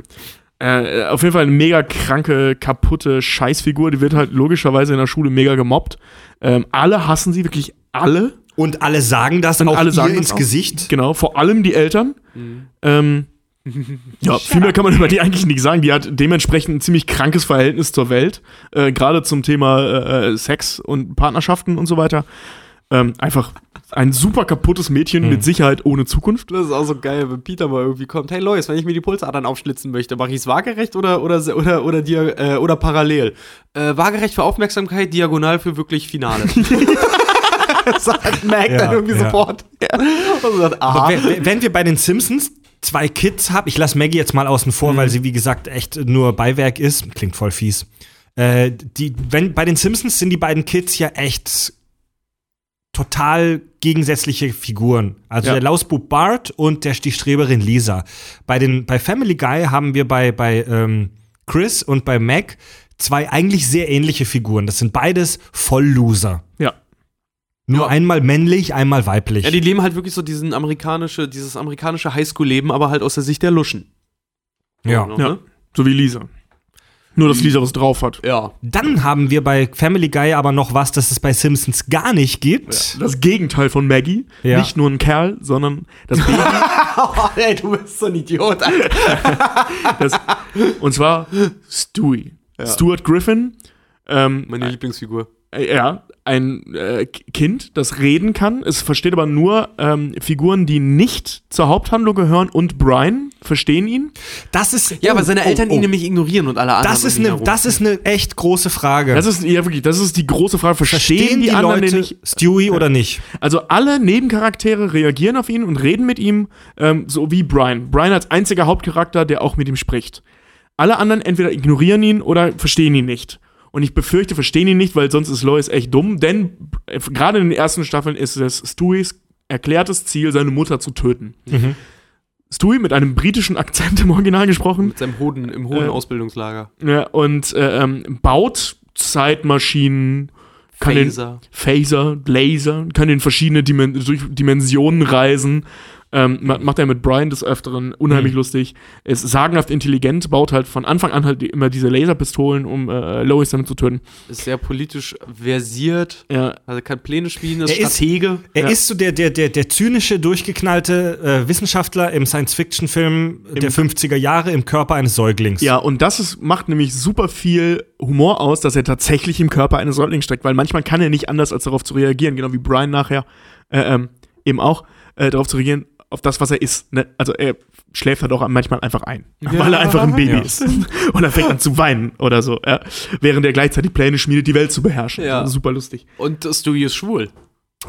Äh, auf jeden Fall eine mega kranke, kaputte Scheißfigur. Die wird halt logischerweise in der Schule mega gemobbt. Ähm, alle hassen sie, wirklich alle. Und alle sagen das Und auch alle sagen ins auch. Gesicht. Genau, vor allem die Eltern. Ähm, ja, viel mehr kann man über die eigentlich nicht sagen. Die hat dementsprechend ein ziemlich krankes Verhältnis zur Welt. Äh, Gerade zum Thema äh, Sex und Partnerschaften und so weiter. Ähm, einfach ein super kaputtes Mädchen mit Sicherheit ohne Zukunft. Das ist auch so geil, wenn Peter mal irgendwie kommt. Hey Lois, wenn ich mir die Pulsadern aufschlitzen möchte, mache ich es waagerecht oder, oder, oder, oder, dia- äh, oder parallel? Äh, waagerecht für Aufmerksamkeit, diagonal für wirklich Finale. sagt Mac Ja, dann irgendwie ja. sofort. Und sagt, aha. wenn, wenn wir bei den Simpsons zwei Kids haben, ich lasse Maggie jetzt mal außen vor, weil sie, wie gesagt, echt nur Beiwerk ist. Klingt voll fies. Äh, die, wenn, bei den Simpsons sind die beiden Kids ja echt total gegensätzliche Figuren. Also Ja. der Lausbub Bart und der, die Streberin Lisa. Bei, den, bei Family Guy haben wir bei, bei ähm, Chris und bei Mac zwei eigentlich sehr ähnliche Figuren. Das sind beides Vollloser. Ja. Nur Ja. einmal männlich, einmal weiblich. Ja, die leben halt wirklich so diesen amerikanische, dieses amerikanische Highschool-Leben, aber halt aus der Sicht der Luschen. ja. Ja. ne? So wie Lisa. Nur, dass Lisa was drauf hat. ja. Dann haben wir bei Family Guy aber noch was, das es bei Simpsons gar nicht gibt. Das Gegenteil von Maggie. Ja. Nicht nur ein Kerl, sondern das Baby. Oh, ey, du bist so ein Idiot. Alter. das, und zwar Stewie. Stuart Griffin. Ähm, Meine Lieblingsfigur. Äh, Ja, ein äh, Kind, das reden kann. Es versteht aber nur ähm, Figuren, die nicht zur Haupthandlung gehören und Brian verstehen ihn. Das ist. Ja, oh, weil seine oh, Eltern oh. ihn nämlich ignorieren und alle anderen. Das ist, eine, das ist eine echt große Frage. Das ist ja wirklich, das ist die große Frage. Verstehen, Verstehen die, die anderen Leute den nicht? Stewie oder nicht? Also alle Nebencharaktere reagieren auf ihn und reden mit ihm, ähm, so wie Brian. Brian als einziger Hauptcharakter, der auch mit ihm spricht. Alle anderen entweder ignorieren ihn oder verstehen ihn nicht. Und ich befürchte, verstehen ihn nicht, weil sonst ist Lois echt dumm, denn äh, gerade in den ersten Staffeln ist es Stewies erklärtes Ziel, seine Mutter zu töten. Mhm. Stewie mit einem britischen Akzent im Original gesprochen mit seinem hohen, im hohen Äh, Ausbildungslager. ja, und äh, ähm, baut Zeitmaschinen, kann den, Phaser. Phaser, Laser, kann in verschiedene Dimen durch Dimensionen reisen. Ähm, ma- macht er mit Brian des Öfteren, unheimlich Mhm. lustig. Ist sagenhaft intelligent, baut halt von Anfang an halt immer diese Laserpistolen, um äh, Lois damit zu töten. Ist sehr politisch versiert. Ja, Also kann Pläne spielen, ist Er ist- Stratege. Er Ja. ist so der, der, der, der zynische, durchgeknallte äh, Wissenschaftler im Science-Fiction-Film der 50er Jahre im Körper eines Säuglings. ja, und das ist, macht nämlich super viel Humor aus, dass er tatsächlich im Körper eines Säuglings steckt, weil manchmal kann er nicht anders, als darauf zu reagieren, genau wie Brian nachher äh, ähm, eben auch, äh, darauf zu reagieren, auf das, was er ist. Ne? Also er schläft halt auch manchmal einfach ein, weil er einfach ein Baby Ja. ist. Und er fängt an zu weinen oder so, ja? während er gleichzeitig Pläne schmiedet, die Welt zu beherrschen. Ja. Also super lustig. Und Stewie ist schwul.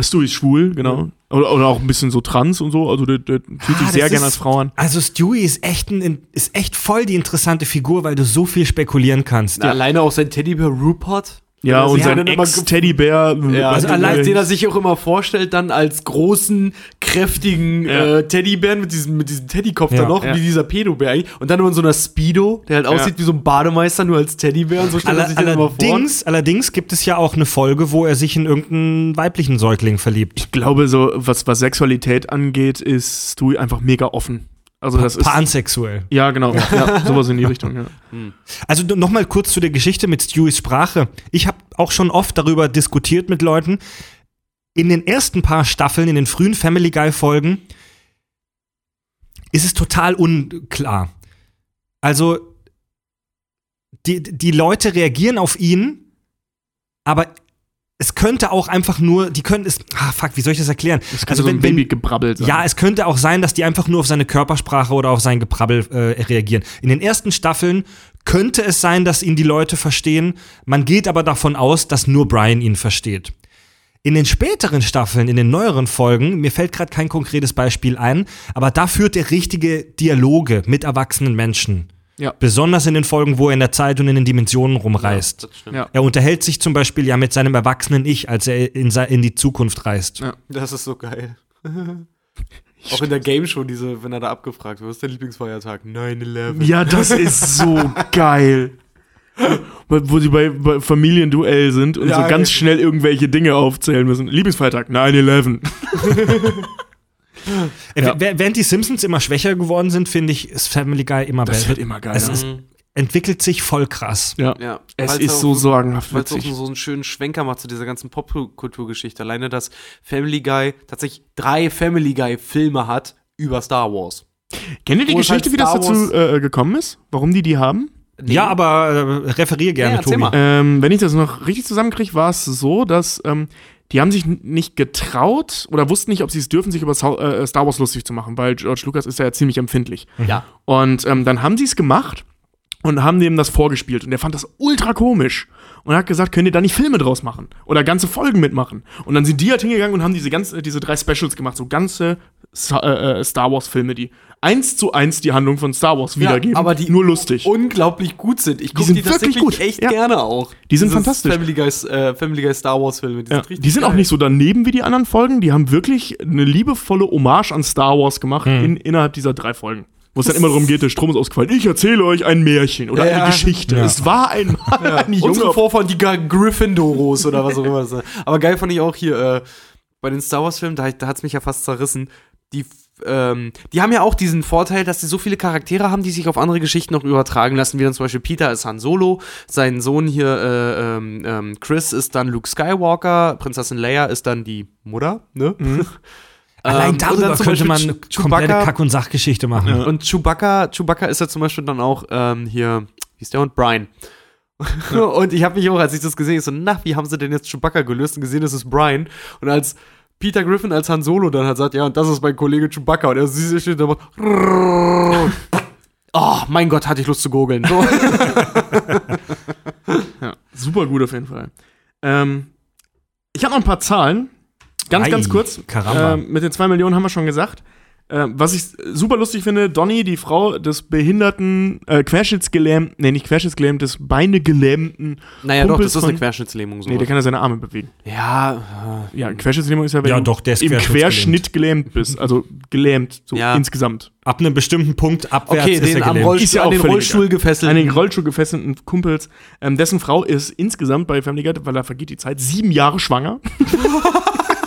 Stewie ist schwul, genau. Oder, oder auch ein bisschen so trans und so, also der, der fühlt sich Ah, sehr gerne als Frau an. Also Stewie ist echt, ein, ist echt voll die interessante Figur, weil du so viel spekulieren kannst. Alleine auch sein Teddybär Rupert. Ja, und sein dann immer Ex-Teddybär. Ja, Also allein- den er sich auch immer vorstellt, dann als großen, kräftigen Ja. äh, Teddybären mit diesem, mit diesem Teddykopf Ja. da noch, Ja. wie dieser Pedobär eigentlich. Und dann nur in so einer Speedo, der halt aussieht wie so ein Bademeister, nur als Teddybär und so stellt er sich den immer vor. allerdings, allerdings gibt es ja auch eine Folge, wo er sich in irgendeinen weiblichen Säugling verliebt. Ich glaube, so, was, was Sexualität angeht, ist Stewie einfach mega offen. Also das ist. Pansexuell. Ja, genau. Ja, sowas in die Richtung, ja. Also nochmal kurz zu der Geschichte mit Stewies Sprache. Ich habe auch schon oft darüber diskutiert mit Leuten. In den ersten paar Staffeln, in den frühen Family Guy Folgen, ist es total unklar. Also die, die Leute reagieren auf ihn, aber es könnte auch einfach nur, die können es, ah fuck, wie soll ich das erklären? Das kann so ein Babygebrabbel sein. Ja, es könnte auch sein, dass die einfach nur auf seine Körpersprache oder auf sein Geprabbel äh, reagieren. In den ersten Staffeln könnte es sein, dass ihn die Leute verstehen. Man geht aber davon aus, dass nur Brian ihn versteht. In den späteren Staffeln, in den neueren Folgen, mir fällt gerade kein konkretes Beispiel ein, aber da führt er richtige Dialoge mit erwachsenen Menschen. Ja. Besonders in den Folgen, wo er in der Zeit und in den Dimensionen rumreist. Das stimmt. Ja. Er unterhält sich zum Beispiel ja mit seinem erwachsenen Ich, als er in, in die Zukunft reist. Ja. Das ist so geil. Auch in der Game Show, diese, wenn er da abgefragt wird, was ist der Lieblingsfeiertag? 9-11. Ja, das ist so geil. Wo sie bei, bei Familienduell sind und Ja, so ganz ja. schnell irgendwelche Dinge aufzählen müssen. Lieblingsfeiertag, 9-11. Äh, Ja. Während die Simpsons immer schwächer geworden sind, finde ich, ist Family Guy immer Das besser. wird immer geiler. Es ist, entwickelt sich voll krass. ja. Ja, Es weil's ist auch so sorgenhaft Weil es auch so einen schönen Schwenker macht zu dieser ganzen Popkulturgeschichte. Alleine, dass Family Guy tatsächlich drei Family Guy-Filme hat über Star Wars. Kennt ihr die Geschichte, halt wie das dazu äh, gekommen ist? Warum die die haben? Ja, aber äh, referier gerne, Ja, Tobi. Ähm, wenn ich das noch richtig zusammenkriege, war es so, dass ähm, die haben sich nicht getraut oder wussten nicht, ob sie es dürfen, sich über äh, Star Wars lustig zu machen, weil George Lucas ist ja ziemlich empfindlich. Ja. Und ähm, dann haben sie es gemacht und haben dem das vorgespielt. Und der fand das ultra komisch. Und hat gesagt, könnt ihr da nicht Filme draus machen? Oder ganze Folgen mitmachen? Und dann sind die halt hingegangen und haben diese, ganze, diese drei Specials gemacht, so ganze äh, äh, Star Wars-Filme, die eins zu eins die Handlung von Star Wars wiedergeben. aber die nur lustig. unglaublich gut sind. Ich gucke sind die, wirklich tatsächlich gut. echt Ja. gerne auch. Die sind Dieses fantastisch. Family Guy, äh, Family Guy Star Wars Filme. Die Ja, sind richtig die sind auch geil. nicht so daneben wie die anderen Folgen. Die haben wirklich eine liebevolle Hommage an Star Wars gemacht in, innerhalb dieser drei Folgen. Wo es dann immer darum geht, der Strom ist ausgefallen. Ich erzähle euch ein Märchen oder Ja. eine Geschichte. Ja. Es war ein, ein Junge. Unsere Vorfahren, die Gryffindoros oder was auch immer das. Aber geil fand ich auch hier äh, bei den Star Wars-Filmen, da, da hat es mich ja fast zerrissen. Die, ähm, die haben ja auch diesen Vorteil, dass sie so viele Charaktere haben, die sich auf andere Geschichten noch übertragen lassen, wie dann zum Beispiel Peter ist Han Solo, sein Sohn hier, äh, ähm, ähm, Chris ist dann Luke Skywalker, Prinzessin Leia ist dann die Mutter, ne? Allein Ähm, und darüber könnte man eine komplette Chewbacca- Kack- und Sachgeschichte machen. und Chewbacca, Chewbacca ist ja zum Beispiel dann auch ähm, hier, wie ist der und Brian. und ich habe mich auch, als ich das gesehen habe, so, na, wie haben sie denn jetzt Chewbacca gelöst und gesehen, das ist Brian. Und als Peter Griffin als Han Solo dann hat sagt, ja, und das ist mein Kollege Chewbacca. Und er sieht steht da Oh, mein Gott, hatte ich Lust zu gurgeln. So. Ja, super gut auf jeden Fall. Ähm, ich habe noch ein paar Zahlen. Ganz, Ei, ganz kurz. Ähm, mit den zwei Millionen haben wir schon gesagt. Ähm, was ich super lustig finde, Donny, die Frau des behinderten, äh, querschnittsgelähmten, nee, nicht querschnittsgelähmt, des beinegelähmten. naja, doch, Kumpels das ist eine von- Querschnittslähmung. So. Nee, der kann ja seine Arme bewegen. ja, Ja, Querschnittslähmung ist ja, wenn Ja, du doch, der ist im. Querschnitt gelähmt bist. Also gelähmt, so Ja. insgesamt. Ab einem bestimmten Punkt abwärts okay, ist den er am. Rollstuhl, Ist ja an auch den völlig Rollstuhl gefesselt. Einen Rollstuhl gefesselten Kumpels. Ähm, dessen Frau ist insgesamt bei Family Guy, weil da vergeht die Zeit, sieben Jahre schwanger.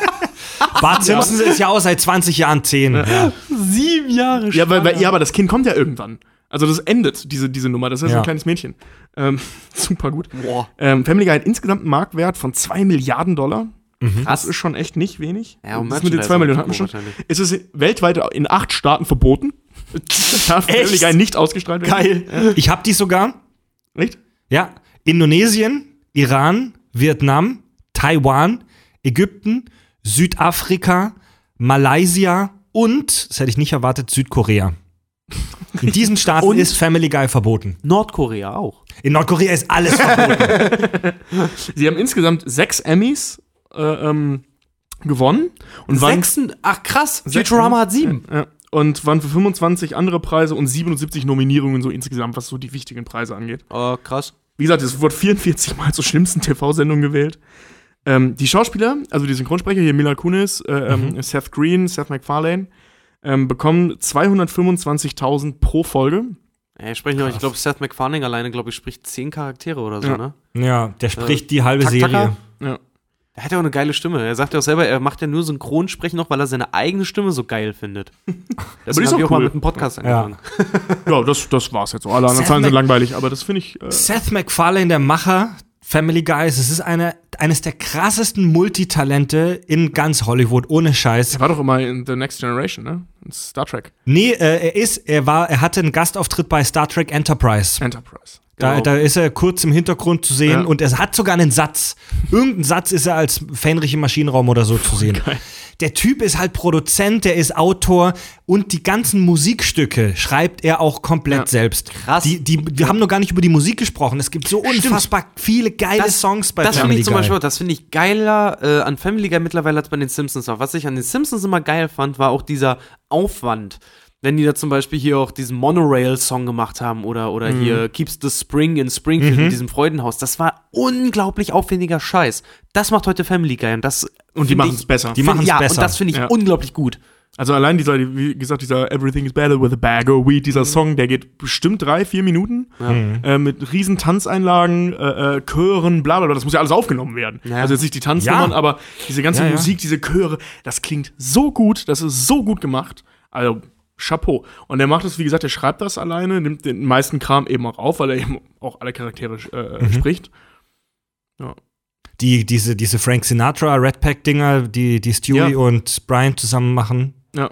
Bart Simpson ist ja auch seit 20 Jahren 10. Ja. Sieben Jahre Ja, weil, weil, ja, aber das Kind kommt ja irgendwann. Also das endet, diese, diese Nummer. Das ist ja so Ja. ein kleines Mädchen. Ähm, super gut. Boah. Ähm, Family Guy hat insgesamt einen Marktwert von 2 Milliarden Dollar. Mhm. Das ist schon echt nicht wenig. Ja, und das mit den 2 Merchandise Millionen hatten wir schon. Es ist weltweit in acht Staaten verboten. Darf Echt? Family Guy nicht ausgestrahlt werden. Geil. Ich habe die sogar. Echt? Ja. Indonesien, Iran, Vietnam, Taiwan, Ägypten, Südafrika, Malaysia und, das hätte ich nicht erwartet, Südkorea. In diesen Staaten Und? ist Family Guy verboten. Nordkorea auch. In Nordkorea ist alles verboten. Sie haben insgesamt sechs Emmys äh, ähm, gewonnen. Und waren, Sechsten, ach krass, Futurama hat sieben. Ja, und waren für 25 andere Preise und 77 Nominierungen so insgesamt, was so die wichtigen Preise angeht. Oh, krass. Wie gesagt, es wurde 44 Mal zur schlimmsten TV-Sendung gewählt. Ähm, die Schauspieler, also die Synchronsprecher, hier Mila Kunis, äh, ähm, Seth Green, Seth MacFarlane, ähm, bekommen 225.000 pro Folge. Ey, ich spreche noch, ich glaube, Seth MacFarlane alleine, glaube ich, spricht zehn Charaktere oder so, Ja. ne? ja, der spricht die halbe Tak Serie. Ja. Er hat ja auch eine geile Stimme. Er sagt ja auch selber, er macht ja nur Synchronsprechen noch, weil er seine eigene Stimme so geil findet. Deswegen ist haben wir auch auch mal cool. mit einem Podcast Ja. angefangen. Ja, das, das war's jetzt so. Alle anderen Seth Zahlen sind langweilig, aber das finde ich. Äh, Seth MacFarlane, der Macher Family Guys, es ist eine, eines der krassesten Multitalente in ganz Hollywood, ohne Scheiß. er war doch immer in The Next Generation, ne? In Star Trek. Nee, äh, er ist, er war, er hatte einen Gastauftritt bei Star Trek Enterprise. Enterprise. Da, Genau. da ist er kurz im Hintergrund zu sehen Ja. und er hat sogar einen Satz. Irgendein Satz ist er als Fähnrich im Maschinenraum oder so zu sehen. geil. Der Typ ist halt Produzent, der ist Autor und die ganzen Musikstücke schreibt er auch komplett Ja. selbst. Krass. Die, die, wir haben noch gar nicht über die Musik gesprochen. Es gibt so unfassbar viele geile Songs bei das finde Family ich zum. Beispiel, das finde ich geiler äh, an Family Guy mittlerweile als bei den Simpsons. Was ich an den Simpsons immer geil fand, war auch dieser Aufwand. Wenn die da zum Beispiel hier auch diesen Monorail-Song gemacht haben oder, oder Mhm. hier Keeps the Spring in Springfield mit diesem Freudenhaus, das war unglaublich aufwendiger Scheiß. Das macht heute Family Guy und das Und die machen es besser. Die find- machen's ja, besser. und das finde ich Ja. unglaublich gut. Also allein dieser, wie gesagt, dieser Everything is better with a bag of weed, dieser Song, der geht bestimmt drei, vier Minuten äh, mit riesen Tanzeinlagen, äh, äh, Chören, bla bla bla. Das muss ja alles aufgenommen werden. Ja. Also jetzt nicht die Tanznummern, Ja. aber diese ganze Ja, ja. Musik, diese Chöre, das klingt so gut, das ist so gut gemacht. Also Chapeau. Und er macht es, wie gesagt, er schreibt das alleine, nimmt den meisten Kram eben auch auf, weil er eben auch alle Charaktere äh, spricht. die, diese, diese Frank Sinatra Red Pack Dinger, die, die Stewie Ja. und Brian zusammen machen. Ja.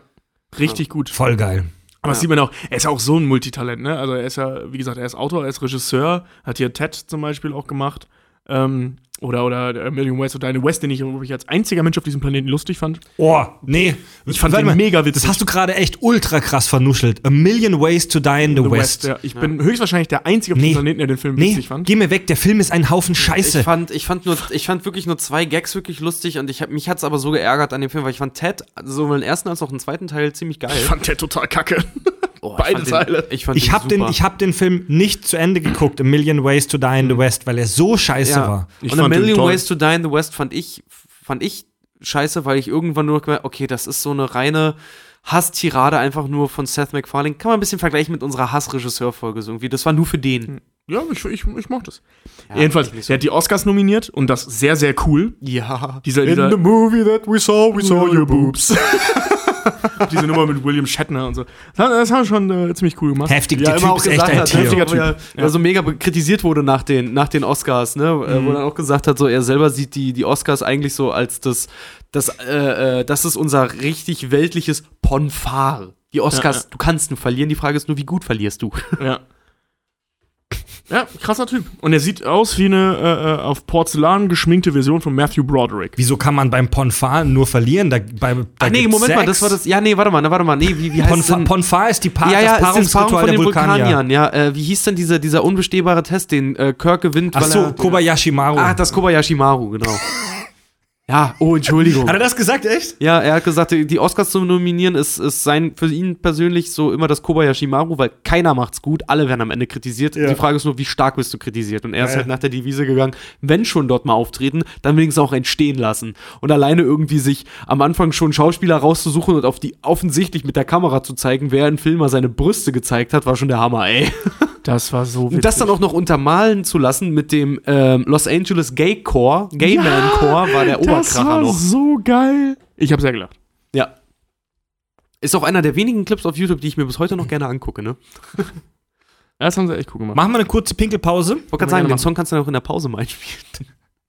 Richtig gut. Voll geil. Aber das sieht man auch, er ist ja auch so ein Multitalent, ne? Also er ist ja, wie gesagt, er ist Autor, er ist Regisseur, hat hier Ted zum Beispiel auch gemacht. Ähm, oder, oder A Million Ways to Die in the West, den ich wirklich als einziger Mensch auf diesem Planeten lustig fand. Oh, nee. Ich fand Warte den mal, mega witzig. Das hast du gerade echt ultra krass vernuschelt. A Million Ways to Die in the, The West. ja. Ich bin höchstwahrscheinlich der Einzige auf Nee. diesem Planeten, der den Film Nee, witzig fand. geh mir weg, der Film ist ein Haufen Scheiße. Ich fand, ich fand nur, ich fand wirklich nur zwei Gags wirklich lustig und ich hab, mich hat's aber so geärgert an dem Film, weil ich fand Ted sowohl den ersten als auch den zweiten Teil ziemlich geil. Ich fand der total kacke. Oh, ich beide fand Teile. Den, ich Ich habe den, ich hab den Film nicht zu Ende geguckt, A Million Ways to Die in the West, weil er so scheiße ja. war. Ich und A Million. Ways to Die in the West fand ich, fand ich scheiße, weil ich irgendwann nur gemerkt, okay, das ist so eine reine Hasstirade einfach nur von Seth MacFarlane. Kann man ein bisschen vergleichen mit unserer Hassregisseur-Folge so irgendwie. Das war nur für den. Ja, ich, ich, ich mochte es. Ja, Jedenfalls, ich nicht der hat die Oscars nominiert und das sehr, sehr cool. Ja. Dieser, dieser, movie that we saw, we saw your boobs. diese Nummer mit William Shatner und so. Das, das haben wir schon äh, ziemlich cool gemacht. Heftig, Ja, der immer Typ auch ist echt gesagt ein hat, Tier. ne, Heftiger so, ja, Typ. ja. so mega kritisiert wurde nach den, nach den Oscars, ne, äh, wo er auch gesagt hat, so er selber sieht die, die Oscars eigentlich so als das, das, äh, äh, das ist unser richtig weltliches Ponfar. Die Oscars, Ja, ja. du kannst nur verlieren, die Frage ist nur, wie gut verlierst du? Ja. Ja, krasser Typ. Und er sieht aus wie eine äh, äh, auf Porzellan geschminkte Version von Matthew Broderick. Wieso kann man beim Ponfar nur verlieren? Da, bei, da Ah, nee, Moment mal, Sex. das war das. Ja, nee, warte mal, na, warte mal. Nee, wie, wie heißt Ponfar, denn? Ponfar ist die pa ja, ja, das Paarung Paarungsritual von der Vulkanier. Ja, äh, wie hieß denn dieser, dieser unbestehbare Test, den äh, Kirk gewinnt? Ach so, er, Kobayashi Maru. Ah, das Kobayashi Maru, genau. ja, oh, Entschuldigung. Hat er das gesagt, echt? Ja, er hat gesagt, die Oscars zu nominieren ist, ist sein, für ihn persönlich so immer das Kobayashi Maru, weil keiner macht's gut, alle werden am Ende kritisiert. Ja. Die Frage ist nur, wie stark bist du kritisiert? Und er ist Ja. halt nach der Devise gegangen, wenn schon dort mal auftreten, dann wenigstens auch entstehen lassen. Und alleine irgendwie sich am Anfang schon Schauspieler rauszusuchen und auf die offensichtlich mit der Kamera zu zeigen, wer in Film mal seine Brüste gezeigt hat, war schon der Hammer, ey. Das war so Und das dann auch noch untermalen zu lassen mit dem ähm, Los Angeles Gay Core, Gay Man Core, war der Das Oberkracher war noch. so geil. Ich habe sehr gelacht. Ja. Ist auch einer der wenigen Clips auf YouTube, die ich mir bis heute noch gerne angucke, ne? Das haben sie echt cool gemacht. Machen wir eine kurze Pinkelpause. Ich wollte gerade sagen, den machen. Song kannst du dann auch in der Pause mal einspielen.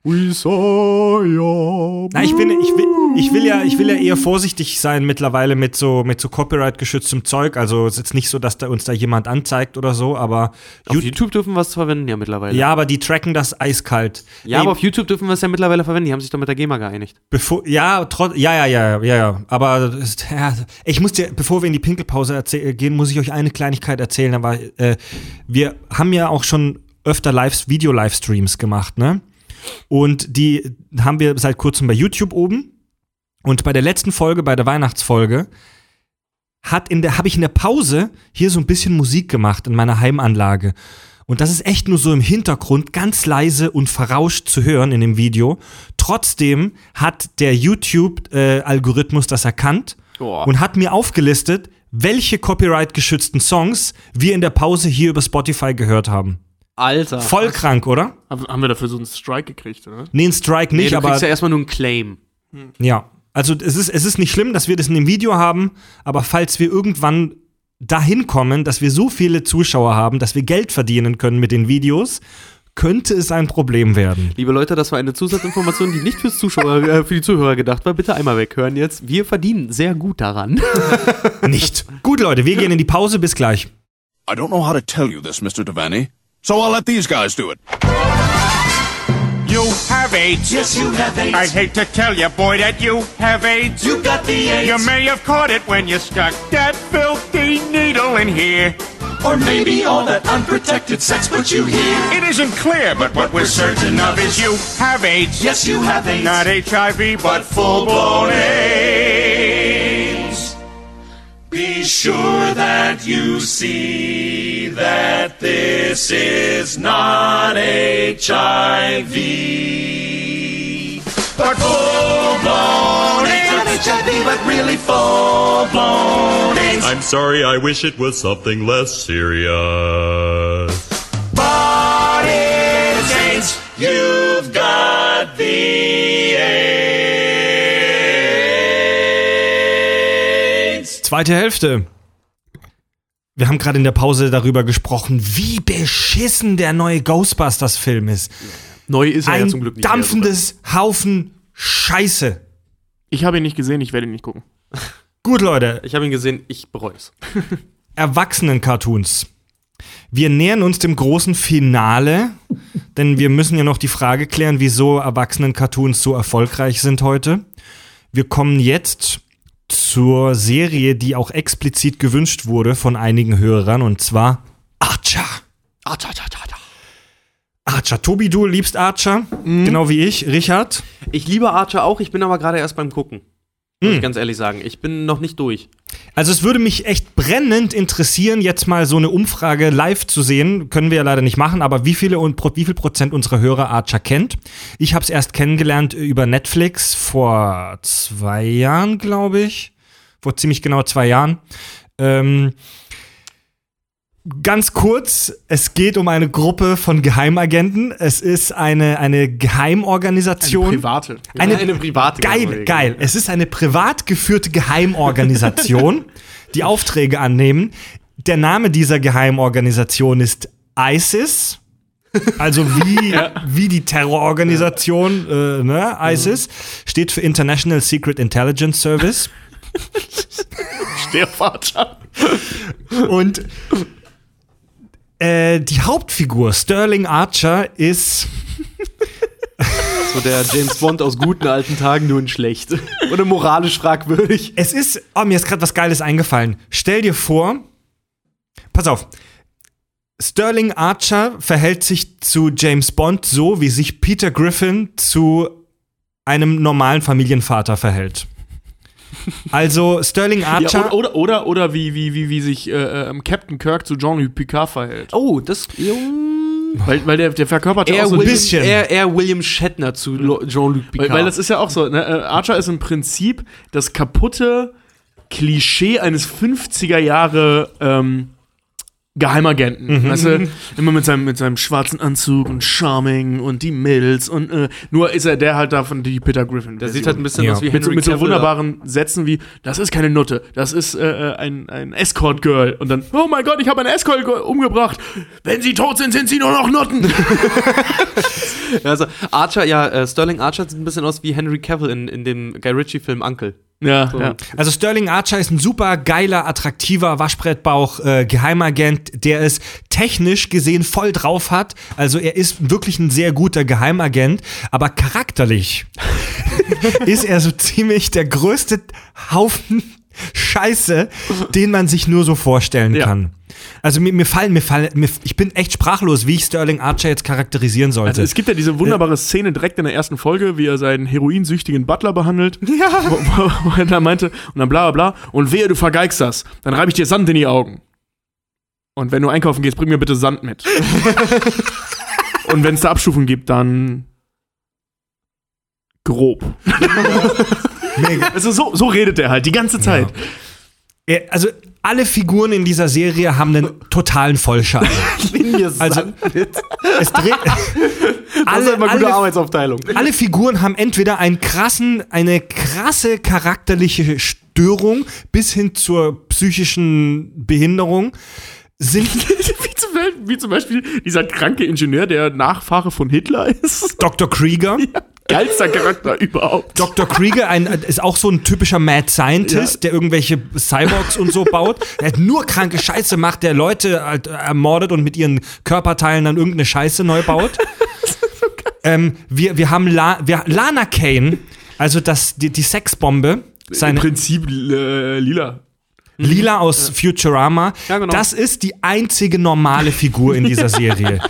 We saw your Na, ich bin, ich will, ich will ja, ich will ja eher vorsichtig sein mittlerweile mit so, mit so Copyright-geschütztem Zeug. Also es ist jetzt nicht so, dass da uns da jemand anzeigt oder so, aber Auf Ju- YouTube dürfen wir es verwenden, ja, mittlerweile. ja, aber die tracken das eiskalt. Ja, Ey, aber auf YouTube dürfen wir es ja mittlerweile verwenden. Die haben sich doch mit der GEMA geeinigt. Bevor, ja, trotz, ja, ja, ja, ja, ja. Aber das ist, ja, ich muss dir, bevor wir in die Pinkelpause gehen, muss ich euch eine Kleinigkeit erzählen. Aber äh, wir haben ja auch schon öfter Lives, Video-Livestreams gemacht, ne? Und die haben wir seit kurzem bei YouTube oben. Und bei der letzten Folge, bei der Weihnachtsfolge, hat in der, habe ich in der Pause hier so ein bisschen Musik gemacht in meiner Heimanlage. Und das ist echt nur so im Hintergrund ganz leise und verrauscht zu hören in dem Video. Trotzdem hat der YouTube-Algorithmus das erkannt Boah. und hat mir aufgelistet, welche copyright-geschützten Songs wir in der Pause hier über Spotify gehört haben. Alter. Voll krank, oder? Haben wir dafür so einen Strike gekriegt, oder? Nee, ein Strike Nee, nicht, du aber kriegst ja erstmal nur einen Claim. ja. Also es ist, es ist nicht schlimm, dass wir das in dem Video haben, aber falls wir irgendwann dahin kommen, dass wir so viele Zuschauer haben, dass wir Geld verdienen können mit den Videos, könnte es ein Problem werden. Liebe Leute, das war eine Zusatzinformation, die nicht fürs Zuschauer, äh, für die Zuhörer gedacht war. Bitte einmal weghören jetzt. Wir verdienen sehr gut daran. Nicht. Gut, Leute, wir gehen in die Pause. Bis gleich. I don't know how to tell you this, Mr. Devaney, so I'll let these guys do it. You have AIDS. Yes, you have AIDS. I hate to tell you, boy, that you have AIDS. You got the AIDS. You may have caught it when you stuck that filthy needle in here. Or maybe all that unprotected sex put you here. It isn't clear, but what we're certain of is you have AIDS. Yes, you have AIDS. Not HIV, but full-blown AIDS. Be sure that you see that this is not HIV. But full-blown It's not AIDS. HIV, but really full blown AIDS. I'm sorry, I wish it was something less serious. But it's AIDS. You've got the AIDS. Zweite Hälfte. Wir haben gerade in der Pause darüber gesprochen, wie beschissen der neue Ghostbusters-Film ist. Neu ist er ja Ein zum Glück nicht. mehr dampfendes Haufen Scheiße. Ich habe ihn nicht gesehen, ich werde ihn nicht gucken. Gut, Leute. Ich habe ihn gesehen, ich bereue es. Erwachsenen-Cartoons. Wir nähern uns dem großen Finale, denn wir müssen ja noch die Frage klären, wieso Erwachsenen-Cartoons so erfolgreich sind heute. Wir kommen jetzt zur Serie, die auch explizit gewünscht wurde von einigen Hörern, und zwar Archer. Archer, Archer, Archer. Archer. Tobi, du liebst Archer, genau wie ich. Richard? Ich liebe Archer auch, ich bin aber gerade erst beim Gucken. Muss ich ganz ehrlich sagen. Ich bin noch nicht durch. Also es würde mich echt brennend interessieren, jetzt mal so eine Umfrage live zu sehen. Können wir ja leider nicht machen, aber wie viele und wie viel Prozent unserer Hörer Archer kennt? Ich habe es erst kennengelernt über Netflix vor zwei Jahren, glaube ich. Vor ziemlich genau zwei Jahren. Ähm, ganz kurz, es geht um eine Gruppe von Geheimagenten. Es ist eine, eine Geheimorganisation. Private. Eine, Eine private Geil, Geheimorganisation. geil. Es ist eine privat geführte Geheimorganisation, die Aufträge annehmen. Der Name dieser Geheimorganisation ist ISIS. Also wie, wie die Terrororganisation, äh, ne, ISIS, steht für International Secret Intelligence Service. Vater. Und Äh, die Hauptfigur, Sterling Archer, ist. So der James Bond aus guten alten Tagen, nur in schlecht. Oder moralisch fragwürdig. Es ist. Oh, mir ist gerade was Geiles eingefallen. Stell dir vor. Pass auf. Sterling Archer verhält sich zu James Bond so, wie sich Peter Griffin zu einem normalen Familienvater verhält. Also Sterling Archer. Ja, oder, oder, oder, oder wie, wie, wie, wie sich äh, ähm, Captain Kirk zu Jean-Luc Picard verhält. Oh, das. Weil, weil der, der verkörpert ja auch so ein William, bisschen. eher, eher William Shatner zu Jean-Luc Weil, Picard. weil das ist ja auch so, ne? äh, Archer ist im Prinzip das kaputte Klischee eines 50er Jahre ähm, Geheimagenten. Weißt du, immer mit seinem, mit seinem schwarzen Anzug und Charming und die Mädels und äh, nur ist er der halt davon die Peter Griffin. der sieht halt ein bisschen Ja. aus wie mit, so- Henry mit so wunderbaren Sätzen wie, das ist keine Nutte, das ist äh, äh, ein, ein Escort-Girl. Und dann, oh mein Gott, ich habe ein Escort-Girl umgebracht. Wenn sie tot sind, sind sie nur noch Nutten. Also Archer, ja, äh, Sterling Archer sieht ein bisschen aus wie Henry Cavill in, in dem Guy Ritchie-Film Uncle. Ja, So. ja. Also Sterling Archer ist ein super geiler, attraktiver Waschbrettbauch äh, Geheimagent, der es technisch gesehen voll drauf hat. Also er ist wirklich ein sehr guter Geheimagent, aber charakterlich ist er so ziemlich der größte Haufen Scheiße, den man sich nur so vorstellen Ja. kann. Also mir, mir fallen, mir fallen, mir, ich bin echt sprachlos, wie ich Sterling Archer jetzt charakterisieren sollte. Also es gibt ja diese wunderbare Szene direkt in der ersten Folge, wie er seinen heroinsüchtigen Butler behandelt. Ja. Wo, wo, wo er dann meinte, und dann bla bla bla, und wehe, du vergeigst das, dann reibe ich dir Sand in die Augen. Und wenn du einkaufen gehst, bring mir bitte Sand mit. und wenn es da Abstufungen gibt, dann grob. Mega. Also so, so redet er halt die ganze Zeit. Er- also alle Figuren in dieser Serie haben einen totalen Vollschaden. Also es dreht Das ist immer gute alle, Arbeitsaufteilung. alle Figuren haben entweder einen krassen, eine krasse charakterliche Störung bis hin zur psychischen Behinderung. Sind wie, zum, Beispiel- wie zum Beispiel dieser kranke Ingenieur, der Nachfahre von Hitler ist. Dr. Krieger. Geilster Charakter überhaupt. Dr. Krieger ein, ist auch so ein typischer Mad Scientist, Ja. der irgendwelche Cyborgs und so baut. Der hat nur kranke Scheiße macht, der Leute halt ermordet und mit ihren Körperteilen dann irgendeine Scheiße neu baut. ähm, wir, wir haben La, wir, Lana Kane, also das, die, die Sexbombe, Im seine Prinzip äh, lila. Lila aus Futurama. Ja, genau. Das ist die einzige normale Figur in dieser Serie.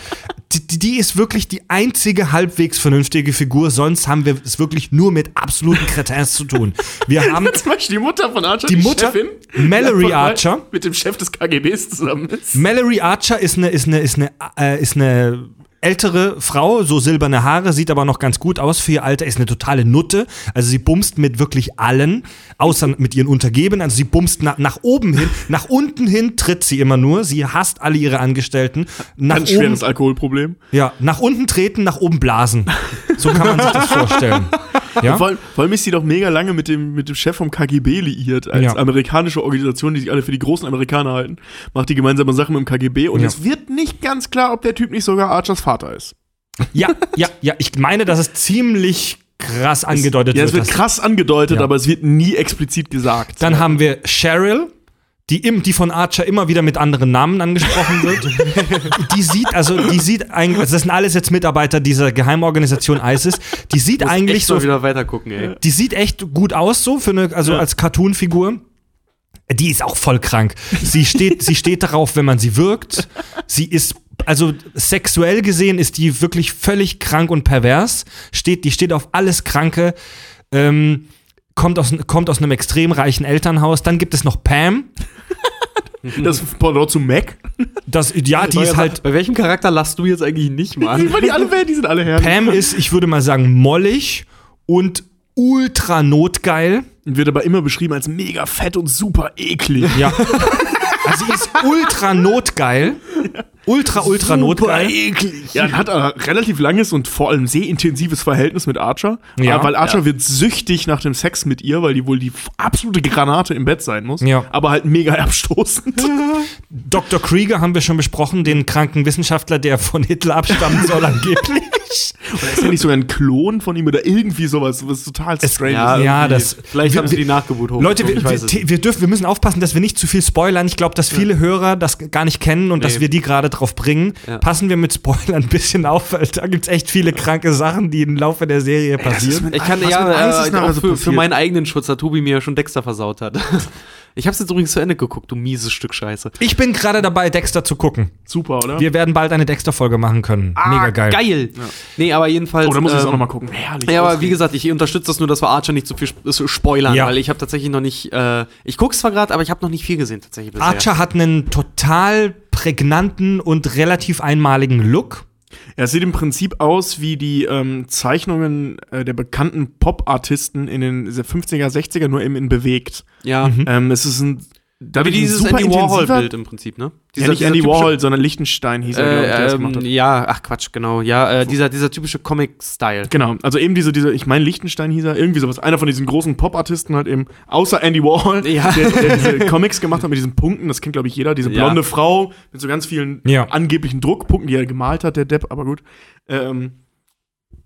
Die, die- die ist wirklich die einzige halbwegs vernünftige Figur, sonst haben wir es wirklich nur mit absoluten Kretins zu tun. Wir haben Zum Beispiel die Mutter von Archer, Die Mutter, Chefin, Mallory Archer. mit dem Chef des KGBs zusammen ist. Mallory Archer ist eine, ist eine, ist eine, äh, ist eine ältere Frau, so silberne Haare, sieht aber noch ganz gut aus für ihr Alter, ist eine totale Nutte. Also sie bumst mit wirklich allen, außer mit ihren Untergebenen. Also sie bumst nach, nach oben hin, nach unten hin tritt sie immer nur. Sie hasst alle ihre Angestellten. Nach Ganz oben, schweres Alkoholproblem. ja, nach unten treten, nach oben blasen. So kann man sich das vorstellen. Ja? Vor, allem, vor allem ist sie doch mega lange mit dem, mit dem Chef vom KGB liiert, als Ja. amerikanische Organisation, die sich alle für die großen Amerikaner halten, macht die gemeinsame Sachen mit dem KGB und Ja. es wird nicht ganz klar, ob der Typ nicht sogar Archers Vater ist. ja, ja, ja. Ich meine, dass es ziemlich krass angedeutet Ja, es wird. krass angedeutet, Ja. aber es wird nie explizit gesagt. Dann haben wir Cheryl, die, im, die von Archer immer wieder mit anderen Namen angesprochen wird. die sieht, also die sieht eigentlich, also das sind alles jetzt Mitarbeiter dieser Geheimorganisation ISIS, die sieht eigentlich Echt mal so, wieder weiter gucken, ey. die sieht echt gut aus so für eine, also Ja. als Cartoon-Figur. Die ist auch voll krank. Sie steht, sie steht darauf, wenn man sie wirkt. Sie ist, also sexuell gesehen ist die wirklich völlig krank und pervers. Steht, die steht auf alles Kranke. Ähm, kommt aus, kommt aus einem extrem reichen Elternhaus. Dann gibt es noch Pam. das Pendant zu Mac. Das, ja, die ist halt. Bei welchem Charakter lasst du jetzt eigentlich nicht mal die alle, die sind alle herrlich. Pam ist, ich würde mal sagen, mollig und ultra notgeil. Wird aber immer beschrieben als mega fett und super eklig. Ja. Also sie ist ultra notgeil. Ultra, ultra notgeil. eklig. Ja, hat ein relativ langes und vor allem sehr intensives Verhältnis mit Archer. Ja. Ja, weil Archer wird süchtig nach dem Sex mit ihr, weil die wohl die absolute Granate im Bett sein muss. Ja. Aber halt mega abstoßend. Dr. Krieger haben wir schon besprochen, den kranken Wissenschaftler, der von Hitler abstammen soll angeblich. Oder ist ja nicht sogar ein Klon von ihm oder irgendwie sowas, was total strange Ja, ist. ja, das- Vielleicht wir- haben sie die Nachgeburt hoch. Leute, wir, wir, dürfen, wir müssen aufpassen, dass wir nicht zu viel spoilern. Ich glaube, dass viele Hörer das gar nicht kennen und dass Nee. wir die gerade drauf bringen. Ja. Passen wir mit Spoilern ein bisschen auf, weil da gibt es echt viele kranke Sachen, die im Laufe der Serie passieren. Ich kann ja äh, nachher auch so für, für meinen eigenen Schutz, da Tobi mir ja schon Dexter versaut hat. Ich hab's jetzt übrigens zu Ende geguckt, du mieses Stück Scheiße. Ich bin gerade dabei, Dexter zu gucken. Super, oder? Wir werden bald eine Dexter-Folge machen können. Mega geil. Geil! Nee, aber jedenfalls. oh, da muss ich es ähm, auch nochmal gucken. Herrlich. Ja, aber wie gesagt, ich unterstütze das nur, dass wir Archer nicht zu viel sp so spoilern, Ja. weil ich habe tatsächlich noch nicht. Äh, ich guck's zwar gerade, aber ich habe noch nicht viel gesehen tatsächlich bisher. Archer hat einen total prägnanten und relativ einmaligen Look. Ja, es sieht im Prinzip aus wie die ähm, Zeichnungen äh, der bekannten Pop-Artisten in den 50er, 60er, nur eben in bewegt. Ja. Ähm, es ist ein. Wie dadurch ein dieses super Andy intensiver- Warhol-Bild im Prinzip, ne? Ja, nicht Andy Warhol, sondern Lichtenstein hieß er, glaub ich, der das Äh, gemacht ähm, hat. ja, ach Quatsch, genau. Ja, äh, dieser, dieser typische Comic-Style. Genau, also eben diese, diese ich meine Lichtenstein hieß er, irgendwie sowas. Einer von diesen großen Pop-Artisten halt eben, außer Andy Warhol, Ja. der, der diese Comics gemacht hat mit diesen Punkten, das kennt glaube ich jeder, diese Ja. blonde Frau mit so ganz vielen Ja. angeblichen Druckpunkten, die er gemalt hat, der Depp, aber gut. Ähm,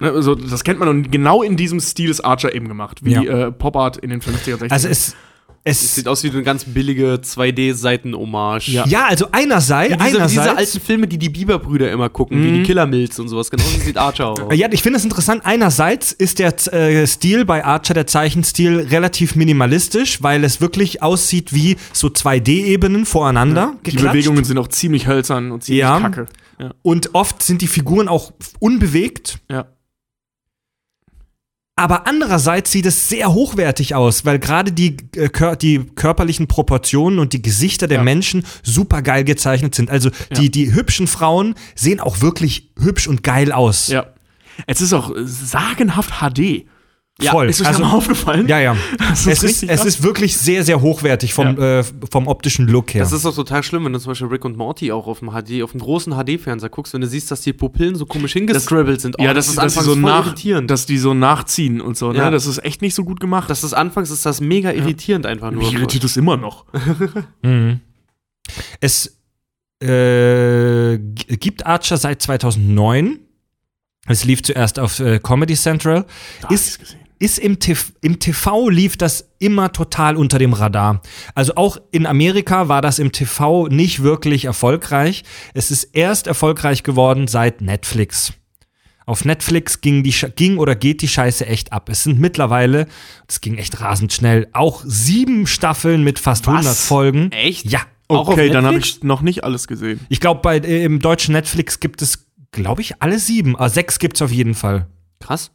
also das kennt man und genau in diesem Stil ist Archer eben gemacht, wie Ja. äh, Pop-Art in den 50er, 60er. Also es, Es es, sieht aus wie eine ganz billige 2D-Seiten-Hommage. Ja. ja, also einerseits, Wie diese, einerseits diese alten Filme, die die Bieber-Brüder immer gucken, wie die Killer Mills und sowas. Genau so sieht Archer aus. Ja, ich finde es interessant. Einerseits ist der äh, Stil bei Archer, der Zeichenstil, relativ minimalistisch, weil es wirklich aussieht wie so 2D-Ebenen voreinander die geklatscht. Bewegungen sind auch ziemlich hölzern und ziemlich Ja. kacke. Ja. Und oft sind die Figuren auch unbewegt. ja. Aber andererseits sieht es sehr hochwertig aus, weil gerade die, äh, kör die körperlichen Proportionen und die Gesichter der Ja. Menschen super geil gezeichnet sind. Also die, die hübschen Frauen sehen auch wirklich hübsch und geil aus. Ja. Es ist auch sagenhaft HD. Voll. Ist euch also, das mal aufgefallen? ja, ja. Das ist es, ist, es ist wirklich sehr, sehr hochwertig vom, äh, vom optischen Look her. Das ist doch total schlimm, wenn du zum Beispiel Rick und Morty auch auf dem HD, auf dem großen HD-Fernseher guckst, wenn du siehst, dass die Pupillen so komisch hingescribbelt sind. Oh, ja, das, ist, dass, die anfangs so nach, irritierend. dass die so nachziehen und so, ne? Ja. Das ist echt nicht so gut gemacht. das ist anfangs ist das mega irritierend einfach nur. Mich irritiert das immer noch. Mhm. Es äh, gibt Archer seit 2009. Es lief zuerst auf äh, Comedy Central. Da Ist, gesehen. Ist im, TV, im TV lief das immer total unter dem Radar. Also auch in Amerika war das im TV nicht wirklich erfolgreich. Es ist erst erfolgreich geworden seit Netflix. Auf Netflix ging, die, ging oder geht die Scheiße echt ab. Es sind mittlerweile, das ging echt rasend schnell, auch sieben Staffeln mit fast Was? 100 Folgen. Echt? Ja. Okay, dann habe ich noch nicht alles gesehen. Ich glaube, bei äh, im deutschen Netflix gibt es, glaube ich, alle sieben. Ah, sechs gibt es auf jeden Fall. Krass.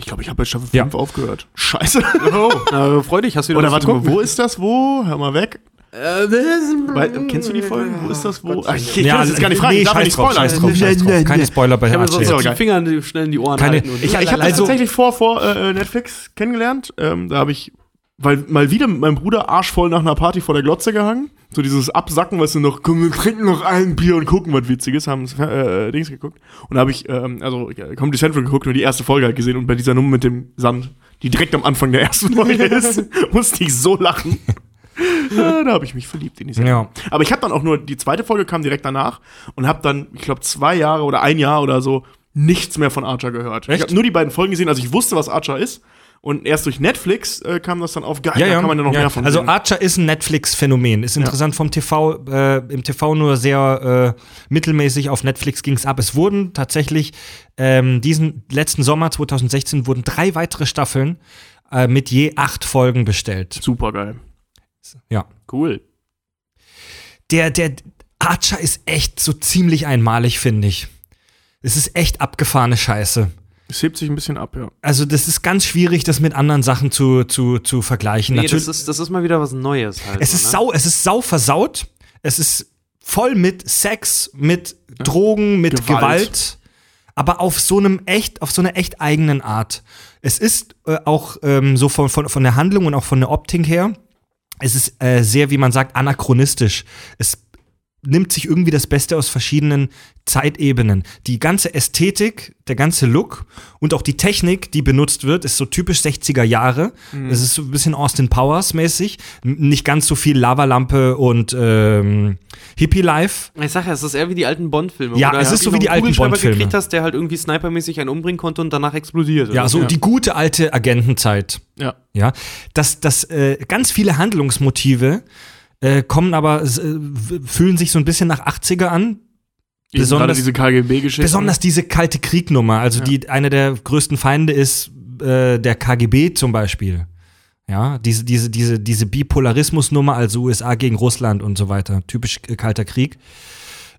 Ich glaube, ich habe bei Staffel Ja. 5 aufgehört. Scheiße. Äh, freu dich, hast du wieder Oder was warte zu mal, wo ist das? Wo? Hör mal weg. Äh, Weil, kennst du die Folgen? Wo ist das? Wo? Ach, ich ich Ja, kann das jetzt gar nicht fragen. nee, ich darf scheiß nicht drauf, spoilern. scheiß drauf, scheiß drauf. Keine Spoiler bei Ich habe ja die. Finger schnell in die Ohren Keine- halten. Und Ich, ich habe das Also- tatsächlich vor, vor äh, Netflix kennengelernt. Ähm, da habe ich, weil mal wieder mit meinem Bruder arschvoll nach einer Party vor der Glotze gehangen. So dieses Absacken, weißt du, noch, komm, wir trinken noch ein Bier und gucken was Witziges, haben äh, Dings geguckt. Und da habe ich, ähm, also äh, Comedy Central geguckt und die erste Folge halt gesehen und bei dieser Nummer mit dem Sand, die direkt am Anfang der ersten Folge ist, musste ich so lachen. Äh, da habe ich mich verliebt in die Serie. Ja. Aber ich habe dann auch nur, die zweite Folge kam direkt danach und habe dann, ich glaube, zwei Jahre oder ein Jahr oder so nichts mehr von Archer gehört. Ich Echt? habe nur die beiden Folgen gesehen, also ich wusste, was Archer ist. Und erst durch Netflix äh, kam das dann auf, geil, Ja, da ja. kann man ja noch ja. mehr von Also sehen. Archer ist ein Netflix-Phänomen. Ist interessant vom TV, äh, im TV nur sehr äh, mittelmäßig, auf Netflix ging es ab. Es wurden tatsächlich ähm, diesen letzten Sommer 2016 wurden drei weitere Staffeln äh, mit je acht Folgen bestellt. Super geil. Ja. Cool. Der, der Archer ist echt so ziemlich einmalig, finde ich. Es ist echt abgefahrene Scheiße. Es hebt sich ein bisschen ab, ja. Also, das ist ganz schwierig, das mit anderen Sachen zu, zu, zu vergleichen. Nee, Natürlich- das ist, das ist mal wieder was Neues halt. Es so, ist ne? sau, es ist sau versaut. Es ist voll mit Sex, mit Drogen, mit Gewalt. Gewalt. aber auf so einem echt, auf so einer echt eigenen Art. Es ist äh, auch ähm, so von, von, von der Handlung und auch von der Optik her, es ist äh, sehr, wie man sagt, anachronistisch. Es nimmt sich irgendwie das Beste aus verschiedenen Zeitebenen. Die ganze Ästhetik, der ganze Look und auch die Technik, die benutzt wird, ist so typisch 60er Jahre. Es ist so ein bisschen Austin Powers mäßig. Nicht ganz so viel Lavalampe und ähm, Hippie-Life. Ich sag ja, es ist eher wie die alten Bond-Filme. Ja, es ist so wie die alten Bond-Filme. gekriegt hast, der halt irgendwie snipermäßig einen umbringen konnte und danach explodiert. Ja, so die gute alte Agentenzeit. Ja. Ja, dass das äh, ganz viele Handlungsmotive äh, kommen aber äh, fühlen sich so ein bisschen nach 80er an. Eben Besonders- diese KGB-Geschichte. Besonders diese kalte Kriegnummer, also die eine der größten Feinde ist äh, der KGB zum Beispiel. Ja, diese, diese, diese, diese Bipolarismusnummer, also USA gegen Russland und so weiter. Typisch äh, kalter Krieg.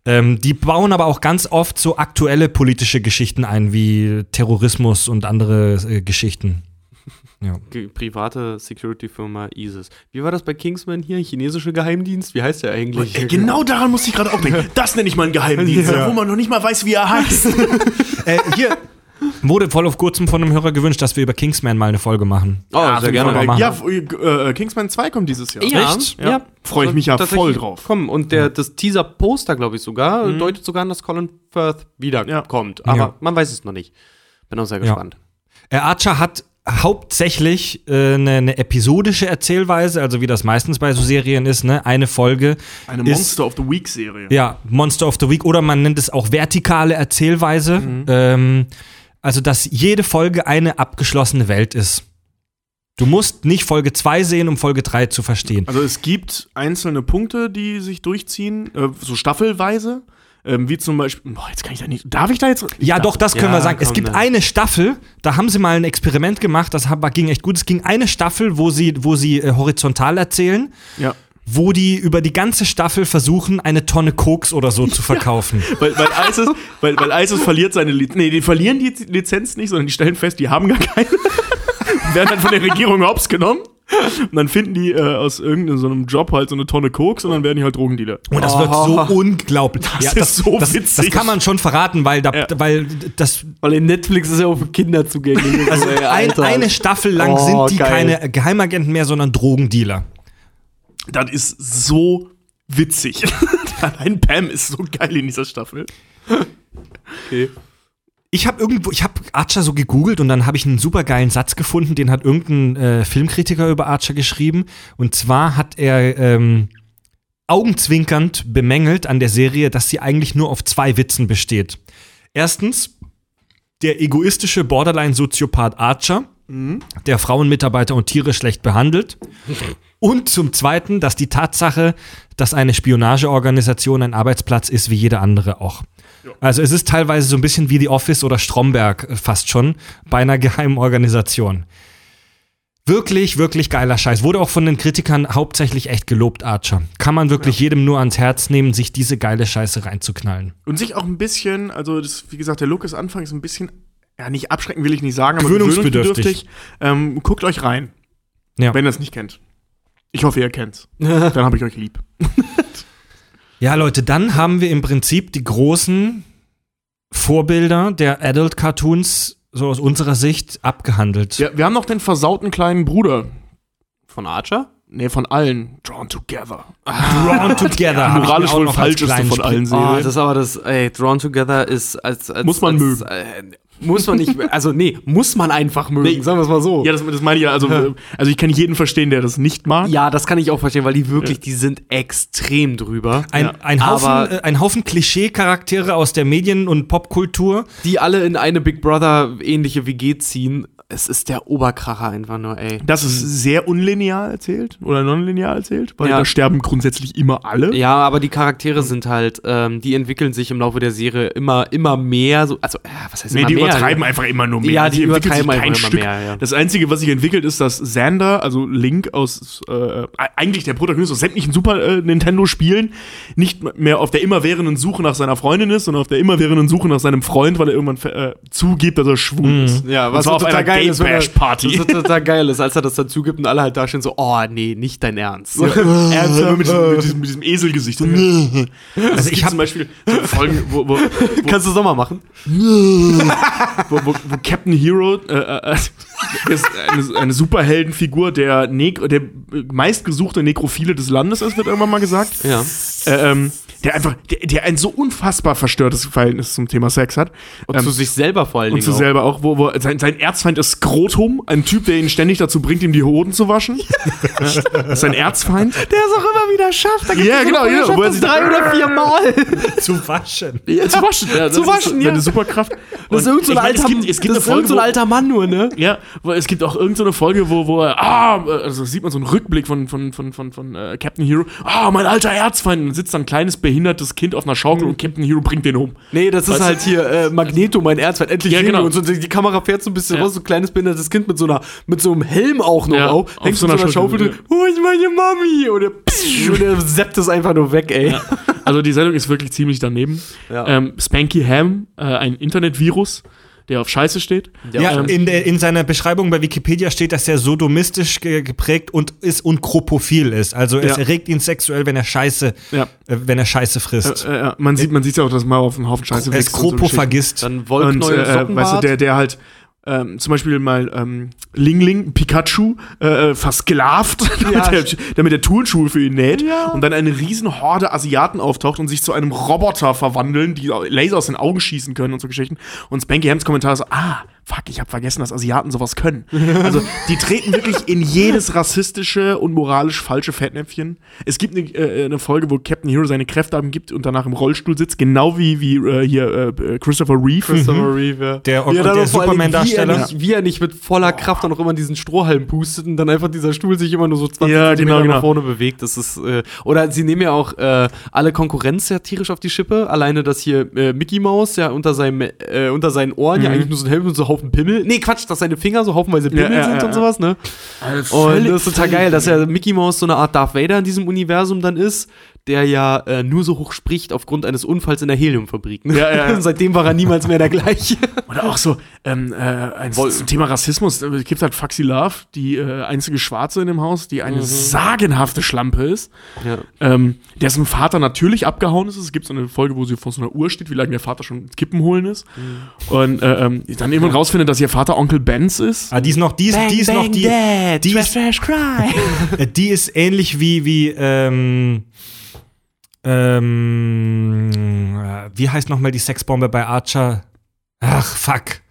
Ähm, die bauen aber auch ganz oft so aktuelle politische Geschichten ein, wie Terrorismus und andere äh, Geschichten. Ja. Private Security-Firma ISIS. Wie war das bei Kingsman hier? Chinesische Geheimdienst? Wie heißt der eigentlich? Ey, genau daran musste ich gerade auch denken. Das nenne ich mal einen Geheimdienst, wo man noch nicht mal weiß, wie er heißt. Äh, hier wurde voll auf kurzem von einem Hörer gewünscht, dass wir über Kingsman mal eine Folge machen. Oh, sehr gerne. machen. Ja, äh, Kingsman 2 kommt dieses Jahr. Ja, Echt? ja. Freue ich mich ja voll drauf. Komm, und der, das Teaser-Poster, glaube ich sogar, deutet sogar an, dass Colin Firth wiederkommt. Aber Ja. man weiß es noch nicht. Bin auch sehr gespannt. Äh, Archer hat hauptsächlich äh, eine, eine episodische Erzählweise, also wie das meistens bei so Serien ist, ne? Eine Folge. Eine ist- Monster of the Week-Serie. Ja, Monster of the Week oder man nennt es auch vertikale Erzählweise. Ähm, also, dass jede Folge eine abgeschlossene Welt ist. Du musst nicht Folge 2 sehen, um Folge 3 zu verstehen. Also es gibt einzelne Punkte, die sich durchziehen, äh, so staffelweise. Ähm, wie zum Beispiel, boah, jetzt kann ich da nicht. Darf ich da jetzt? Ja, doch, das können Ja, wir sagen. es komm, gibt ne. eine Staffel, da haben sie mal ein Experiment gemacht, das ging echt gut. Es ging eine Staffel, wo sie, wo sie äh, horizontal erzählen, Ja. wo die über die ganze Staffel versuchen, eine Tonne Koks oder so zu verkaufen. Weil, weil, ISIS, weil, weil ISIS verliert seine Lizenz. Nee, die verlieren die Lizenz nicht, sondern die stellen fest, die haben gar keine. Werden dann von der Regierung hops genommen. Und dann finden die äh, aus irgendeinem so Job halt so eine Tonne Koks und dann werden die halt Drogendealer. Und das wird so unglaublich. Das ist so das, witzig. Das kann man schon verraten, weil, da, Ja. weil das Weil in Netflix ist ja auch für Kinder zugänglich. also ein, eine Staffel lang Oh, sind die geil. keine Geheimagenten mehr, sondern Drogendealer. Das ist so witzig. Allein Pam ist so geil in dieser Staffel. Ich habe irgendwo, ich habe Archer so gegoogelt und dann habe ich einen super geilen Satz gefunden, den hat irgendein äh, Filmkritiker über Archer geschrieben. Und zwar hat er ähm, augenzwinkernd bemängelt an der Serie, dass sie eigentlich nur auf zwei Witzen besteht. Erstens, der egoistische Borderline-Soziopath Archer, der Frauenmitarbeiter und Tiere schlecht behandelt. Und zum Zweiten, dass die Tatsache, dass eine Spionageorganisation ein Arbeitsplatz ist, wie jede andere auch. Also es ist teilweise so ein bisschen wie The Office oder Stromberg äh, fast schon bei einer geheimen Organisation. Wirklich, wirklich geiler Scheiß. Wurde auch von den Kritikern hauptsächlich echt gelobt, Archer. Kann man wirklich jedem nur ans Herz nehmen, sich diese geile Scheiße reinzuknallen. Und sich auch ein bisschen, also das, wie gesagt, der Look ist anfangs ein bisschen, ja, nicht abschrecken will ich nicht sagen, aber Gewöhnungsbedürftig. Ähm, guckt euch rein, Ja. wenn ihr es nicht kennt. Ich hoffe, ihr kennt's. Dann habe ich euch lieb. Ja, Leute, dann haben wir im Prinzip die großen Vorbilder der Adult Cartoons so aus unserer Sicht abgehandelt. Ja, wir haben noch den versauten kleinen Bruder. Von Archer? Nee, von allen. Drawn Together. Drawn Together. Moralisch wohl falscheste von allen Oh, Serien. das ist aber das, ey, Drawn Together ist als, als Muss man als, mögen. Äh, muss man nicht, also nee, muss man einfach mögen, Nee. sagen wir es mal so. ja, das, das meine ich ja. Also, äh, also ich kann jeden verstehen, der das nicht mag. Ja, das kann ich auch verstehen, weil die wirklich, die sind extrem drüber. Ein, Ja. ein Haufen, Aber- äh, ein Haufen Klischee-Charaktere aus der Medien- und Popkultur. Die alle in eine Big Brother ähnliche WG ziehen. Es ist der Oberkracher einfach nur, ey. Das ist sehr unlinear erzählt oder nonlinear erzählt, weil Ja. da sterben grundsätzlich immer alle. Ja, aber die Charaktere sind halt, ähm, die entwickeln sich im Laufe der Serie immer, immer mehr. So, also, äh, was heißt Nee, immer die mehr? übertreiben einfach immer nur mehr. Ja, die entwickelt übertreiben sich einfach immer mehr, ja. Das Einzige, was sich entwickelt, ist, dass Xander, also Link aus, äh, eigentlich der Protagonist aus sämtlichen Super äh, Nintendo-Spielen, nicht mehr auf der immerwährenden Suche nach seiner Freundin ist, sondern auf der immerwährenden Suche nach seinem Freund, weil er irgendwann äh, zugibt, dass er schwul ist. Ja, was zwar auf einer wenn er- Gay-Bash-Party. Was total geil ist, als er das dazu gibt und alle halt da stehen so, oh nee, nicht dein Ernst. Ernsthaft? Mit diesem, mit diesem, mit diesem Eselgesicht. Also Also ich ich hab- zum Beispiel so Folgen, wo, wo, Kannst du es nochmal machen? wo, wo, wo Captain Hero äh, äh, ist eine, eine Superheldenfigur, der, Neg der meistgesuchte Nekrophile des Landes ist, wird irgendwann mal gesagt. Ja. Äh, ähm, der einfach, der, der ein so unfassbar verstörtes Verhältnis zum Thema Sex hat. Und Ähm, zu sich selber vor allen und Dingen. zu auch. selber auch, wo, wo sein, sein Erzfeind ist Skrotum, ein Typ, der ihn ständig dazu bringt, ihm die Hoden zu waschen. Das ist sein Erzfeind. Der es auch immer wieder schafft. Da Ja, genau, ja, wo er sich drei oder vier Mal. Zu waschen. Ja, zu waschen. Ja, Zu waschen, ist ja. Eine Superkraft. Das ist Und irgend so ein alter, es gibt, es gibt das Folge, so ein wo, alter Mann nur, ne? Ja, wo, es gibt auch irgendeine Folge, wo, wo er, ah, also sieht man so einen Rückblick von, von, von, von, von äh, Captain Hero, ah, mein alter Erzfeind, und dann sitzt da ein kleines behindertes Kind auf einer Schaukel und Captain Hero bringt den um. Nee, das ist Weißt du? halt hier äh, Magneto, mein Erzfeind. Endlich Ja, genau. Und die Kamera fährt so ein bisschen Ja. raus, so ein kleines behindertes Kind mit so, einer, mit so einem Helm auch noch Ja, auf. auf Hängt so so einer einer Schaufel drin. Wo ist meine Mami? Und er, psch, und er seppt es einfach nur weg, ey. Also die Sendung ist wirklich ziemlich daneben. Ja. Ähm, Spanky Ham, äh, ein Internetvirus, der auf Scheiße steht. Ja, ähm, in, der, in seiner Beschreibung bei Wikipedia steht, dass er sodomistisch ge geprägt und ist und kropophil ist. Also es Ja. erregt ihn sexuell, wenn er Scheiße, Ja. äh, wenn er Scheiße frisst. Äh, äh, man sieht man sieht's ja auch, dass mal auf einen Haufen Scheiße er ist und so. Kropophagist. Dann Und Wollknäuel, äh, Sockenbart. weißt du, der, der halt ähm, zum Beispiel mal ähm, Ling Ling, Pikachu, äh, versklavt, damit, der, damit der Turnschuhe für ihn näht und dann eine riesen Horde Asiaten auftaucht und sich zu einem Roboter verwandeln, die Laser aus den Augen schießen können und so Geschichten. Und Spanky Hams Kommentar so, ah, fuck, ich habe vergessen, dass Asiaten sowas können. Also die treten wirklich in jedes rassistische und moralisch falsche Fettnäpfchen. Es gibt eine, äh, eine Folge, wo Captain Hero seine Kräfte abgibt und danach im Rollstuhl sitzt, genau wie, wie äh, hier äh, Christopher Reeve. Christopher Reeve, ja. Der- ja, der Dingen, Superman-Darsteller. Wie, er nicht- wie er nicht mit voller Kraft dann auch immer in diesen Strohhalm pustet und dann einfach dieser Stuhl sich immer nur so 20 Ja, Zentimeter genau, genau. nach vorne bewegt. Das ist, äh, oder sie nehmen ja auch äh, alle Konkurrenz sehr tierisch auf die Schippe. Alleine, dass hier äh, Mickey Mouse ja unter, seinem, äh, unter seinen Ohren ja eigentlich nur so ein Helm und so Haufen Pimmel. Nee, Quatsch, dass seine Finger so haufenweise Pimmel ja, sind und sowas, ne? Und das ist total geil, dass ja Mickey Mouse so eine Art Darth Vader in diesem Universum dann ist, der ja äh, nur so hoch spricht aufgrund eines Unfalls in der Heliumfabrik. Ne? Ja, ja, Seitdem war er niemals mehr der gleiche. Oder auch so, ähm, äh, ein, zum Thema Rassismus, äh, es gibt halt Foxy Love, die äh, einzige Schwarze in dem Haus, die eine sagenhafte Schlampe ist, Ja. ähm, dessen Vater natürlich abgehauen ist. Es gibt so eine Folge, wo sie vor so einer Uhr steht, wie lange der Vater schon Kippen holen ist. Und äh, ähm, dann irgendwann rausfindet, dass ihr Vater Onkel Benz ist. Ah, die ist noch, die ist, die ist noch, die, die ist, äh, die ist ähnlich wie, wie, ähm, ähm, äh, wie heißt nochmal die Sexbombe bei Archer? Ach, fuck.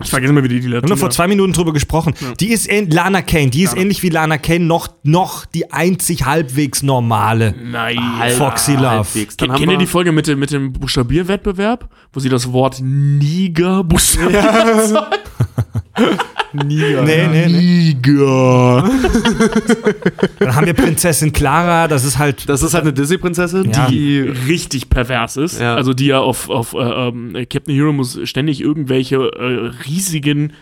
Ich vergesse mal, wie die die Wir haben nur vor zwei Minuten drüber gesprochen. Die ist Lana Kane, die ist ähnlich wie Lana Kane noch, noch die einzig halbwegs normale. Nein. Foxy Love. halbwegs. Dann Kennt ihr wir die Folge mit dem, mit dem Buchstabierwettbewerb, wo sie das Wort Niger buchstabiert? Niger. Nee, nee, nee. Niger. Dann haben wir Prinzessin Clara, das ist halt. Das ist halt eine Disney-Prinzessin, Ja. die. richtig pervers ist. Ja. Also die ja auf, auf äh, ähm, Captain Hero muss ständig irgendwelche äh, riesigen,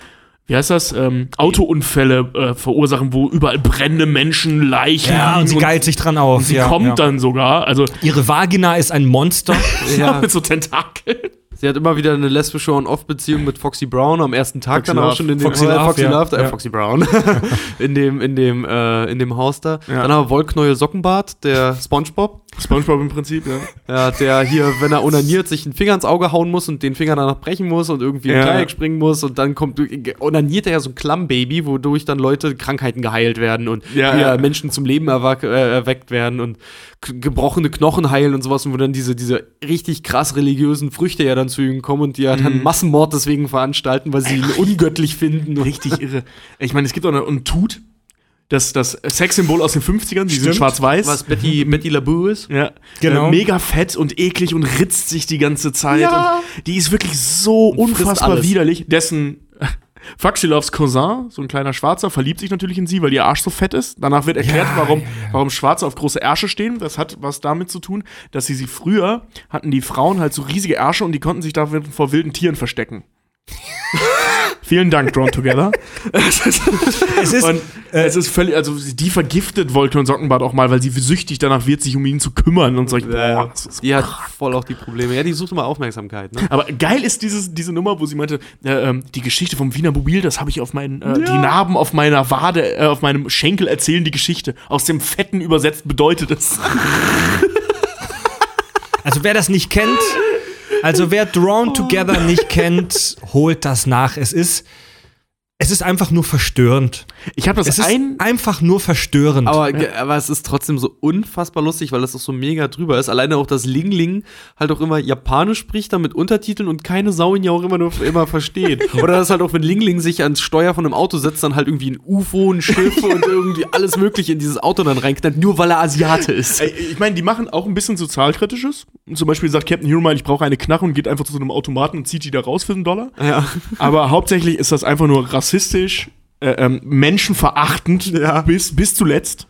wie heißt das, ähm, Autounfälle äh, verursachen, wo überall brennende Menschen, Leichen Ja, und sie geilt sich dran auf. sie ja, kommt ja. dann sogar, also Ihre Vagina ist ein Monster. Ja. mit so Tentakeln. Sie hat immer wieder eine lesbische On-Off-Beziehung mit Foxy Brown am ersten Tag Foxy dann auch Love. schon in dem Foxy Love, Foxy, ja. Love, äh, Ja. Foxy Brown in dem in dem äh, in dem Haus da. Ja. Dann haben wir Wollknäuel Sockenbart, der SpongeBob, Spongebob im Prinzip, ja. ja, der hier, wenn er onaniert, sich einen Finger ins Auge hauen muss und den Finger danach brechen muss und irgendwie im Dreieck springen muss und dann kommt onaniert er ja so ein Klammbaby, wodurch dann Leute Krankheiten geheilt werden und. Menschen zum Leben äh, erweckt werden und gebrochene Knochen heilen und sowas und wo dann diese diese richtig krass religiösen Früchte ja dann zu ihnen kommen und die ja Mhm. dann Massenmord deswegen veranstalten, weil sie ihn ungöttlich finden. Richtig irre. Ich meine, es gibt auch noch ein Tut, das, das Sexsymbol aus den 50ern, die sind schwarz-weiß. Was Betty, Betty LaBoo ist. Ja, Genau. Äh, mega fett und eklig und ritzt sich die ganze Zeit. Ja. Und die ist wirklich so unfassbar widerlich. Dessen Foxy Loves Cousin, so ein kleiner Schwarzer, verliebt sich natürlich in sie, weil ihr Arsch so fett ist. Danach wird erklärt, warum, warum Schwarze auf große Ärsche stehen. Das hat was damit zu tun, dass sie sie früher hatten die Frauen halt so riesige Ärsche und die konnten sich da vor wilden Tieren verstecken. Vielen Dank, Drawn Together. Es ist, Und es ist völlig, also die vergiftet Wolke und Sockenbart auch mal, weil sie süchtig danach wird, sich um ihn zu kümmern und so. Boah, das ist Die hat voll auch die Probleme. Ja, die sucht immer Aufmerksamkeit. Ne? aber geil ist dieses, diese Nummer, wo sie meinte, äh, die Geschichte vom Wiener Mobil, das habe ich auf meinen, äh, die Narben auf meiner Wade, äh, auf meinem Schenkel erzählen die Geschichte. Aus dem Fetten übersetzt bedeutet es. also wer das nicht kennt, also wer Drawn Together nicht kennt, holt das nach. Es ist, es ist einfach nur verstörend. Ich habe das Es ist ein. einfach nur verstörend. Aber, aber es ist trotzdem so unfassbar lustig, weil das auch so mega drüber ist. Alleine auch, dass Ling Ling halt auch immer Japanisch spricht, dann mit Untertiteln und keine Sau ihn ja auch immer nur immer versteht. Oder dass halt auch, wenn Ling Ling sich ans Steuer von einem Auto setzt, dann halt irgendwie ein UFO, ein Schiff und irgendwie alles Mögliche in dieses Auto dann reinknallt, nur weil er Asiate ist. Ey, Ich meine, die machen auch ein bisschen sozialkritisches. Zum Beispiel sagt Captain Hero mal, ich brauche eine Knarre und geht einfach zu so einem Automaten und zieht die da raus für einen Dollar. Ja. Aber hauptsächlich ist das einfach nur rassistisch, äh, ähm, menschenverachtend bis, bis zuletzt.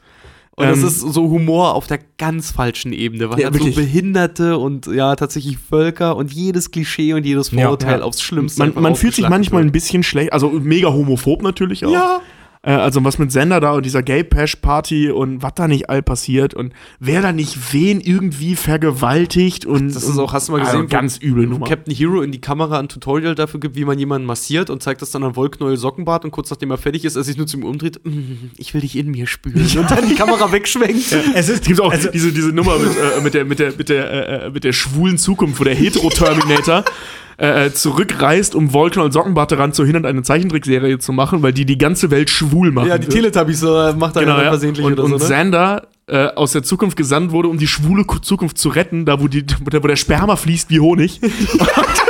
Und es Ähm, ist so Humor auf der ganz falschen Ebene, weil Ja, halt so. Behinderte und ja, tatsächlich Völker und jedes Klischee und jedes Ja. Vorurteil Ja. aufs Schlimmste. man, man fühlt sich manchmal wird. ein bisschen schlecht, also mega homophob natürlich auch. Ja. Äh, also was mit Sender da und dieser Gay Pash Party und was da nicht all passiert und wer da nicht wen irgendwie vergewaltigt und Das ist auch, hast du mal also gesehen, wo- ganz übel wo Nummer. Captain Hero in die Kamera ein Tutorial dafür gibt, wie man jemanden massiert und zeigt das dann an Wollknäuel Sockenbart und kurz nachdem er fertig ist, er sich nur zu ihm umdreht, "Mm, ich will dich in mir spüren. Und dann die Kamera wegschwenkt. es ist, Es gibt auch also, diese, diese Nummer mit, äh, mit der, mit der, mit der, äh, mit der schwulen Zukunft, wo der Hetero-Terminator äh, zurückreist, um Wolken und Sockenbart daran zu hindern, eine Zeichentrickserie zu machen, weil die die ganze Welt schwul machen. Ja, die. Teletubbies äh, macht er Genau, ja ja. versehentlich Und, oder und so, ne? Xander äh, aus der Zukunft gesandt wurde, um die schwule Ku- Zukunft zu retten, da wo, die, wo, der, wo der Sperma fließt wie Honig.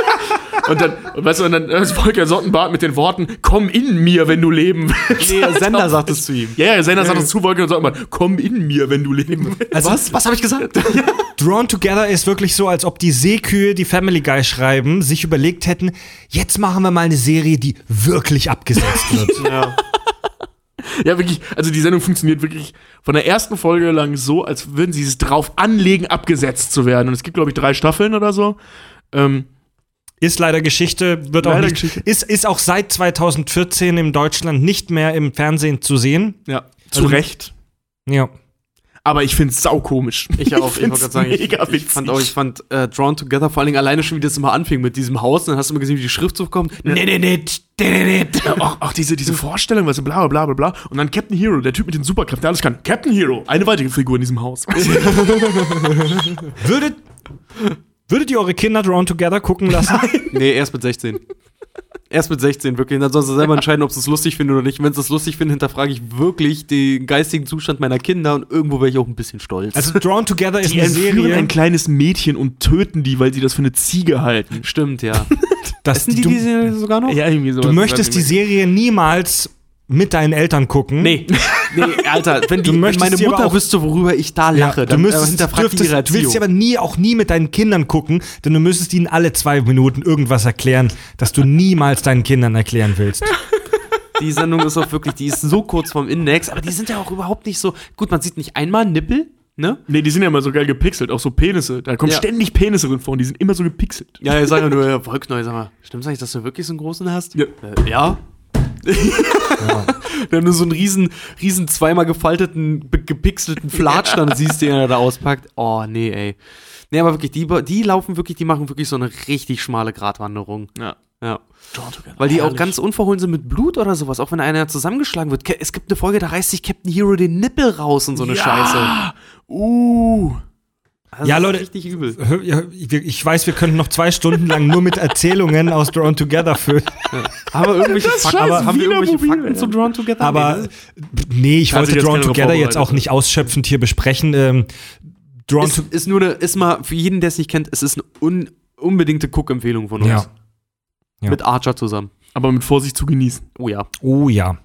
und dann, und weißt du, und dann ist Volker Sottenbart mit den Worten, komm in mir, wenn du leben willst. Nee, Sender sagt es zu ihm. Ja, ja, Sender sagt es zu Volker Sottenbart, komm in mir, wenn du leben willst. also Was? Was habe ich gesagt? Drawn Together ist wirklich so, als ob die Seekühe, die Family Guy schreiben, sich überlegt hätten, jetzt machen wir mal eine Serie, die wirklich abgesetzt wird. ja. Ja, wirklich, also die Sendung funktioniert wirklich von der ersten Folge lang so, als würden sie es drauf anlegen, abgesetzt zu werden. Und es gibt, glaube ich, drei Staffeln oder so. Ähm, Ist leider Geschichte, wird auch Leider nicht, Geschichte. Ist, ist auch seit 2014 in Deutschland nicht mehr im Fernsehen zu sehen. ja, zu Also- Recht. Ja. Aber ich finde es saukomisch. Ich auch, ich, wollte find's gerade sagen, ich, ich fand auch, ich fand äh, Drawn Together vor allen Dingen alleine schon, wie das immer anfing mit diesem Haus, und dann hast du immer gesehen, wie die Schrift so kommt. Nee, nee, nee, nee, nee, auch, auch diese, diese Vorstellung, weißt du, bla bla bla bla. Und dann Captain Hero, der Typ mit den Superkräften, der alles kann. Captain Hero, eine weitere Figur in diesem Haus. Würdet, würdet ihr eure Kinder Drawn Together gucken lassen? Nee, erst mit 16. Erst mit 16, wirklich. Und dann sollst du selber entscheiden, ob sie es lustig finden oder nicht. Wenn sie es lustig finden, hinterfrage ich wirklich den geistigen Zustand meiner Kinder und irgendwo wäre ich auch ein bisschen stolz. Also Drawn Together ist Die eine Serie, ein kleines Mädchen und töten die, weil sie das für eine Ziege halten. Stimmt, ja. dass Essen die du, diese sogar noch? Ja, irgendwie so. du möchtest die Serie niemals mit deinen Eltern gucken. Nee, nee, Alter, wenn, die, Du wenn möchtest meine Mutter auch- wüsste, worüber ich da Ja, lache, du dann äh, müsstest, hinterfragt die dürftest, ihre du willst sie aber nie, auch nie mit deinen Kindern gucken, denn du müsstest ihnen alle zwei Minuten irgendwas erklären, das du niemals deinen Kindern erklären willst. Die Sendung ist auch wirklich, die ist so kurz vorm Index, aber die sind ja auch überhaupt nicht so. Gut, man sieht nicht einmal einen Nippel, ne? Nee, die sind ja immer so geil gepixelt, auch so Penisse. Da kommen Ja. ständig Penisse drin vor und die sind immer so gepixelt. Ja, ich sage ja nur, ja, Wolkneu, sag mal, stimmt's eigentlich, dass du wirklich so einen großen hast? Ja. Äh, ja. Wenn du so einen riesen, riesen zweimal gefalteten, gepixelten Flatsch dann siehst, den er da auspackt. Oh, nee, ey. Nee, aber wirklich, die, die laufen wirklich, die machen wirklich so eine richtig schmale Gratwanderung. Ja. Ja. Weil die auch ganz unverhohlen sind mit Blut oder sowas, auch wenn einer zusammengeschlagen wird. Es gibt eine Folge, da reißt sich Captain Hero den Nippel raus und so eine Scheiße. Uh. Ja, das ist Leute, Richtig übel. Ja, Ich weiß, wir könnten noch zwei Stunden lang nur mit Erzählungen aus Drawn Together füllen. Aber irgendwelche Fakten, scheiß haben wir irgendwelche Wiener Fakten Mobil, zu. Drawn Together? Aber Nee, ne? nee, ich wollte Drawn Together jetzt auch nicht ausschöpfend hier besprechen. Ähm, Drawn ist, to ist nur eine, ist mal, für jeden, der es nicht kennt, es ist eine un, unbedingte Cook-Empfehlung von uns. Ja. Ja. Mit Archer zusammen. Aber mit Vorsicht zu genießen. Oh ja. Oh ja.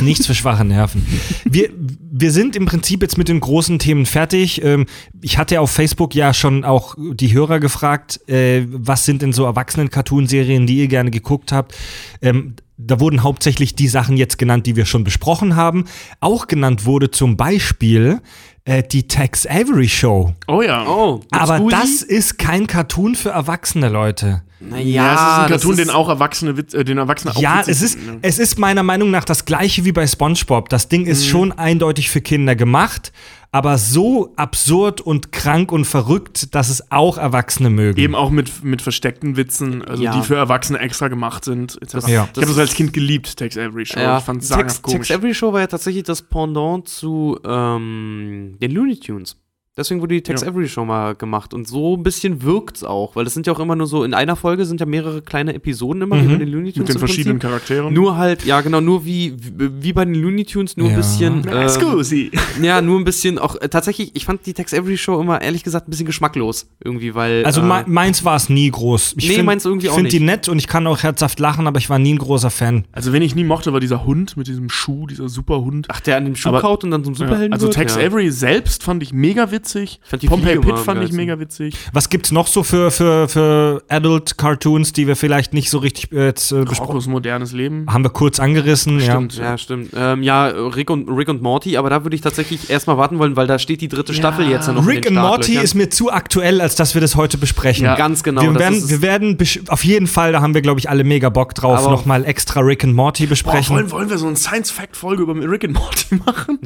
Nichts für schwache Nerven. Wir, wir sind im Prinzip jetzt mit den großen Themen fertig. Ähm, ich hatte auf Facebook ja schon auch die Hörer gefragt, äh, was sind denn so Erwachsenen-Cartoon-Serien, die ihr gerne geguckt habt. Ähm, da wurden hauptsächlich die Sachen jetzt genannt, die wir schon besprochen haben. Auch genannt wurde zum Beispiel äh, die Tex Avery Show. Oh ja. Oh, Aber das ist kein Cartoon für erwachsene Leute. naja, Ja, es ist ein Cartoon, das den auch Erwachsene, äh, den Erwachsene auch Ja, es ist, finden, es ist meiner Meinung nach das gleiche wie bei SpongeBob. Das Ding Mhm. ist schon eindeutig für Kinder gemacht, aber so absurd und krank und verrückt, dass es auch Erwachsene mögen. Eben auch mit, mit versteckten Witzen, also Ja. die für Erwachsene extra gemacht sind. etc. Ja. Ich habe das als Kind geliebt, Tex Avery Show. Ja, Ich fand es Tex, Tex. Every Show war ja tatsächlich das Pendant zu ähm, den Looney Tunes. Deswegen wurde die Tex Ja. Avery Show mal gemacht. Und so ein bisschen wirkt's auch, weil das sind ja auch immer nur so, in einer Folge sind ja mehrere kleine Episoden immer, wie bei den Looney Tunes. Mit den verschiedenen Prinzip. Charakteren. Nur halt, ja genau, nur wie, wie, bei den Looney Tunes, nur Ja. ein bisschen. Na, Scusi. ja, nur ein bisschen auch, äh, tatsächlich, ich fand die Tex Avery Show immer ehrlich gesagt ein bisschen geschmacklos. Irgendwie, weil. Also äh, me- meins war es nie groß. Ich Nee, find- meins irgendwie ich auch finde die nett und ich kann auch herzhaft lachen, aber ich war nie ein großer Fan. Also, wen ich nie mochte, war dieser Hund mit diesem Schuh, dieser Superhund. Ach, der an dem Schuh Aber- kaut und dann zum Ja, Superhelden also wird? Tex ja. Avery selbst fand ich mega witzig. Fand Fliege Pitt mal am fand ich mega witzig. Was gibt's noch so für, für, für Adult-Cartoons, die wir vielleicht nicht so richtig äh, jetzt äh, besprochen Rocco's modernes Leben. haben? wir kurz angerissen. Stimmt. Ja, stimmt. Ähm, ja, Rick und, Rick und Morty, aber da würde ich tatsächlich erstmal warten wollen, weil da steht die dritte Staffel jetzt ja noch Ja. Rick den and Morty ist mir zu aktuell, als dass wir das heute besprechen. Ja. Ganz genau. wir, das werden, wir werden auf jeden Fall, da haben wir, glaube ich, alle mega Bock drauf, nochmal extra Rick and Morty Boah, besprechen. wollen, wollen wir so eine Science-Fact-Folge über Rick and Morty machen?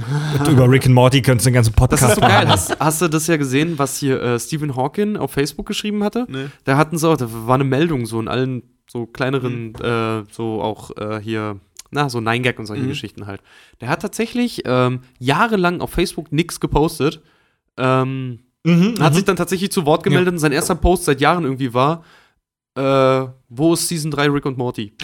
Über Rick and Morty könntest du einen ganzen Das Podcast ist so geil. machen. Hast, hast du das ja gesehen, was hier äh, Stephen Hawking auf Facebook geschrieben hatte? Nee. Da hatten sie auch, da war eine Meldung so in allen so kleineren, Mhm. äh, so auch äh, hier, na, so Nine Gag und solche Mhm. Geschichten halt. Der hat tatsächlich ähm, jahrelang auf Facebook nichts gepostet. Ähm, Mhm, hat mhm. sich dann tatsächlich zu Wort gemeldet und sein erster Post seit Jahren irgendwie war, äh, wo ist Season 3 Rick und Morty?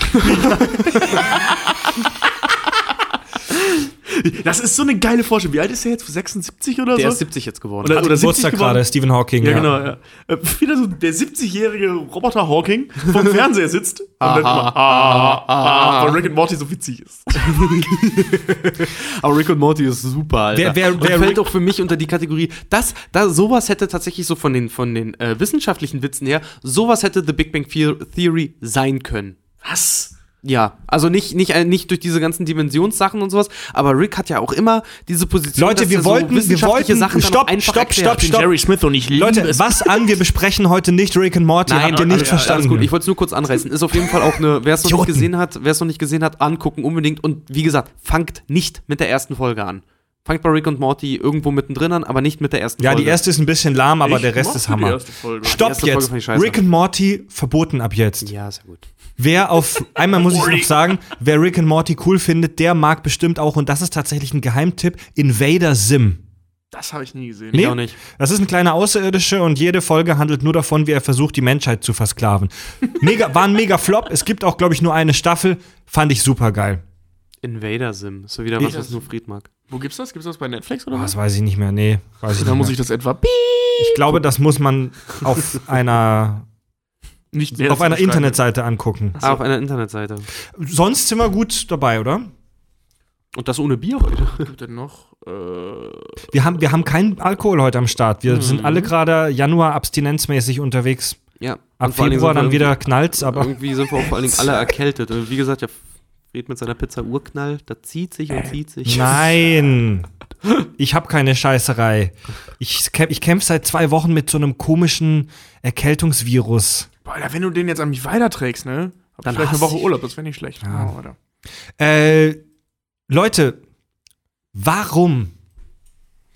Das ist so eine geile Vorstellung. Wie alt ist er jetzt? 76 oder Der so? ist 70 jetzt geworden. Oder- Hat oder 70 Geburtstag gerade, Stephen Hawking. Ja, genau. Ja. Äh, Wieder so der 70-jährige Roboter Hawking vom Fernseher sitzt und dann immer ah, ah, weil Rick and Morty so witzig ist. Aber Rick und Morty ist super, Alter. Wer- wer- und wer fällt Rick- auch für mich unter die Kategorie, das, da, sowas hätte tatsächlich so von den, von den äh, wissenschaftlichen Witzen her, sowas hätte The Big Bang The- Theory sein können. Was? Ja, also nicht, nicht, äh, nicht durch diese ganzen Dimensionssachen und sowas, aber Rick hat ja auch immer diese Position, Leute, dass wir er wollten- wir wissenschaftliche wollten- Sachen dann stopp, stopp, erklärt. stopp, stopp. Jerry Smith und ich liebe Leute, es. was an? Wir besprechen heute nicht Rick and Morty. Nein, Habt ihr nicht alles, verstanden? Alles gut, ich wollte es nur kurz anreißen. Ist auf jeden Fall auch eine, wer es noch nicht gesehen hat, wer es noch nicht gesehen hat, angucken unbedingt. Und wie gesagt, fangt nicht mit der ersten Folge an. Fangt bei Rick und Morty irgendwo mittendrin an, aber nicht mit der ersten ja, Folge. die erste ist ein bisschen lahm, aber Ich der Rest ist Hammer. Stopp jetzt. Rick and Morty verboten ab jetzt. Ja, sehr gut. Wer auf, einmal muss ich noch sagen, wer Rick and Morty cool findet, der mag bestimmt auch, und das ist tatsächlich ein Geheimtipp, Invader Sim. Das habe ich nie gesehen. Nee, auch nicht. Das ist ein kleiner Außerirdische und jede Folge handelt nur davon, wie er versucht, die Menschheit zu versklaven. Mega, war ein mega Flop. Es gibt auch, glaube ich, nur eine Staffel. Fand ich super geil. Invader Sim. Ist so wieder was, was nur Fried mag. Wo gibt's das? Gibt's das bei Netflix oder Oh, was? das weiß ich nicht mehr. Nee, weiß ich Da nicht muss mehr. ich das etwa ich glaube, das muss man auf einer, nicht auf einer Internetseite angucken. Ah, auf einer Internetseite. Sonst sind wir gut dabei, oder? Und das ohne Bier heute. Was gibt denn noch? Äh, Wir haben, wir haben keinen Alkohol heute am Start. Wir sind alle gerade Januar abstinenzmäßig unterwegs. Ja. Ab Februar dann wieder knallt's, aber Irgendwie sind wir auch vor allen Dingen alle erkältet. Und wie gesagt, der Fried mit seiner Pizza Urknall, da zieht sich und zieht sich. Nein. Ich habe keine Scheißerei. Ich, ich kämpfe seit zwei Wochen mit so einem komischen Erkältungsvirus. Boah, Alter, wenn du den jetzt an mich weiterträgst, ne? Hab Dann ich vielleicht eine Woche Urlaub, das wäre nicht schlecht. Ja. Oh. Äh, Leute, warum?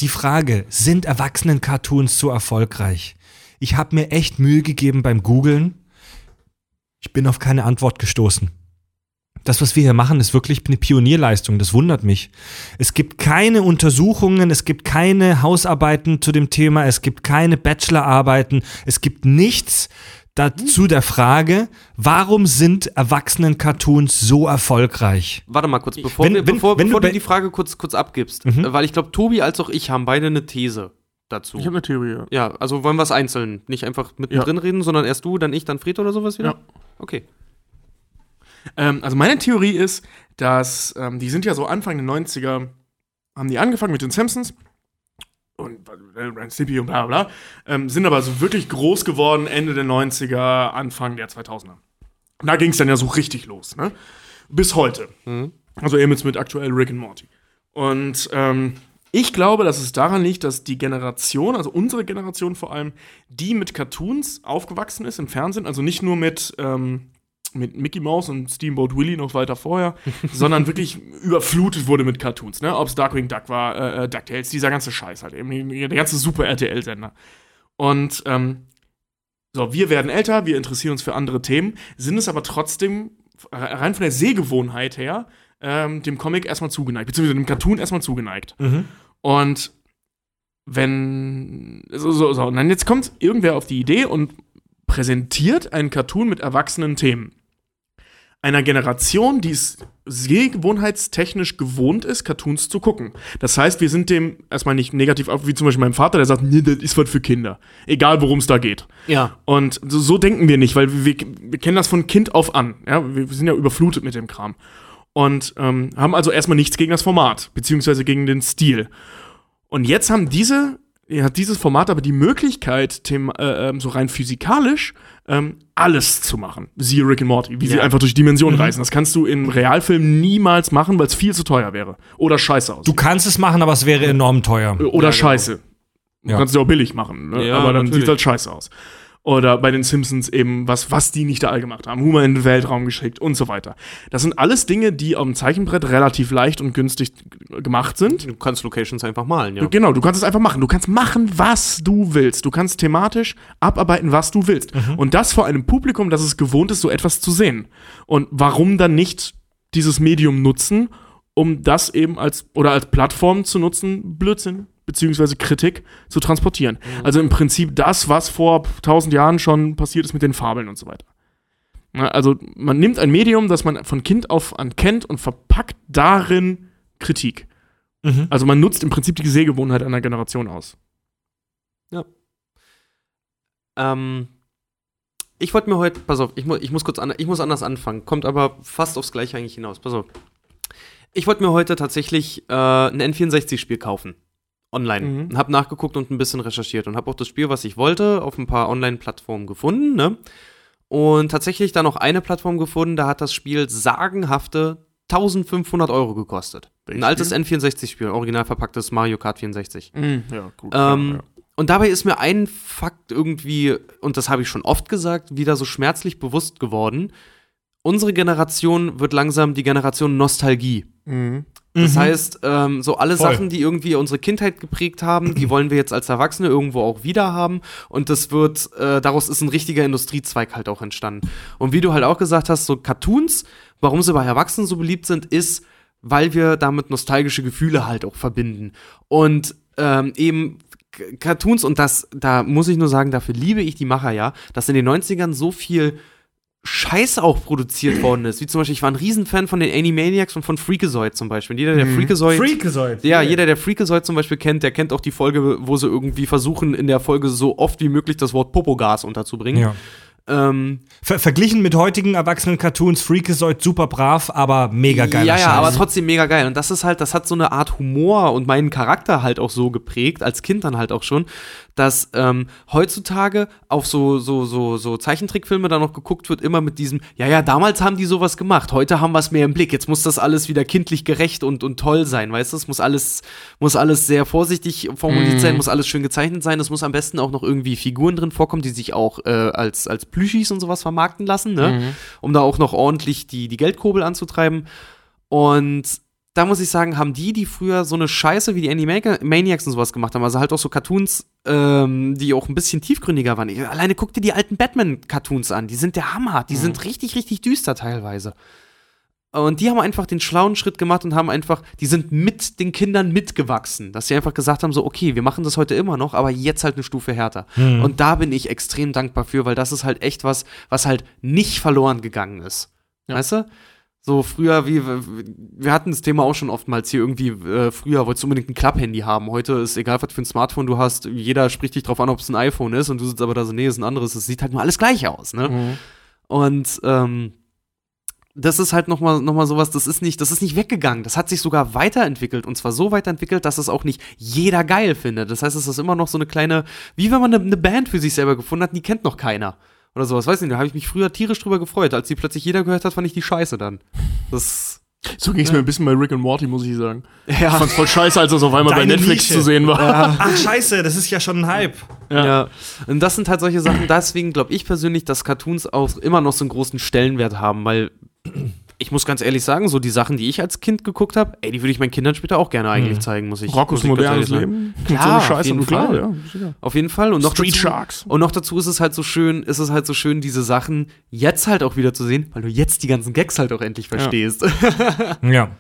Die Frage, sind Erwachsenen-Cartoons so erfolgreich? Ich habe mir echt Mühe gegeben beim Googlen. Ich bin auf keine Antwort gestoßen. Das, was wir hier machen, ist wirklich eine Pionierleistung. Das wundert mich. Es gibt keine Untersuchungen, es gibt keine Hausarbeiten zu dem Thema, es gibt keine Bachelorarbeiten, es gibt nichts dazu der Frage, warum sind Erwachsenen-Cartoons so erfolgreich? Warte mal kurz, bevor, Wenn- wir, wenn- bevor, wenn bevor du du, die Frage kurz, kurz abgibst. Mhm. äh, Weil ich glaube, Tobi als auch ich haben beide eine These dazu. Ich habe eine Theorie. ja. ja, also wollen wir es einzeln. Nicht einfach mittendrin reden, sondern erst du, dann ich, dann Fred oder sowas wieder? Ja. Okay. Ähm, also meine Theorie ist, dass ähm, die sind ja so Anfang der 90er, haben die angefangen mit den Simpsons und Stimpy und bla bla, bla ähm, sind aber so wirklich groß geworden Ende der 90er, Anfang der 2000er. Und da ging es dann ja so richtig los, ne? Bis heute. Also eben jetzt mit aktuell Rick and Morty. Und ähm, ich glaube, dass es daran liegt, dass die Generation, also unsere Generation vor allem, die mit Cartoons aufgewachsen ist im Fernsehen, also nicht nur mit, ähm, mit Mickey Mouse und Steamboat Willie noch weiter vorher, sondern wirklich überflutet wurde mit Cartoons, ne? Ob es Darkwing Duck war, äh, äh, DuckTales, dieser ganze Scheiß halt, eben der ganze super RTL-Sender. Und ähm, so, wir werden älter, wir interessieren uns für andere Themen, sind es aber trotzdem rein von der Sehgewohnheit her ähm, dem Comic erstmal zugeneigt, beziehungsweise dem Cartoon erstmal zugeneigt. Und wenn. So, so, so. Und dann jetzt kommt irgendwer auf die Idee und präsentiert einen Cartoon mit erwachsenen Themen. Einer Generation, die es sehgewohnheitstechnisch gewohnt ist, Cartoons zu gucken. Das heißt, wir sind dem erstmal nicht negativ auf, wie zum Beispiel mein Vater, der sagt, nee, das ist was für Kinder. Egal, worum es da geht. Ja. Und so, so denken wir nicht, weil wir, wir kennen das von Kind auf an. Ja? Wir, sind ja überflutet mit dem Kram. Und ähm, haben also erstmal nichts gegen das Format, beziehungsweise gegen den Stil. Und jetzt haben diese, hat dieses Format aber die Möglichkeit, Thema, äh, ähm, so rein physikalisch, ähm, alles zu machen. Siehe Rick and Morty, wie sie Ja. einfach durch Dimensionen reisen. Das kannst du im Realfilm niemals machen, weil es viel zu teuer wäre. Oder scheiße aussieht. Du kannst es machen, aber es wäre enorm teuer. Oder scheiße. Du Ja. kannst es ja auch billig machen, ne? Ja, aber dann natürlich. sieht halt scheiße aus. Oder bei den Simpsons eben, was, was die nicht da all gemacht haben. Humor in den Weltraum geschickt und so weiter. Das sind alles Dinge, die auf dem Zeichenbrett relativ leicht und günstig gemacht sind. Du kannst Locations einfach malen, ja. Genau, du kannst es einfach machen. Du kannst machen, was du willst. Du kannst thematisch abarbeiten, was du willst. Und das vor einem Publikum, das es gewohnt ist, so etwas zu sehen. Und warum dann nicht dieses Medium nutzen, um das eben als oder als Plattform zu nutzen, Blödsinn beziehungsweise Kritik zu transportieren. Also im Prinzip das, was vor tausend Jahren schon passiert ist mit den Fabeln und so weiter. Also man nimmt ein Medium, das man von Kind auf an kennt und verpackt darin Kritik. Mhm. Also man nutzt im Prinzip die Sehgewohnheit einer Generation aus. Ähm, ich wollte mir heute, pass auf, ich, mu ich muss kurz an, ich muss anders anfangen, kommt aber fast aufs Gleiche eigentlich hinaus. Pass auf. Ich wollte mir heute tatsächlich äh, ein N64-Spiel kaufen. Online. Mhm. Und habe nachgeguckt und ein bisschen recherchiert und habe auch das Spiel, was ich wollte, auf ein paar Online-Plattformen gefunden, ne? Und tatsächlich dann noch eine Plattform gefunden, da hat das Spiel sagenhafte 1500 Euro gekostet. Welches ein altes N64-Spiel, original verpacktes Mario Kart 64. Ja, gut. Ähm, Und dabei ist mir ein Fakt irgendwie, und das habe ich schon oft gesagt, wieder so schmerzlich bewusst geworden. Unsere Generation wird langsam die Generation Nostalgie. Mhm. Das heißt, ähm, so alle Voll. Sachen, die irgendwie unsere Kindheit geprägt haben, die wollen wir jetzt als Erwachsene irgendwo auch wieder haben. Und das wird, äh, daraus ist ein richtiger Industriezweig halt auch entstanden. Und wie du halt auch gesagt hast, so Cartoons, warum sie bei Erwachsenen so beliebt sind, ist, weil wir damit nostalgische Gefühle halt auch verbinden. Und ähm, eben Cartoons, und das, da muss ich nur sagen, dafür liebe ich die Macher ja, dass in den 90ern so viel Scheiß auch produziert worden ist. Wie zum Beispiel, ich war ein Riesenfan von den Animaniacs und von Freakazoid zum Beispiel. Jeder, der Freakazoid. Freakazoid. Ja, jeder, der Freakazoid zum Beispiel kennt, der kennt auch die Folge, wo sie irgendwie versuchen, in der Folge so oft wie möglich das Wort Popogas unterzubringen. Ja. Ähm, Ver verglichen mit heutigen erwachsenen Cartoons, Freakazoid super brav, aber mega geiler ja, ja, aber trotzdem mega geil. Und das ist halt, das hat so eine Art Humor und meinen Charakter halt auch so geprägt, als Kind dann halt auch schon, dass ähm, heutzutage auf so, so, so, so Zeichentrickfilme da noch geguckt wird, immer mit diesem, ja, ja, damals haben die sowas gemacht, heute haben wir es mehr im Blick, jetzt muss das alles wieder kindlich gerecht und, und toll sein, weißt du? Es muss alles, muss alles sehr vorsichtig formuliert sein, muss alles schön gezeichnet sein, es muss am besten auch noch irgendwie Figuren drin vorkommen, die sich auch äh, als, als Plüschis und sowas vermarkten lassen, ne? Um da auch noch ordentlich die, die Geldkurbel anzutreiben. Und da muss ich sagen, haben die, die früher so eine Scheiße wie die Animaniacs und sowas gemacht haben, also halt auch so Cartoons, ähm, die auch ein bisschen tiefgründiger waren. Ich, alleine guck dir die alten Batman-Cartoons an, die sind der Hammer, die sind richtig, richtig düster teilweise. Und die haben einfach den schlauen Schritt gemacht und haben einfach, die sind mit den Kindern mitgewachsen, dass sie einfach gesagt haben, so, okay, wir machen das heute immer noch, aber jetzt halt eine Stufe härter. Und da bin ich extrem dankbar für, weil das ist halt echt was, was halt nicht verloren gegangen ist. Weißt du? So früher, wie wir hatten das Thema auch schon oftmals hier irgendwie, äh, früher wolltest du unbedingt ein Klapp-Handy haben. Heute ist egal, was für ein Smartphone du hast, jeder spricht dich drauf an, ob es ein iPhone ist und du sitzt aber da so, nee, ist ein anderes, es sieht halt nur alles gleich aus, ne? Und ähm, das ist halt nochmal noch mal sowas, das ist nicht, das ist nicht weggegangen. Das hat sich sogar weiterentwickelt. Und zwar so weiterentwickelt, dass es auch nicht jeder geil findet. Das heißt, es ist immer noch so eine kleine, wie wenn man eine, eine Band für sich selber gefunden hat, die kennt noch keiner. Oder sowas. Weiß nicht, da habe ich mich früher tierisch drüber gefreut. Als die plötzlich jeder gehört hat, fand ich die scheiße dann. Das. So ging es mir ein bisschen bei Rick and Morty, muss ich sagen. Ich Ja. fand's voll scheiße, als das auf einmal bei Deine Netflix Nische. zu sehen war. Ach, scheiße, das ist ja schon ein Hype. Ja. Und das sind halt solche Sachen, deswegen glaube ich persönlich, dass Cartoons auch immer noch so einen großen Stellenwert haben, weil ich muss ganz ehrlich sagen, so die Sachen, die ich als Kind geguckt habe, ey, die würde ich meinen Kindern später auch gerne eigentlich zeigen, muss ich. Rockos ich ganz modernes sagen. Leben. Klar, so eine auf Scheiße, jeden aber klar, Fall. ja. Auf jeden Fall. Und noch Street dazu, Sharks. Und noch dazu ist es halt so schön, ist es halt so schön, diese Sachen jetzt halt auch wieder zu sehen, weil du jetzt die ganzen Gags halt auch endlich verstehst. Ja.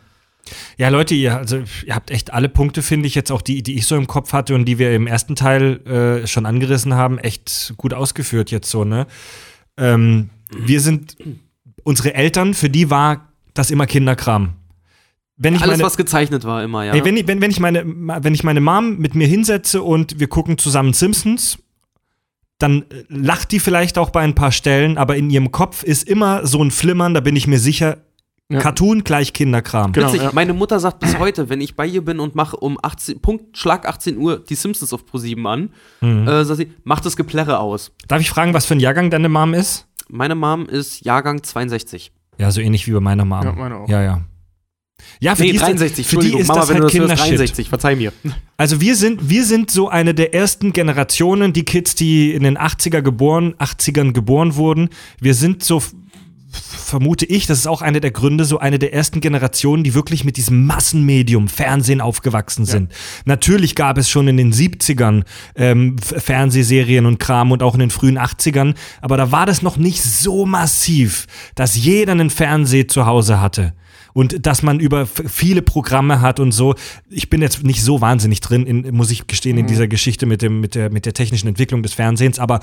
Ja, Leute, ihr, also, ihr habt echt alle Punkte, finde ich, jetzt auch die, die ich so im Kopf hatte und die wir im ersten Teil äh, schon angerissen haben, echt gut ausgeführt jetzt so, ne? Ähm, wir sind, unsere Eltern, für die war das immer Kinderkram. Wenn ich Alles, meine, was gezeichnet war, immer, ja. Ey, wenn, ich, wenn, wenn, ich meine, wenn ich meine Mom mit mir hinsetze und wir gucken zusammen Simpsons, dann äh, lacht die vielleicht auch bei ein paar Stellen, aber in ihrem Kopf ist immer so ein Flimmern, da bin ich mir sicher, Ja. Cartoon gleich Kinderkram. Genau, Witzig, ja. meine Mutter sagt bis heute, wenn ich bei ihr bin und mache um 18, Punkt, Schlag 18 Uhr die Simpsons auf Pro7 an, Mhm. äh, sagt sie, mach das Geplärre aus. Darf ich fragen, was für ein Jahrgang deine Mom ist? Meine Mom ist Jahrgang 62. Ja, so ähnlich wie bei meiner Mom. Ja, meine auch. Ja, ja. Ja, für Nee, die ist das- 63, für die ist Mama, das wenn halt du das hörst, Kindershit. 63, verzeih mir. Also wir sind, wir sind so eine der ersten Generationen, die Kids, die in den 80er geboren, 80ern geboren wurden. Wir sind so, vermute ich, das ist auch eine der Gründe, so eine der ersten Generationen, die wirklich mit diesem Massenmedium Fernsehen aufgewachsen sind. Natürlich gab es schon in den 70ern ähm, Fernsehserien und Kram und auch in den frühen 80ern, aber da war das noch nicht so massiv, dass jeder einen Fernseher zu Hause hatte und dass man über viele Programme hat und so. Ich bin jetzt nicht so wahnsinnig drin, in, muss ich gestehen, in dieser Geschichte mit, dem, mit, der, mit der technischen Entwicklung des Fernsehens, aber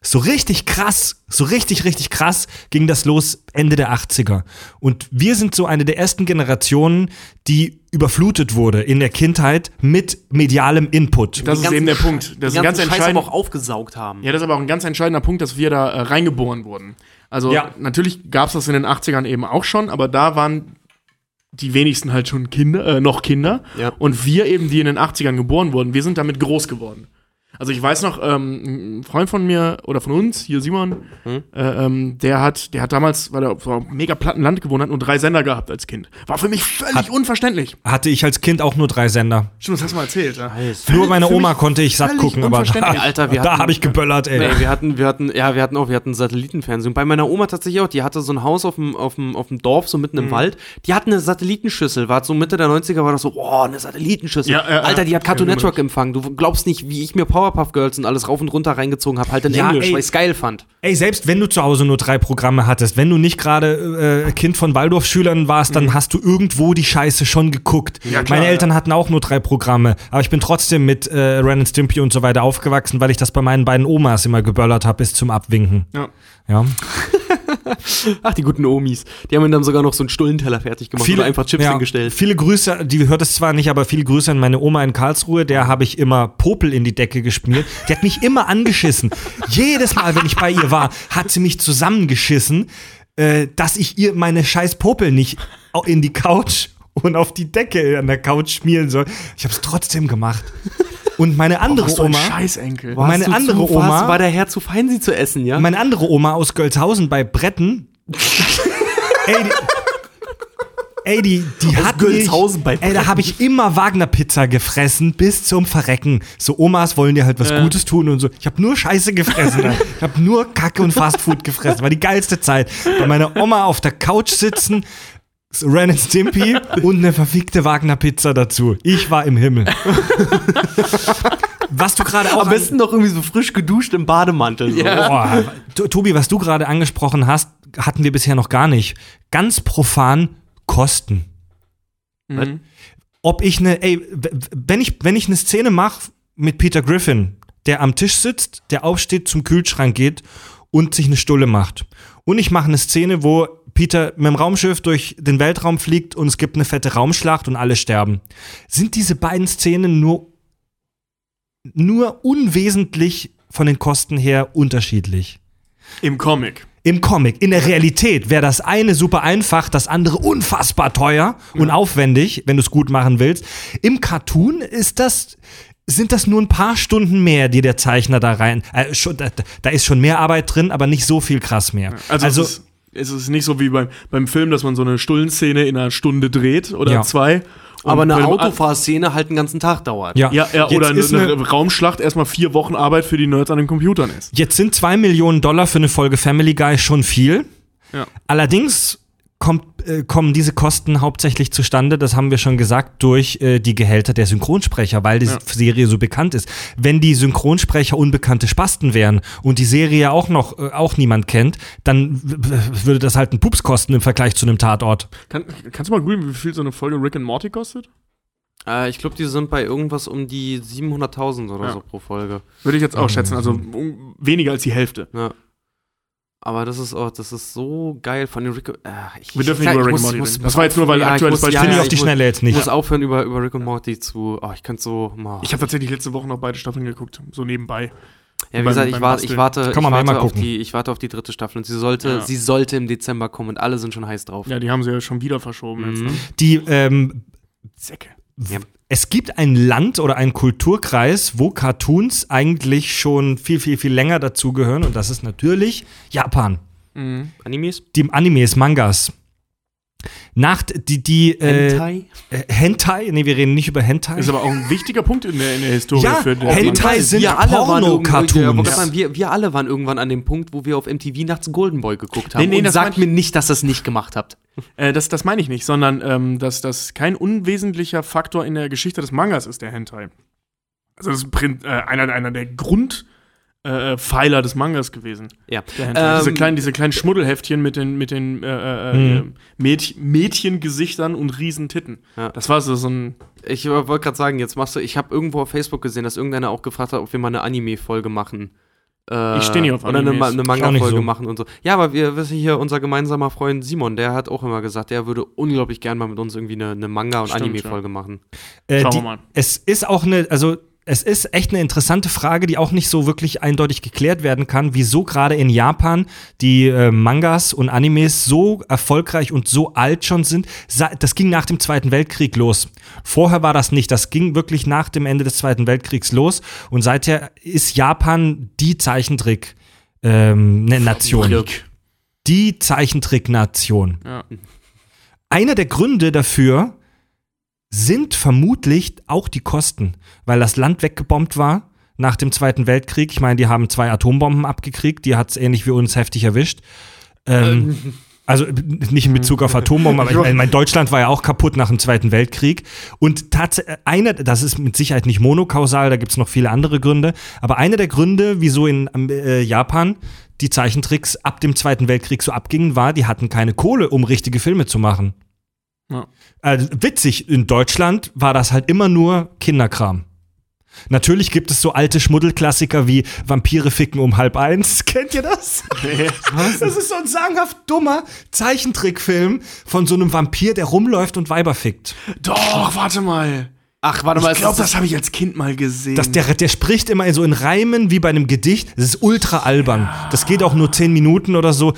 so richtig krass, so richtig, richtig krass ging das los Ende der 80er. Und wir sind so eine der ersten Generationen, die überflutet wurde in der Kindheit mit medialem Input. Das ist eben der Punkt. Das ist ein ganz ganzen Scheiß entscheidend. aber auch aufgesaugt haben. Ja, das ist aber auch ein ganz entscheidender Punkt, dass wir da äh, reingeboren wurden. Also Ja. natürlich gab es das in den 80ern eben auch schon, aber da waren die wenigsten halt schon Kinder, äh, noch Kinder. Ja. Und wir eben, die in den 80ern geboren wurden, wir sind damit groß geworden. Also ich weiß noch, ähm, ein Freund von mir oder von uns, hier Simon, Hm? äh, ähm, der hat, der hat damals, weil er auf einem mega platten Land gewohnt hat, nur drei Sender gehabt als Kind. War für mich völlig unverständlich. Hatte ich als Kind auch nur drei Sender. Stimmt, das hast du mal erzählt. Ja. Nur meine Oma konnte ich satt gucken, aber da. Alter, wir da habe ich geböllert, ey. Nee, wir hatten, wir hatten, ja, wir hatten auch, wir hatten Satellitenfernsehen. Und bei meiner Oma tatsächlich auch, die hatte so ein Haus auf dem, auf dem, auf dem Dorf, so mitten im Mhm. Wald. Die hatten eine Satellitenschüssel, war so Mitte der 90er, war das so, oh, eine Satellitenschüssel. Ja, ja. Alter, die hat Cartoon Ja, Network empfangen. Du glaubst nicht, wie ich mir Powerpuff Girls und alles rauf und runter reingezogen habe, halt in Ja, Englisch, weil ich es geil fand. Ey, selbst wenn du zu Hause nur drei Programme hattest, wenn du nicht gerade äh, Kind von Waldorfschülern warst, dann hast du irgendwo die Scheiße schon geguckt. Mhm. Ja, klar, Meine ja. Eltern hatten auch nur drei Programme, aber ich bin trotzdem mit äh, Ren and Stimpy und so weiter aufgewachsen, weil ich das bei meinen beiden Omas immer geböllert habe bis zum Abwinken. Ja. Ja. Ach, die guten Omis. Die haben mir dann sogar noch so einen Stullenteller fertig gemacht oder einfach Chips ja, hingestellt. Viele Grüße, die hört es zwar nicht, aber viele Grüße an meine Oma in Karlsruhe, der habe ich immer Popel in die Decke geschmiert. Die hat mich immer angeschissen. Jedes Mal, wenn ich bei ihr war, hat sie mich zusammengeschissen, äh, dass ich ihr meine scheiß Popel nicht in die Couch und auf die Decke an der Couch schmieren soll. Ich habe es trotzdem gemacht. Und meine andere ein Oma, Scheißenkel. Meine du andere zu, Oma- war der Herr zu fein, sie zu essen, ja? meine andere Oma aus Gölzhausen bei Bretten, ey, die, ey, die, die hat Gölzhausen mich, bei ey, da habe ich immer Wagner-Pizza gefressen bis zum Verrecken. So Omas wollen dir halt was Gutes tun und so. Ich habe nur Scheiße gefressen. Alter. ich habe nur Kacke und Fastfood gefressen. War die geilste Zeit. Bei meiner Oma auf der Couch sitzen, Ren and Stimpy und eine verfickte Wagner-Pizza dazu. Ich war im Himmel. Was du gerade auch Am besten noch irgendwie so frisch geduscht im Bademantel. So. Boah, To- Tobi, was du gerade angesprochen hast, hatten wir bisher noch gar nicht. Ganz profan Kosten. Mhm. Ob ich eine, ey, wenn ich, wenn ich eine Szene mache mit Peter Griffin, der am Tisch sitzt, der aufsteht, zum Kühlschrank geht und sich eine Stulle macht. Und ich mache eine Szene, wo Peter mit dem Raumschiff durch den Weltraum fliegt und es gibt eine fette Raumschlacht und alle sterben. Sind diese beiden Szenen nur, nur unwesentlich von den Kosten her unterschiedlich? Im Comic. Im Comic, in der Realität wäre das eine super einfach, das andere unfassbar teuer und aufwendig, wenn du es gut machen willst. Im Cartoon ist das sind das nur ein paar Stunden mehr, die der Zeichner da rein. Äh, schon, da, da ist schon mehr Arbeit drin, aber nicht so viel krass mehr. Also, Also, es, ist, nicht so wie beim, beim Film, dass man so eine Stullenszene in einer Stunde dreht oder Ja. zwei. Aber eine Autofahrszene halt einen ganzen Tag dauert. ja, Ja, ja oder eine, eine- eine Raumschlacht erstmal vier Wochen Arbeit für die Nerds an den Computern ist. Jetzt sind zwei Millionen Dollar für eine Folge Family Guy schon viel. Ja. Allerdings kommt, äh, kommen diese Kosten hauptsächlich zustande, das haben wir schon gesagt, durch äh, die Gehälter der Synchronsprecher, weil die Ja. Serie so bekannt ist. Wenn die Synchronsprecher unbekannte Spasten wären und die Serie auch noch äh, auch niemand kennt, dann würde das halt einen Pups kosten im Vergleich zu einem Tatort. Kann, kannst du mal googeln, wie viel so eine Folge Rick and Morty kostet? Äh, ich glaube, die sind bei irgendwas um die 700.000 oder Ja. so pro Folge. Würde ich jetzt auch Mhm. schätzen, also um, weniger als die Hälfte. Ja. Aber das ist auch, das ist so geil von den Rick. Äh, ich, Wir dürfen ich- nicht über ich Rick muss- and Morty muss- reden. Das war jetzt nur, weil ja, ich aktuelles Beispiel- ja, Finde ich ja, auf die muss- Schnelle jetzt Ich nicht. muss aufhören, über, über Rick und Morty zu. Oh, ich könnte so. Oh. Ich habe tatsächlich letzte Woche noch beide Staffeln geguckt, so nebenbei. Ja, wie beim- gesagt, ich, Basteln. ich warte, Kann man ich warte auf gucken. die, ich warte auf die dritte Staffel und sie sollte, Ja. sie sollte im Dezember kommen und alle sind schon heiß drauf. Ja, die haben sie ja schon wieder verschoben jetzt. Mhm. Ne? Die ähm, Säcke. Ja. Es gibt ein Land oder einen Kulturkreis, wo Cartoons eigentlich schon viel, viel, viel länger dazugehören und das ist natürlich Japan. Mhm. Animes? Die Animes, Mangas. Nach die, die äh, äh, Hentai, nee, wir reden nicht über Hentai. Ist aber auch ein wichtiger Punkt in der, in der Historie Ja, für den Hentai sind wir alle Porno-Cartoons. Ja, wir, wir alle waren irgendwann an dem Punkt, wo wir auf MTV nachts Golden Boy geguckt haben. Nee, nee, und das sagt mir nicht, dass ihr es nicht gemacht habt. Äh, das, das meine ich nicht, sondern ähm, dass das kein unwesentlicher Faktor in der Geschichte des Mangas ist, der Hentai. Also das ist äh, einer, einer der Grundpfeiler äh, Pfeiler des Mangas gewesen. Ja. Hentai. diese, Ähm, kleinen, diese kleinen Schmuddelheftchen mit den, mit den äh, äh, Mhm. Mädch Mädchengesichtern und riesen Titten. Ja. Das war so, so ein. Ich wollte gerade sagen, jetzt machst du, ich habe irgendwo auf Facebook gesehen, dass irgendeiner auch gefragt hat, ob wir mal eine Anime-Folge machen. Äh, Ich steh nicht auf Oder eine, Animes. eine Manga-Folge so. machen und so. Ja, aber wir wissen hier, unser gemeinsamer Freund Simon, der hat auch immer gesagt, der würde unglaublich gern mal mit uns irgendwie eine, eine Manga- und Anime-Folge machen. Äh, Schauen die, wir mal. Es ist auch eine, also es ist echt eine interessante Frage, die auch nicht so wirklich eindeutig geklärt werden kann, wieso gerade in Japan die äh, Mangas und Animes so erfolgreich und so alt schon sind. Das ging nach dem Zweiten Weltkrieg los. Vorher war das nicht. Das ging wirklich nach dem Ende des Zweiten Weltkriegs los. Und seither ist Japan die Zeichentrick. Ähm, ne Nation. Die Zeichentrick-Nation. Ja. Einer der Gründe dafür sind vermutlich auch die Kosten, weil das Land weggebombt war nach dem Zweiten Weltkrieg. Ich meine, die haben zwei Atombomben abgekriegt, die hat es ähnlich wie uns heftig erwischt. Ähm, also nicht in Bezug auf Atombomben, aber ich meine, mein Deutschland war ja auch kaputt nach dem Zweiten Weltkrieg. Und tatsächlich, einer, das ist mit Sicherheit nicht monokausal, da gibt es noch viele andere Gründe, aber einer der Gründe, wieso in äh, Japan die Zeichentricks ab dem Zweiten Weltkrieg so abgingen, war, die hatten keine Kohle, um richtige Filme zu machen. Ja. Also, witzig, in Deutschland war das halt immer nur Kinderkram. Natürlich gibt es so alte Schmuddelklassiker wie Vampire ficken um halb eins. Kennt ihr das? Das ist so ein sagenhaft dummer Zeichentrickfilm von so einem Vampir, der rumläuft und Weiber fickt. Doch, warte mal. Ach, warte Ich glaube, das habe ich als Kind mal gesehen. Das, der, der spricht immer so in Reimen wie bei einem Gedicht. Das ist ultra albern. Das geht auch nur zehn Minuten oder so.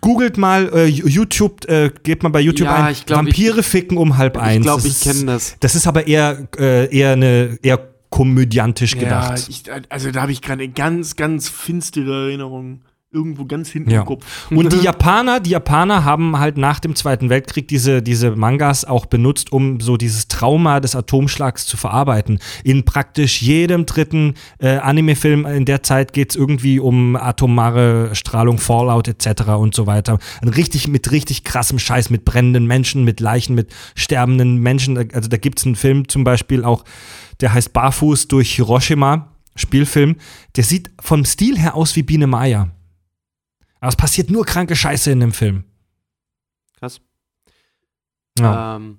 Googelt mal äh, YouTube, äh, gebt mal bei YouTube Ja, ein. ich glaub, Vampire ficken um halb eins. glaub, Das ich ist- kenn das. Das ist aber eher, äh, eher eine eher komödiantisch ja, gedacht. ich, also da habe ich gerade eine ganz, ganz finstere Erinnerung. Irgendwo ganz hinten Ja. im Kopf. Und die Japaner, die Japaner haben halt nach dem Zweiten Weltkrieg diese, diese Mangas auch benutzt, um so dieses Trauma des Atomschlags zu verarbeiten. In praktisch jedem dritten äh, Anime-Film in der Zeit geht es irgendwie um atomare Strahlung, Fallout etc. und so weiter. Ein richtig mit richtig krassem Scheiß, mit brennenden Menschen, mit Leichen, mit sterbenden Menschen. Also da gibt es einen Film zum Beispiel auch, der heißt Barfuß durch Hiroshima, Spielfilm. Der sieht vom Stil her aus wie Biene Maya. Aber es passiert nur kranke Scheiße in dem Film. Krass. Ja. Ähm,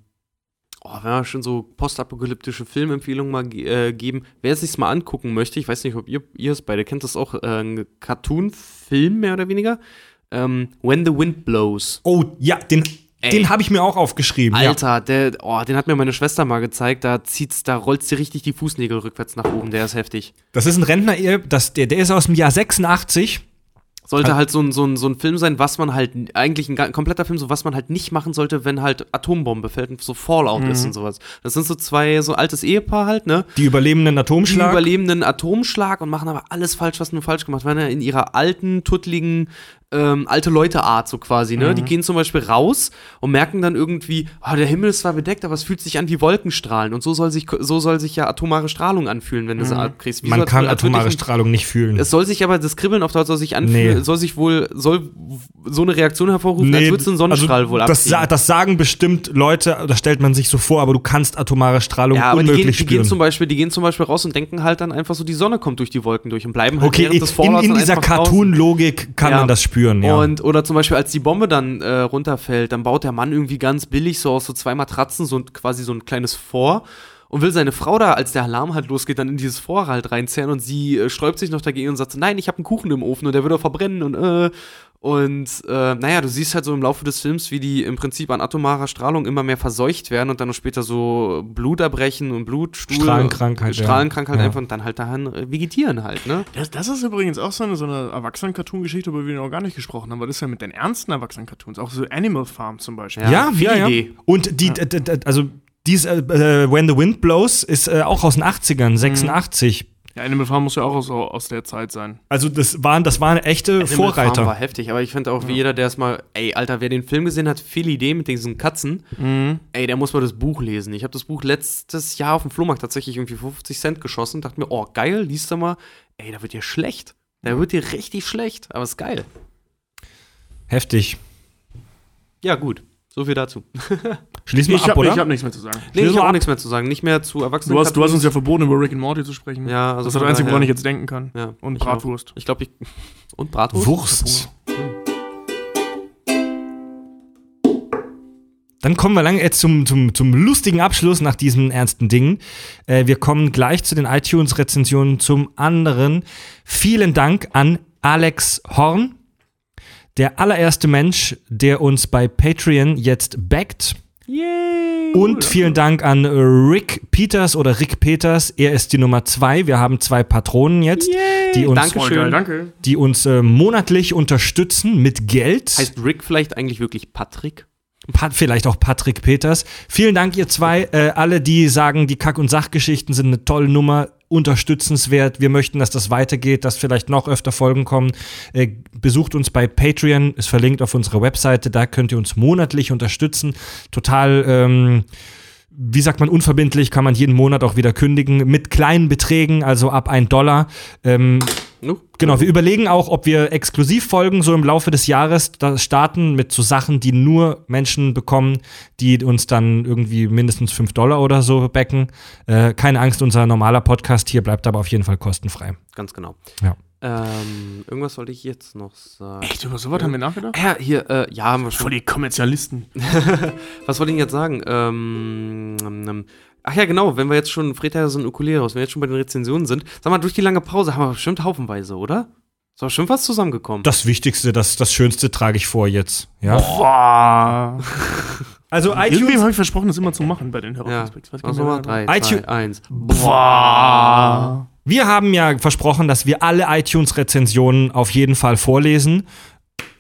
oh, wenn wir schon so postapokalyptische Filmempfehlungen mal äh, geben, wer es sich mal angucken möchte, ich weiß nicht, ob ihr, ihr es beide kennt, das ist auch äh, ein Cartoon-Film mehr oder weniger. Ähm, When the Wind Blows. Oh, ja, den, Ey. den habe ich mir auch aufgeschrieben. Ja. Alter, der, oh, den hat mir meine Schwester mal gezeigt. Da zieht's, da rollst dir richtig die Fußnägel rückwärts nach oben. Der ist heftig. Das ist ein Rentner, das, der, der ist aus dem Jahr 86. Sollte halt so ein, so, ein, so ein Film sein, was man halt, eigentlich ein, kompletter Film, so was man halt nicht machen sollte, wenn halt Atombombe fällt und so Fallout ist und sowas. Das sind so zwei, so altes Ehepaar halt, ne? Die überlebenden Die Atomschlag. überleben einen Atomschlag und machen aber alles falsch, was nur falsch gemacht werden. In ihrer alten, tuttligen ähm, alte Leute-Art, so quasi, ne? Die gehen zum Beispiel raus und merken dann irgendwie, ah, der Himmel ist zwar bedeckt, aber es fühlt sich an wie Wolkenstrahlen. Und so soll sich, so soll sich ja atomare Strahlung anfühlen, wenn du sie abkriegst. Wie Man kann als würde atomare Strahlung nicht fühlen. Es soll sich aber, das Kribbeln auf der Haut soll sich anfühlen, Nee. soll sich wohl, soll so eine Reaktion hervorrufen, als würdest du einen Sonnenstrahl also wohl das, abkriegen. das sagen bestimmt Leute, das stellt man sich so vor, aber du kannst atomare Strahlung Ja, aber die unmöglich gehen, die, gehen spüren. zum Beispiel, die gehen zum Beispiel raus und denken halt dann einfach so, die Sonne kommt durch die Wolken durch und bleiben halt okay, während des in, Vorlaufs in dann dieser. Cartoon-Logik kann Ja. man das spüren, ja. Und, oder zum Beispiel, als die Bombe dann äh, runterfällt, dann baut der Mann irgendwie ganz billig so aus so zwei Matratzen so quasi so ein kleines Vor und will seine Frau da, als der Alarm halt losgeht, dann in dieses Vor halt reinzerren und sie äh, sträubt sich noch dagegen und sagt nein, ich habe einen Kuchen im Ofen und der doch verbrennen und äh, und äh, naja, du siehst halt so im Laufe des Films, wie die im Prinzip an atomarer Strahlung immer mehr verseucht werden und dann noch später so Blut erbrechen und Blutstuhl. Strahlenkrankheit. Strahlenkrankheit Ja. einfach und dann halt daran vegetieren halt, ne? Das, das ist übrigens auch so eine, so eine Erwachsenen-Cartoon-Geschichte, über die wir noch gar nicht gesprochen haben, weil das ist ja mit den ernsten Erwachsenen-Cartoons, auch so Animal Farm zum Beispiel. ja, ja, ja. Idee. Und die, also dies, äh, äh, When the Wind Blows ist äh, auch aus den 80ern, 86. Ja, Animal Farm muss ja auch aus, aus der Zeit sein. Also das waren, das waren echte Animal Farm war Vorreiter. heftig, aber ich finde auch, wie jeder, der es mal, ey, Alter, wer den Film gesehen hat, viel Idee mit diesen Katzen, ey, der muss mal das Buch lesen. Ich habe das Buch letztes Jahr auf dem Flohmarkt tatsächlich irgendwie 50 Cent geschossen, dachte mir, oh, geil, liest du mal, ey, da wird dir schlecht. Da wird dir richtig schlecht, aber ist geil. Heftig. Ja, gut. So viel dazu. Schließen wir Ich ab, habe oder? hab nichts mehr zu sagen. Nee, ich habe auch nichts mehr zu sagen. Nicht mehr zu Erwachsenen. Du hast, du hast uns ja verboten, über Rick and Morty zu sprechen. Ja, also das ist das Einzige, woran ich jetzt denken kann. Ja, Und ich Bratwurst. Auch. Ich glaube, ich. Und Bratwurst? Wurst. Dann kommen wir lang jetzt zum, zum, zum lustigen Abschluss nach diesen ernsten Dingen. Äh, wir kommen gleich zu den iTunes-Rezensionen zum anderen. Vielen Dank an Alex Horn, der allererste Mensch, der uns bei Patreon jetzt backt. Und vielen Dank an Rick Peters oder Rick Peters. Er ist die Nummer zwei. Wir haben zwei Patronen jetzt, die uns, Dankeschön. Danke. die uns äh, monatlich unterstützen mit Geld. Heißt Rick vielleicht eigentlich wirklich Patrick? Pat, vielleicht auch Patrick Peters. Vielen Dank, ihr zwei. Äh, alle, die sagen, die Kack- und Sachgeschichten sind eine tolle Nummer, unterstützenswert. Wir möchten, dass das weitergeht, dass vielleicht noch öfter Folgen kommen. Äh, besucht uns bei Patreon, ist verlinkt auf unserer Webseite. Da könnt ihr uns monatlich unterstützen. Total. Ähm, wie sagt man, unverbindlich kann man jeden Monat auch wieder kündigen, mit kleinen Beträgen, also ab ein Dollar. Ähm, No? Genau, wir überlegen auch, ob wir Exklusivfolgen so im Laufe des Jahres da starten mit so Sachen, die nur Menschen bekommen, die uns dann irgendwie mindestens 5 Dollar oder so backen. Äh, keine Angst, unser normaler Podcast hier bleibt aber auf jeden Fall kostenfrei. Ganz genau. Ja. Ähm, irgendwas wollte ich jetzt noch sagen. Echt, über sowas haben wir nachgedacht? Ja, hier, äh, ja, haben wir schon. Voll die Kommerzialisten. Was wollte ich jetzt sagen? Ähm, ähm, ach ja, genau, wenn wir jetzt schon, Fred ja ein Ukulele raus, wenn wir jetzt schon bei den Rezensionen sind, sag mal, durch die lange Pause haben wir bestimmt haufenweise, oder? Ist doch bestimmt was zusammengekommen. Das Wichtigste, das, das Schönste trage ich vor jetzt. Ja. Boah. Also Irgendwie iTunes, habe ich versprochen, das immer zu machen bei den ja, Hörerprospekts. Gar also mal drei, iTunes- zwei, eins. Boah. wir haben ja versprochen, dass wir alle iTunes-Rezensionen auf jeden Fall vorlesen,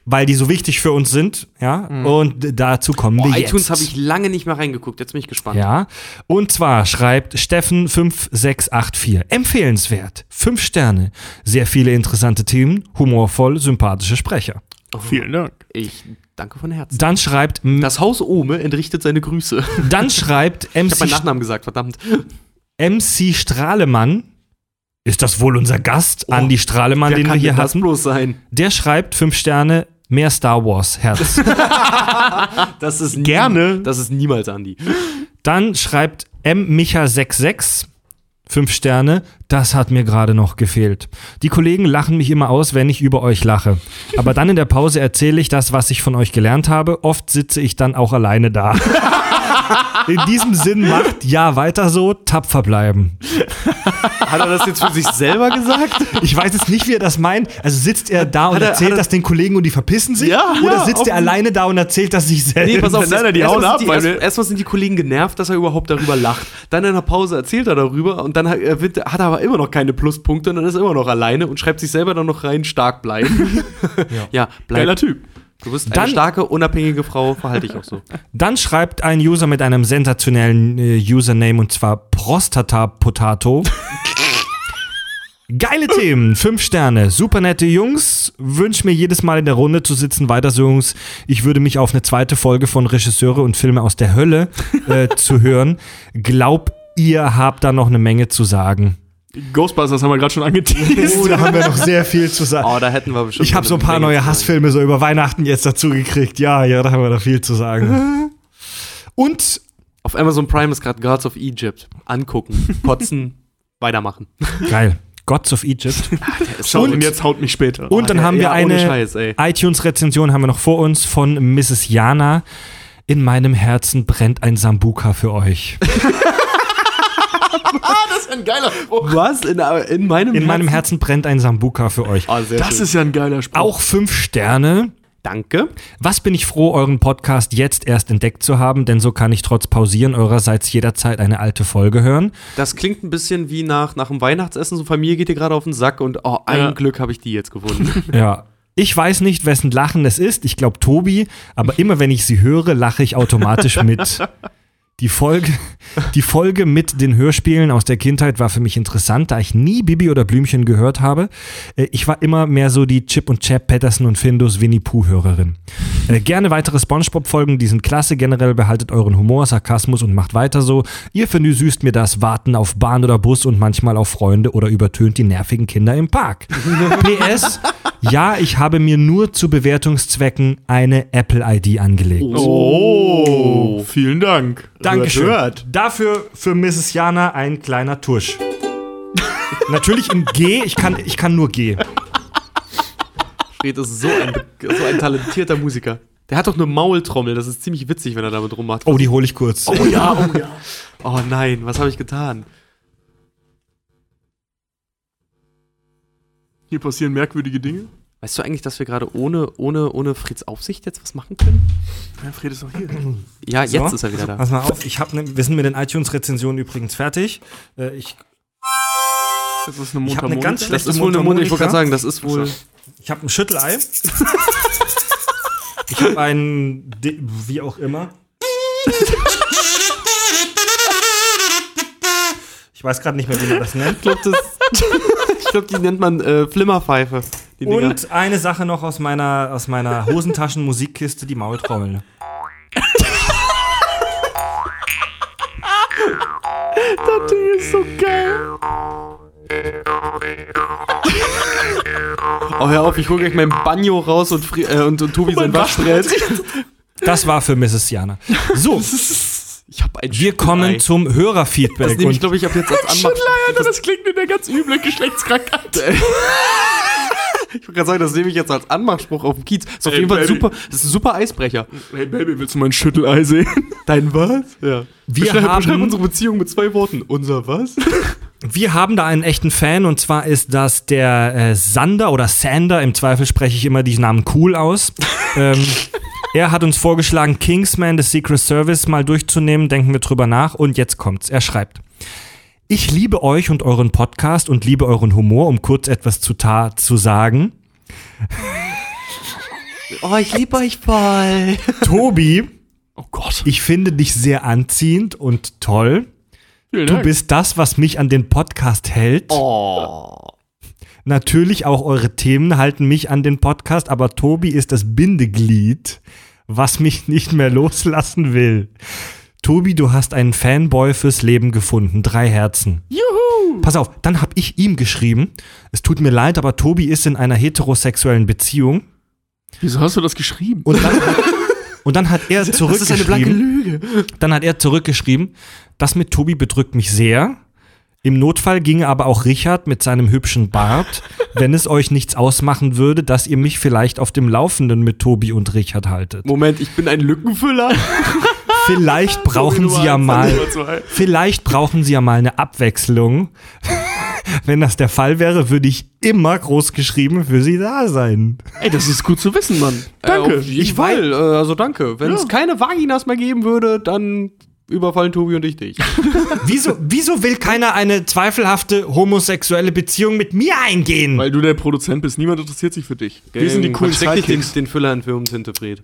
weil die so wichtig für uns sind. Ja. Und dazu kommen Boah, wir jetzt. iTunes habe ich lange nicht mehr reingeguckt, jetzt bin ich gespannt. Ja, und zwar schreibt Steffen5684, empfehlenswert, fünf Sterne, sehr viele interessante Themen, humorvoll, sympathische Sprecher. Vielen Dank. Ich danke von Herzen. Dann schreibt, Das Haus Ohme entrichtet seine Grüße. dann schreibt Ich habe meinen MC, Nachnamen gesagt, verdammt. MC Strahlemann, ist das wohl unser Gast, Andi Strahlemann, den wir kann hier hatten? bloß sein? Der schreibt fünf Sterne, mehr Star Wars, Herz. Das ist nie- Gerne. Das ist niemals Andi. Dann schreibt M. Micha66, fünf Sterne, das hat mir gerade noch gefehlt. Die Kollegen lachen mich immer aus, wenn ich über euch lache. Aber dann in der Pause erzähle ich das, was ich von euch gelernt habe. Oft sitze ich dann auch alleine da. In diesem Sinn macht ja weiter so, tapfer bleiben. Hat er das jetzt für sich selber gesagt? Ich weiß jetzt nicht, wie er das meint. Also sitzt er da und er- erzählt er- das den Kollegen und die verpissen sich? Ja, Oder ja, sitzt er alleine da und erzählt das sich selbst? Nee, pass auf, Nein, nein, die erstmal hauen ab, sind die, erst, erstmal sind die Kollegen genervt, dass er überhaupt darüber lacht. Dann in der Pause erzählt er darüber und dann hat, er hat er aber immer noch keine Pluspunkte und dann ist er immer noch alleine und schreibt sich selber dann noch rein, stark bleiben. ja. bleib. Geiler Typ. Du bist Dann- eine starke, unabhängige Frau, verhalte ich auch so. Dann schreibt ein User mit einem sensationellen äh, Username und zwar Prostata Potato. Geile Themen, fünf Sterne, super nette Jungs. Wünsch mir jedes Mal in der Runde zu sitzen. Weiter so, Jungs. Ich würde mich auf eine zweite Folge von Regisseure und Filme aus der Hölle äh, zu hören. Glaub, ihr habt da noch eine Menge zu sagen. Ghostbusters haben wir gerade schon angeteased. Oh, da haben wir noch sehr viel zu sagen. Oh, da hätten wir bestimmt. Ich habe so ein paar neue. Hassfilme so über Weihnachten jetzt dazu gekriegt. Ja, ja, da haben wir noch viel zu sagen. Und Auf Amazon Prime ist gerade Gods of Egypt. Angucken, kotzen, weitermachen. geil. Gods of Egypt. Schaut Und- und jetzt haut mich später. Und dann ja, haben wir ja, eine iTunes-Rezension haben wir noch vor uns von Mrs. Jana. In meinem Herzen brennt ein Sambuka für euch. das ist ein geiler Spruch. Was? In, in meinem In meinem Herzen brennt ein Sambuka für euch. Oh, sehr Das schön. ist ja ein geiler Spruch. Auch fünf Sterne. Danke. Was bin ich froh, euren Podcast jetzt erst entdeckt zu haben, denn so kann ich trotz Pausieren eurerseits jederzeit eine alte Folge hören. Das klingt ein bisschen wie nach, nach dem Weihnachtsessen. So Familie geht dir gerade auf den Sack und oh, ein Ja. Glück habe ich die jetzt gefunden. Ja. Ich weiß nicht, wessen Lachen es ist. Ich glaube Tobi, aber immer wenn ich sie höre, lache ich automatisch mit. Die Folge, die Folge mit den Hörspielen aus der Kindheit war für mich interessant, da ich nie Bibi oder Blümchen gehört habe. Äh, Ich war immer mehr so die Chip und Chap, Patterson und Findus Winnie Pooh Hörerin. Äh, Gerne weitere Spongebob-Folgen, die sind klasse. Generell behaltet euren Humor, Sarkasmus und macht weiter so. Ihr versüßt mir das Warten auf Bahn oder Bus und manchmal auf Freunde oder übertönt die nervigen Kinder im Park. PS, ja, ich habe mir nur zu Bewertungszwecken eine Apple-ID angelegt. Oh, vielen Dank. Dankeschön. Hört. Dafür für Mrs. Jana ein kleiner Tusch. Natürlich in G, ich kann, ich kann nur G. Fred ist so ein, so ein talentierter Musiker. Der hat doch eine Maultrommel. Das ist ziemlich witzig, wenn er damit rummacht. Oh, die hole ich kurz. Oh ja, oh ja. Oh nein, was habe ich getan? Hier passieren merkwürdige Dinge. Weißt du eigentlich, dass wir gerade ohne, ohne, ohne Freds Aufsicht jetzt was machen können? Ja, Fred ist auch hier. Ja, So. jetzt ist er wieder da. Pass mal auf, ich hab ne, wir sind mit den iTunes-Rezensionen übrigens fertig. Äh, ich Das ist eine Ich hab eine ganz Mundharmonika. schlechte Das ist wohl eine Mund. Ich wollte Mundharmonika. gerade sagen, das ist wohl. Ich habe ein Schüttelei. ich habe ein, D- wie auch immer. Ich weiß gerade nicht mehr, wie man das nennt. Ich glaube, glaub, die nennt man äh, Flimmerpfeife. Und eine Sache noch aus meiner, aus meiner Hosentaschen-Musikkiste, die Maultrommel. Das Ding ist so geil. Oh, hör auf, ich hole gleich mein Banjo raus und, Fri äh, und, und Tobi sein Waschbrett. Das war für Mrs. Jana. So, Ich habe ein wir kommen zum Das Hörerfeedback. nehme ich, glaube ich, ab jetzt als Anmach. Alter, das klingt wie eine ganz üble Geschlechtskrankheit. Ich wollte gerade sagen, das nehme ich jetzt als Anmachspruch auf dem Kiez. Das ist auf jeden Fall Baby. super, das ist ein super Eisbrecher. Hey Baby, willst du mein Schüttelei sehen? Dein was? Ja. Wir beschreib, haben- beschreib unsere Beziehung mit zwei Worten. Unser was? wir haben da einen echten Fan und zwar ist das der äh, Sander oder Sander. Im Zweifel spreche ich immer die Namen cool aus. ähm, er hat uns vorgeschlagen, Kingsman, The Secret Service mal durchzunehmen. Denken wir drüber nach und jetzt kommt's. Er schreibt. Ich liebe euch und euren Podcast und liebe euren Humor, um kurz etwas zu, ta zu sagen. Oh, ich liebe euch voll. Tobi, Oh Gott. ich finde dich sehr anziehend und toll. Vielen Du Dank. bist das, was mich an den Podcast hält. Oh. Natürlich auch eure Themen halten mich an den Podcast, aber Tobi ist das Bindeglied, was mich nicht mehr loslassen will. Tobi, du hast einen Fanboy fürs Leben gefunden. Drei Herzen. Juhu! Pass auf, dann hab ich ihm geschrieben. Es tut mir leid, aber Tobi ist in einer heterosexuellen Beziehung. Wieso hast du das geschrieben? Und dann, und dann hat er Das ist eine blanke zurückgeschrieben. Lüge. Dann hat er zurückgeschrieben, das mit Tobi bedrückt mich sehr. Im Notfall ginge aber auch Richard mit seinem hübschen Bart, wenn es euch nichts ausmachen würde, dass ihr mich vielleicht auf dem Laufenden mit Tobi und Richard haltet. Moment, ich bin ein Lückenfüller. Vielleicht brauchen sie ja mal, vielleicht brauchen sie ja mal eine Abwechslung. Wenn das der Fall wäre, würde ich immer groß geschrieben für sie da sein. Ey, das ist gut zu wissen, Mann. Danke. Äh, jeden Fall. Äh, also danke. Wenn es keine Vaginas mehr geben würde, dann überfallen Tobi und ich dich. Wieso, wieso will keiner eine zweifelhafte homosexuelle Beziehung mit mir eingehen? Weil du der Produzent bist. Niemand interessiert sich für dich. Wir sind die coolen nicht den, den Füller in Firmentinte, Fred.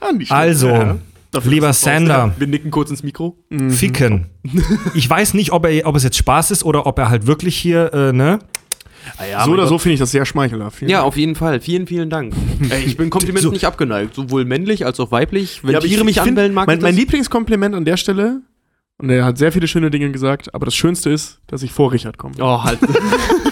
Ah. Also, Ja. Dafür Lieber. Sander, Wir nicken kurz ins Mikro. ficken. Ich weiß nicht, ob, er, ob es jetzt Spaß ist oder ob er halt wirklich hier, äh, ne? so oder so finde ich das sehr schmeichelhaft. Vielen Ja, Dank. auf jeden Fall. Vielen, vielen Dank. Ey, ich bin Komplimenten So- nicht abgeneigt. Sowohl männlich als auch weiblich. Wenn Ja, Tiere ich- mich ich find, anbellen, mag mein, mein. Lieblingskompliment an der Stelle, und er hat sehr viele schöne Dinge gesagt, aber das Schönste ist, dass ich vor Richard komme. Oh, halt.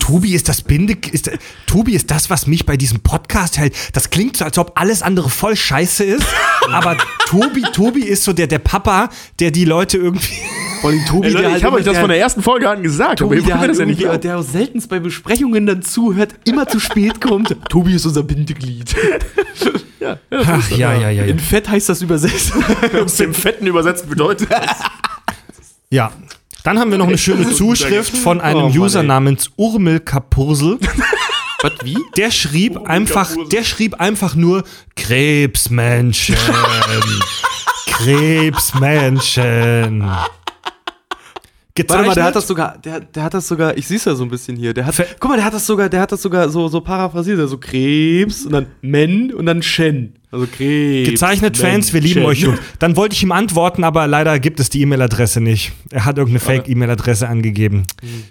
Tobi ist das Binde, ist, Tobi ist das, was mich bei diesem Podcast hält. Das klingt so, als ob alles andere voll scheiße ist, aber Tobi, Tobi ist so der, der Papa, der die Leute irgendwie. Tobi, Ey, Leute, halt ich habe euch das der- von der ersten Folge an gesagt, Tobi, der, halt das ja nicht der auch seltenst bei Besprechungen dann zuhört, immer zu spät kommt. Tobi ist unser Bindeglied. Ach, ja, ja, ja, ja. In Fett heißt das übersetzt. Aus dem Fetten übersetzt bedeutet das. Ja. Dann haben wir noch eine schöne Zuschrift von einem Oh User namens Urmel Kapursel. Was, wie? Der schrieb einfach, der schrieb einfach nur Krebsmenschen. Krebsmenschen. Warte mal, der hat das Gezeichnet- sogar, der, der hat das sogar, ich sehe ja so ein bisschen hier, der hat, Ver- guck mal, der hat das sogar, der hat das sogar so, so paraphrasiert, so Krebs und dann Men und dann Shen. Also Krebs. Gezeichnet Fans, wir lieben Shen. euch. Dann wollte ich ihm antworten, aber leider gibt es die E-Mail-Adresse nicht. Er hat irgendeine Fake-E-Mail-Adresse angegeben.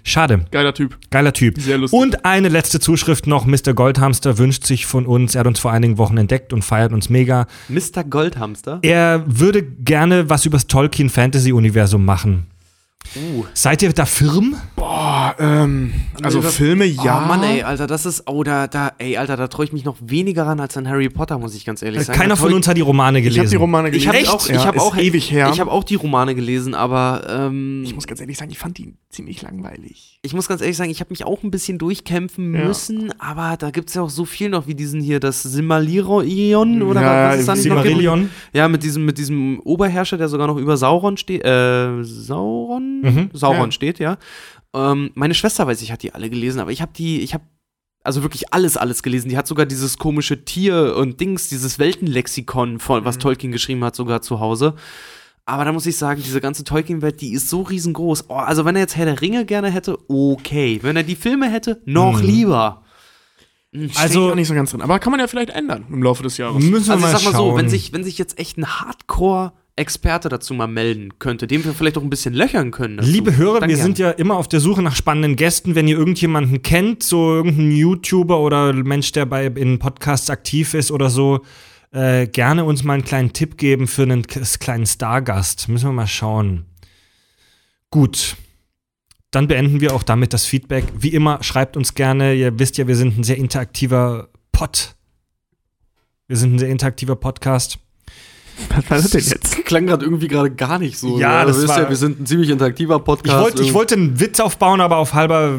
Schade. Geiler Typ. Geiler Typ. Sehr lustig. Und eine letzte Zuschrift noch. Mr. Goldhamster wünscht sich von uns, er hat uns vor einigen Wochen entdeckt und feiert uns mega. Mr. Goldhamster. Er würde gerne was übers Tolkien-Fantasy-Universum machen. Uh. Seid ihr da firm? Boah, ähm, also das- Filme, ja. Oh Mann, ey, Alter, das ist, oh, da, da, ey, Alter, da traue ich mich noch weniger ran als an Harry Potter, muss ich ganz ehrlich sagen. Äh, Keiner Da trau von ich- uns hat die Romane ich gelesen. habe die Romane Ich gelesen. habe Echt? auch, Ja, ich habe ist auch ewig her. Ich habe auch die Romane gelesen, aber ähm, Ich muss ganz ehrlich sagen, ich fand die ziemlich langweilig. Ich muss ganz ehrlich sagen, ich habe mich auch ein bisschen durchkämpfen Ja. müssen, aber da gibt es ja auch so viel noch wie diesen hier, das Silmarillion oder Ja, was es da nicht noch gibt. Silmarillion. Ja, mit diesem, mit diesem Oberherrscher, der sogar noch über Sauron steht. Äh, Sauron? Mhm. Sauron Ja. steht, ja. Ähm, meine Schwester weiß, ich hat die alle gelesen, aber ich habe die, ich habe also wirklich alles, alles gelesen. Die hat sogar dieses komische Tier und Dings, dieses Weltenlexikon, von, Mhm. was Tolkien geschrieben hat, sogar zu Hause. Aber da muss ich sagen, diese ganze Tolkien-Welt, die ist so riesengroß. Oh, also wenn er jetzt Herr der Ringe gerne hätte, okay. Wenn er die Filme hätte, noch Mhm. lieber. Also Also- auch nicht so ganz drin. Aber kann man ja vielleicht ändern im Laufe des Jahres. Müssen wir Also ich mal sag mal schauen. so, wenn sich, wenn sich jetzt echt ein Hardcore-Experte dazu mal melden könnte, dem wir vielleicht auch ein bisschen löchern können. dazu, Liebe Hörer, dann wir gern. sind ja immer auf der Suche nach spannenden Gästen. Wenn ihr irgendjemanden kennt, so irgendeinen YouTuber oder Mensch, der bei in Podcasts aktiv ist oder so, äh, gerne uns mal einen kleinen Tipp geben für einen kleinen Stargast. Müssen wir mal schauen. Gut. Dann beenden wir auch damit das Feedback. Wie immer, schreibt uns gerne. Ihr wisst ja, wir sind ein sehr interaktiver Pod. Wir sind ein sehr interaktiver Podcast. Was war das denn jetzt? klang gerade irgendwie gerade gar nicht so. Ja, das wisst war- ja, wir sind ein ziemlich interaktiver Ich Podcast. wollte, ich wollte einen Witz aufbauen, aber auf halber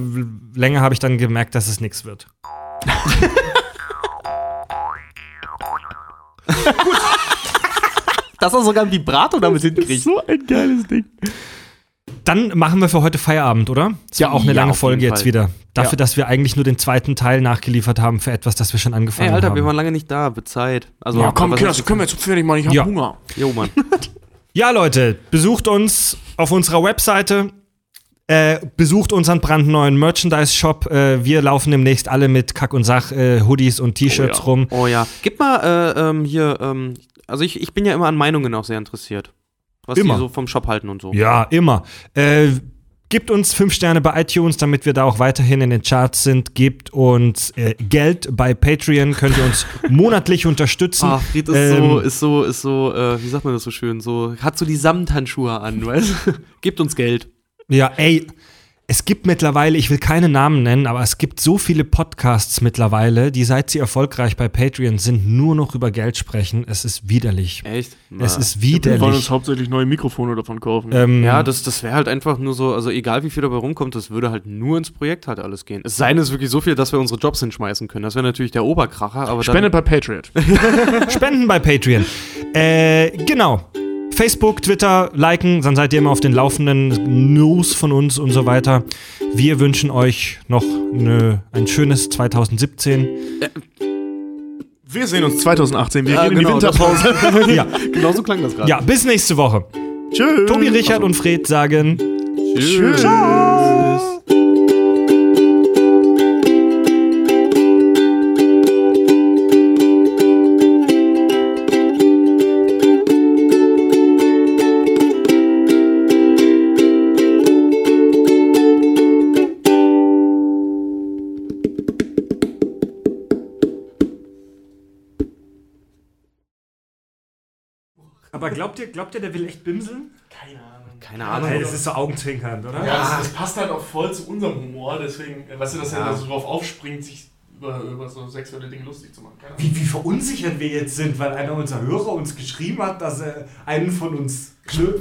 Länge habe ich dann gemerkt, dass es nichts wird. dass er sogar ein Vibrato damit hinkriegt. So ein geiles Ding. Dann machen wir für heute Feierabend, oder? Ist ja auch eine Ja, lange Folge jetzt Fall. wieder. Dafür, Ja. dass wir eigentlich nur den zweiten Teil nachgeliefert haben für etwas, das wir schon angefangen Ey, Alter, haben. wir waren lange nicht da, Zeit. Also, Ja, komm, Kinder, das können wir jetzt fertig machen. Ich habe Ja. Hunger. Jo, Mann. Ja, Leute, besucht uns auf unserer Webseite. Äh, besucht unseren brandneuen Merchandise-Shop. Äh, wir laufen demnächst alle mit Kack und Sach, äh, Hoodies und T-Shirts Oh ja. rum. Oh ja. Gib mal äh, ähm, hier, ähm, also ich, ich bin ja immer an Meinungen auch sehr interessiert. Was Immer. die so vom Shop halten und so. Ja, immer. Äh, Gebt uns fünf Sterne bei iTunes, damit wir da auch weiterhin in den Charts sind. Gebt uns äh, Geld bei Patreon, könnt ihr uns monatlich unterstützen. Ah, Fried ist Ähm, so, ist so, ist so, äh, wie sagt man das so schön, so, hat so die Samthandschuhe an, weißt du? Gebt uns Geld. Ja, ey, es gibt mittlerweile, ich will keine Namen nennen, aber es gibt so viele Podcasts mittlerweile, die seit sie erfolgreich bei Patreon sind, nur noch über Geld sprechen. Es ist widerlich. Echt? Es Na. ist Wir wollen uns widerlich. hauptsächlich neue Mikrofone davon kaufen. Ähm, Ja, das, das wäre halt einfach nur so, also egal wie viel dabei rumkommt, das würde halt nur ins Projekt halt alles gehen. Es sei denn, es ist wirklich so viel, dass wir unsere Jobs hinschmeißen können. Das wäre natürlich der Oberkracher, aber Spendet bei Patriot. Spenden bei Patreon. Äh, genau. Facebook, Twitter, liken, dann seid ihr immer auf den laufenden News von uns und so weiter. Wir wünschen euch noch eine, ein schönes 2017. Wir sehen uns 2018. Wir Ja, gehen in genau, die Winterpause. Ja, genau so klang das gerade. ja, bis nächste Woche. Tschüss. Tobi, Richard und Fred sagen Tschüss. Aber glaubt ihr, glaubt ihr, der will echt bimseln? Keine Ahnung. Keine Ahnung. das ist so augenzwinkernd, oder? Ja, das, das passt halt auch voll zu unserem Humor, deswegen, äh, weißt du, dass er Ja. da so drauf aufspringt, sich über, über so sexuelle Dinge lustig zu machen. Wie, wie verunsichert wir jetzt sind, weil einer unserer Hörer uns geschrieben hat, dass er einen von uns.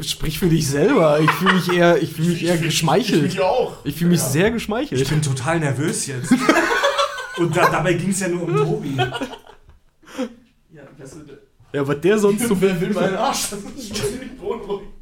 Sprich für dich selber. Ich fühle mich eher, ich fühle mich eher Ich geschmeichelt. mich auch. Ich fühle mich sehr Ich geschmeichelt. bin total nervös jetzt. Und da, dabei ging es ja nur um Tobi. Ja, weißt du, ja, aber der sonst so. Wer will meinen Arsch? Das ist schon ziemlich beunruhigend.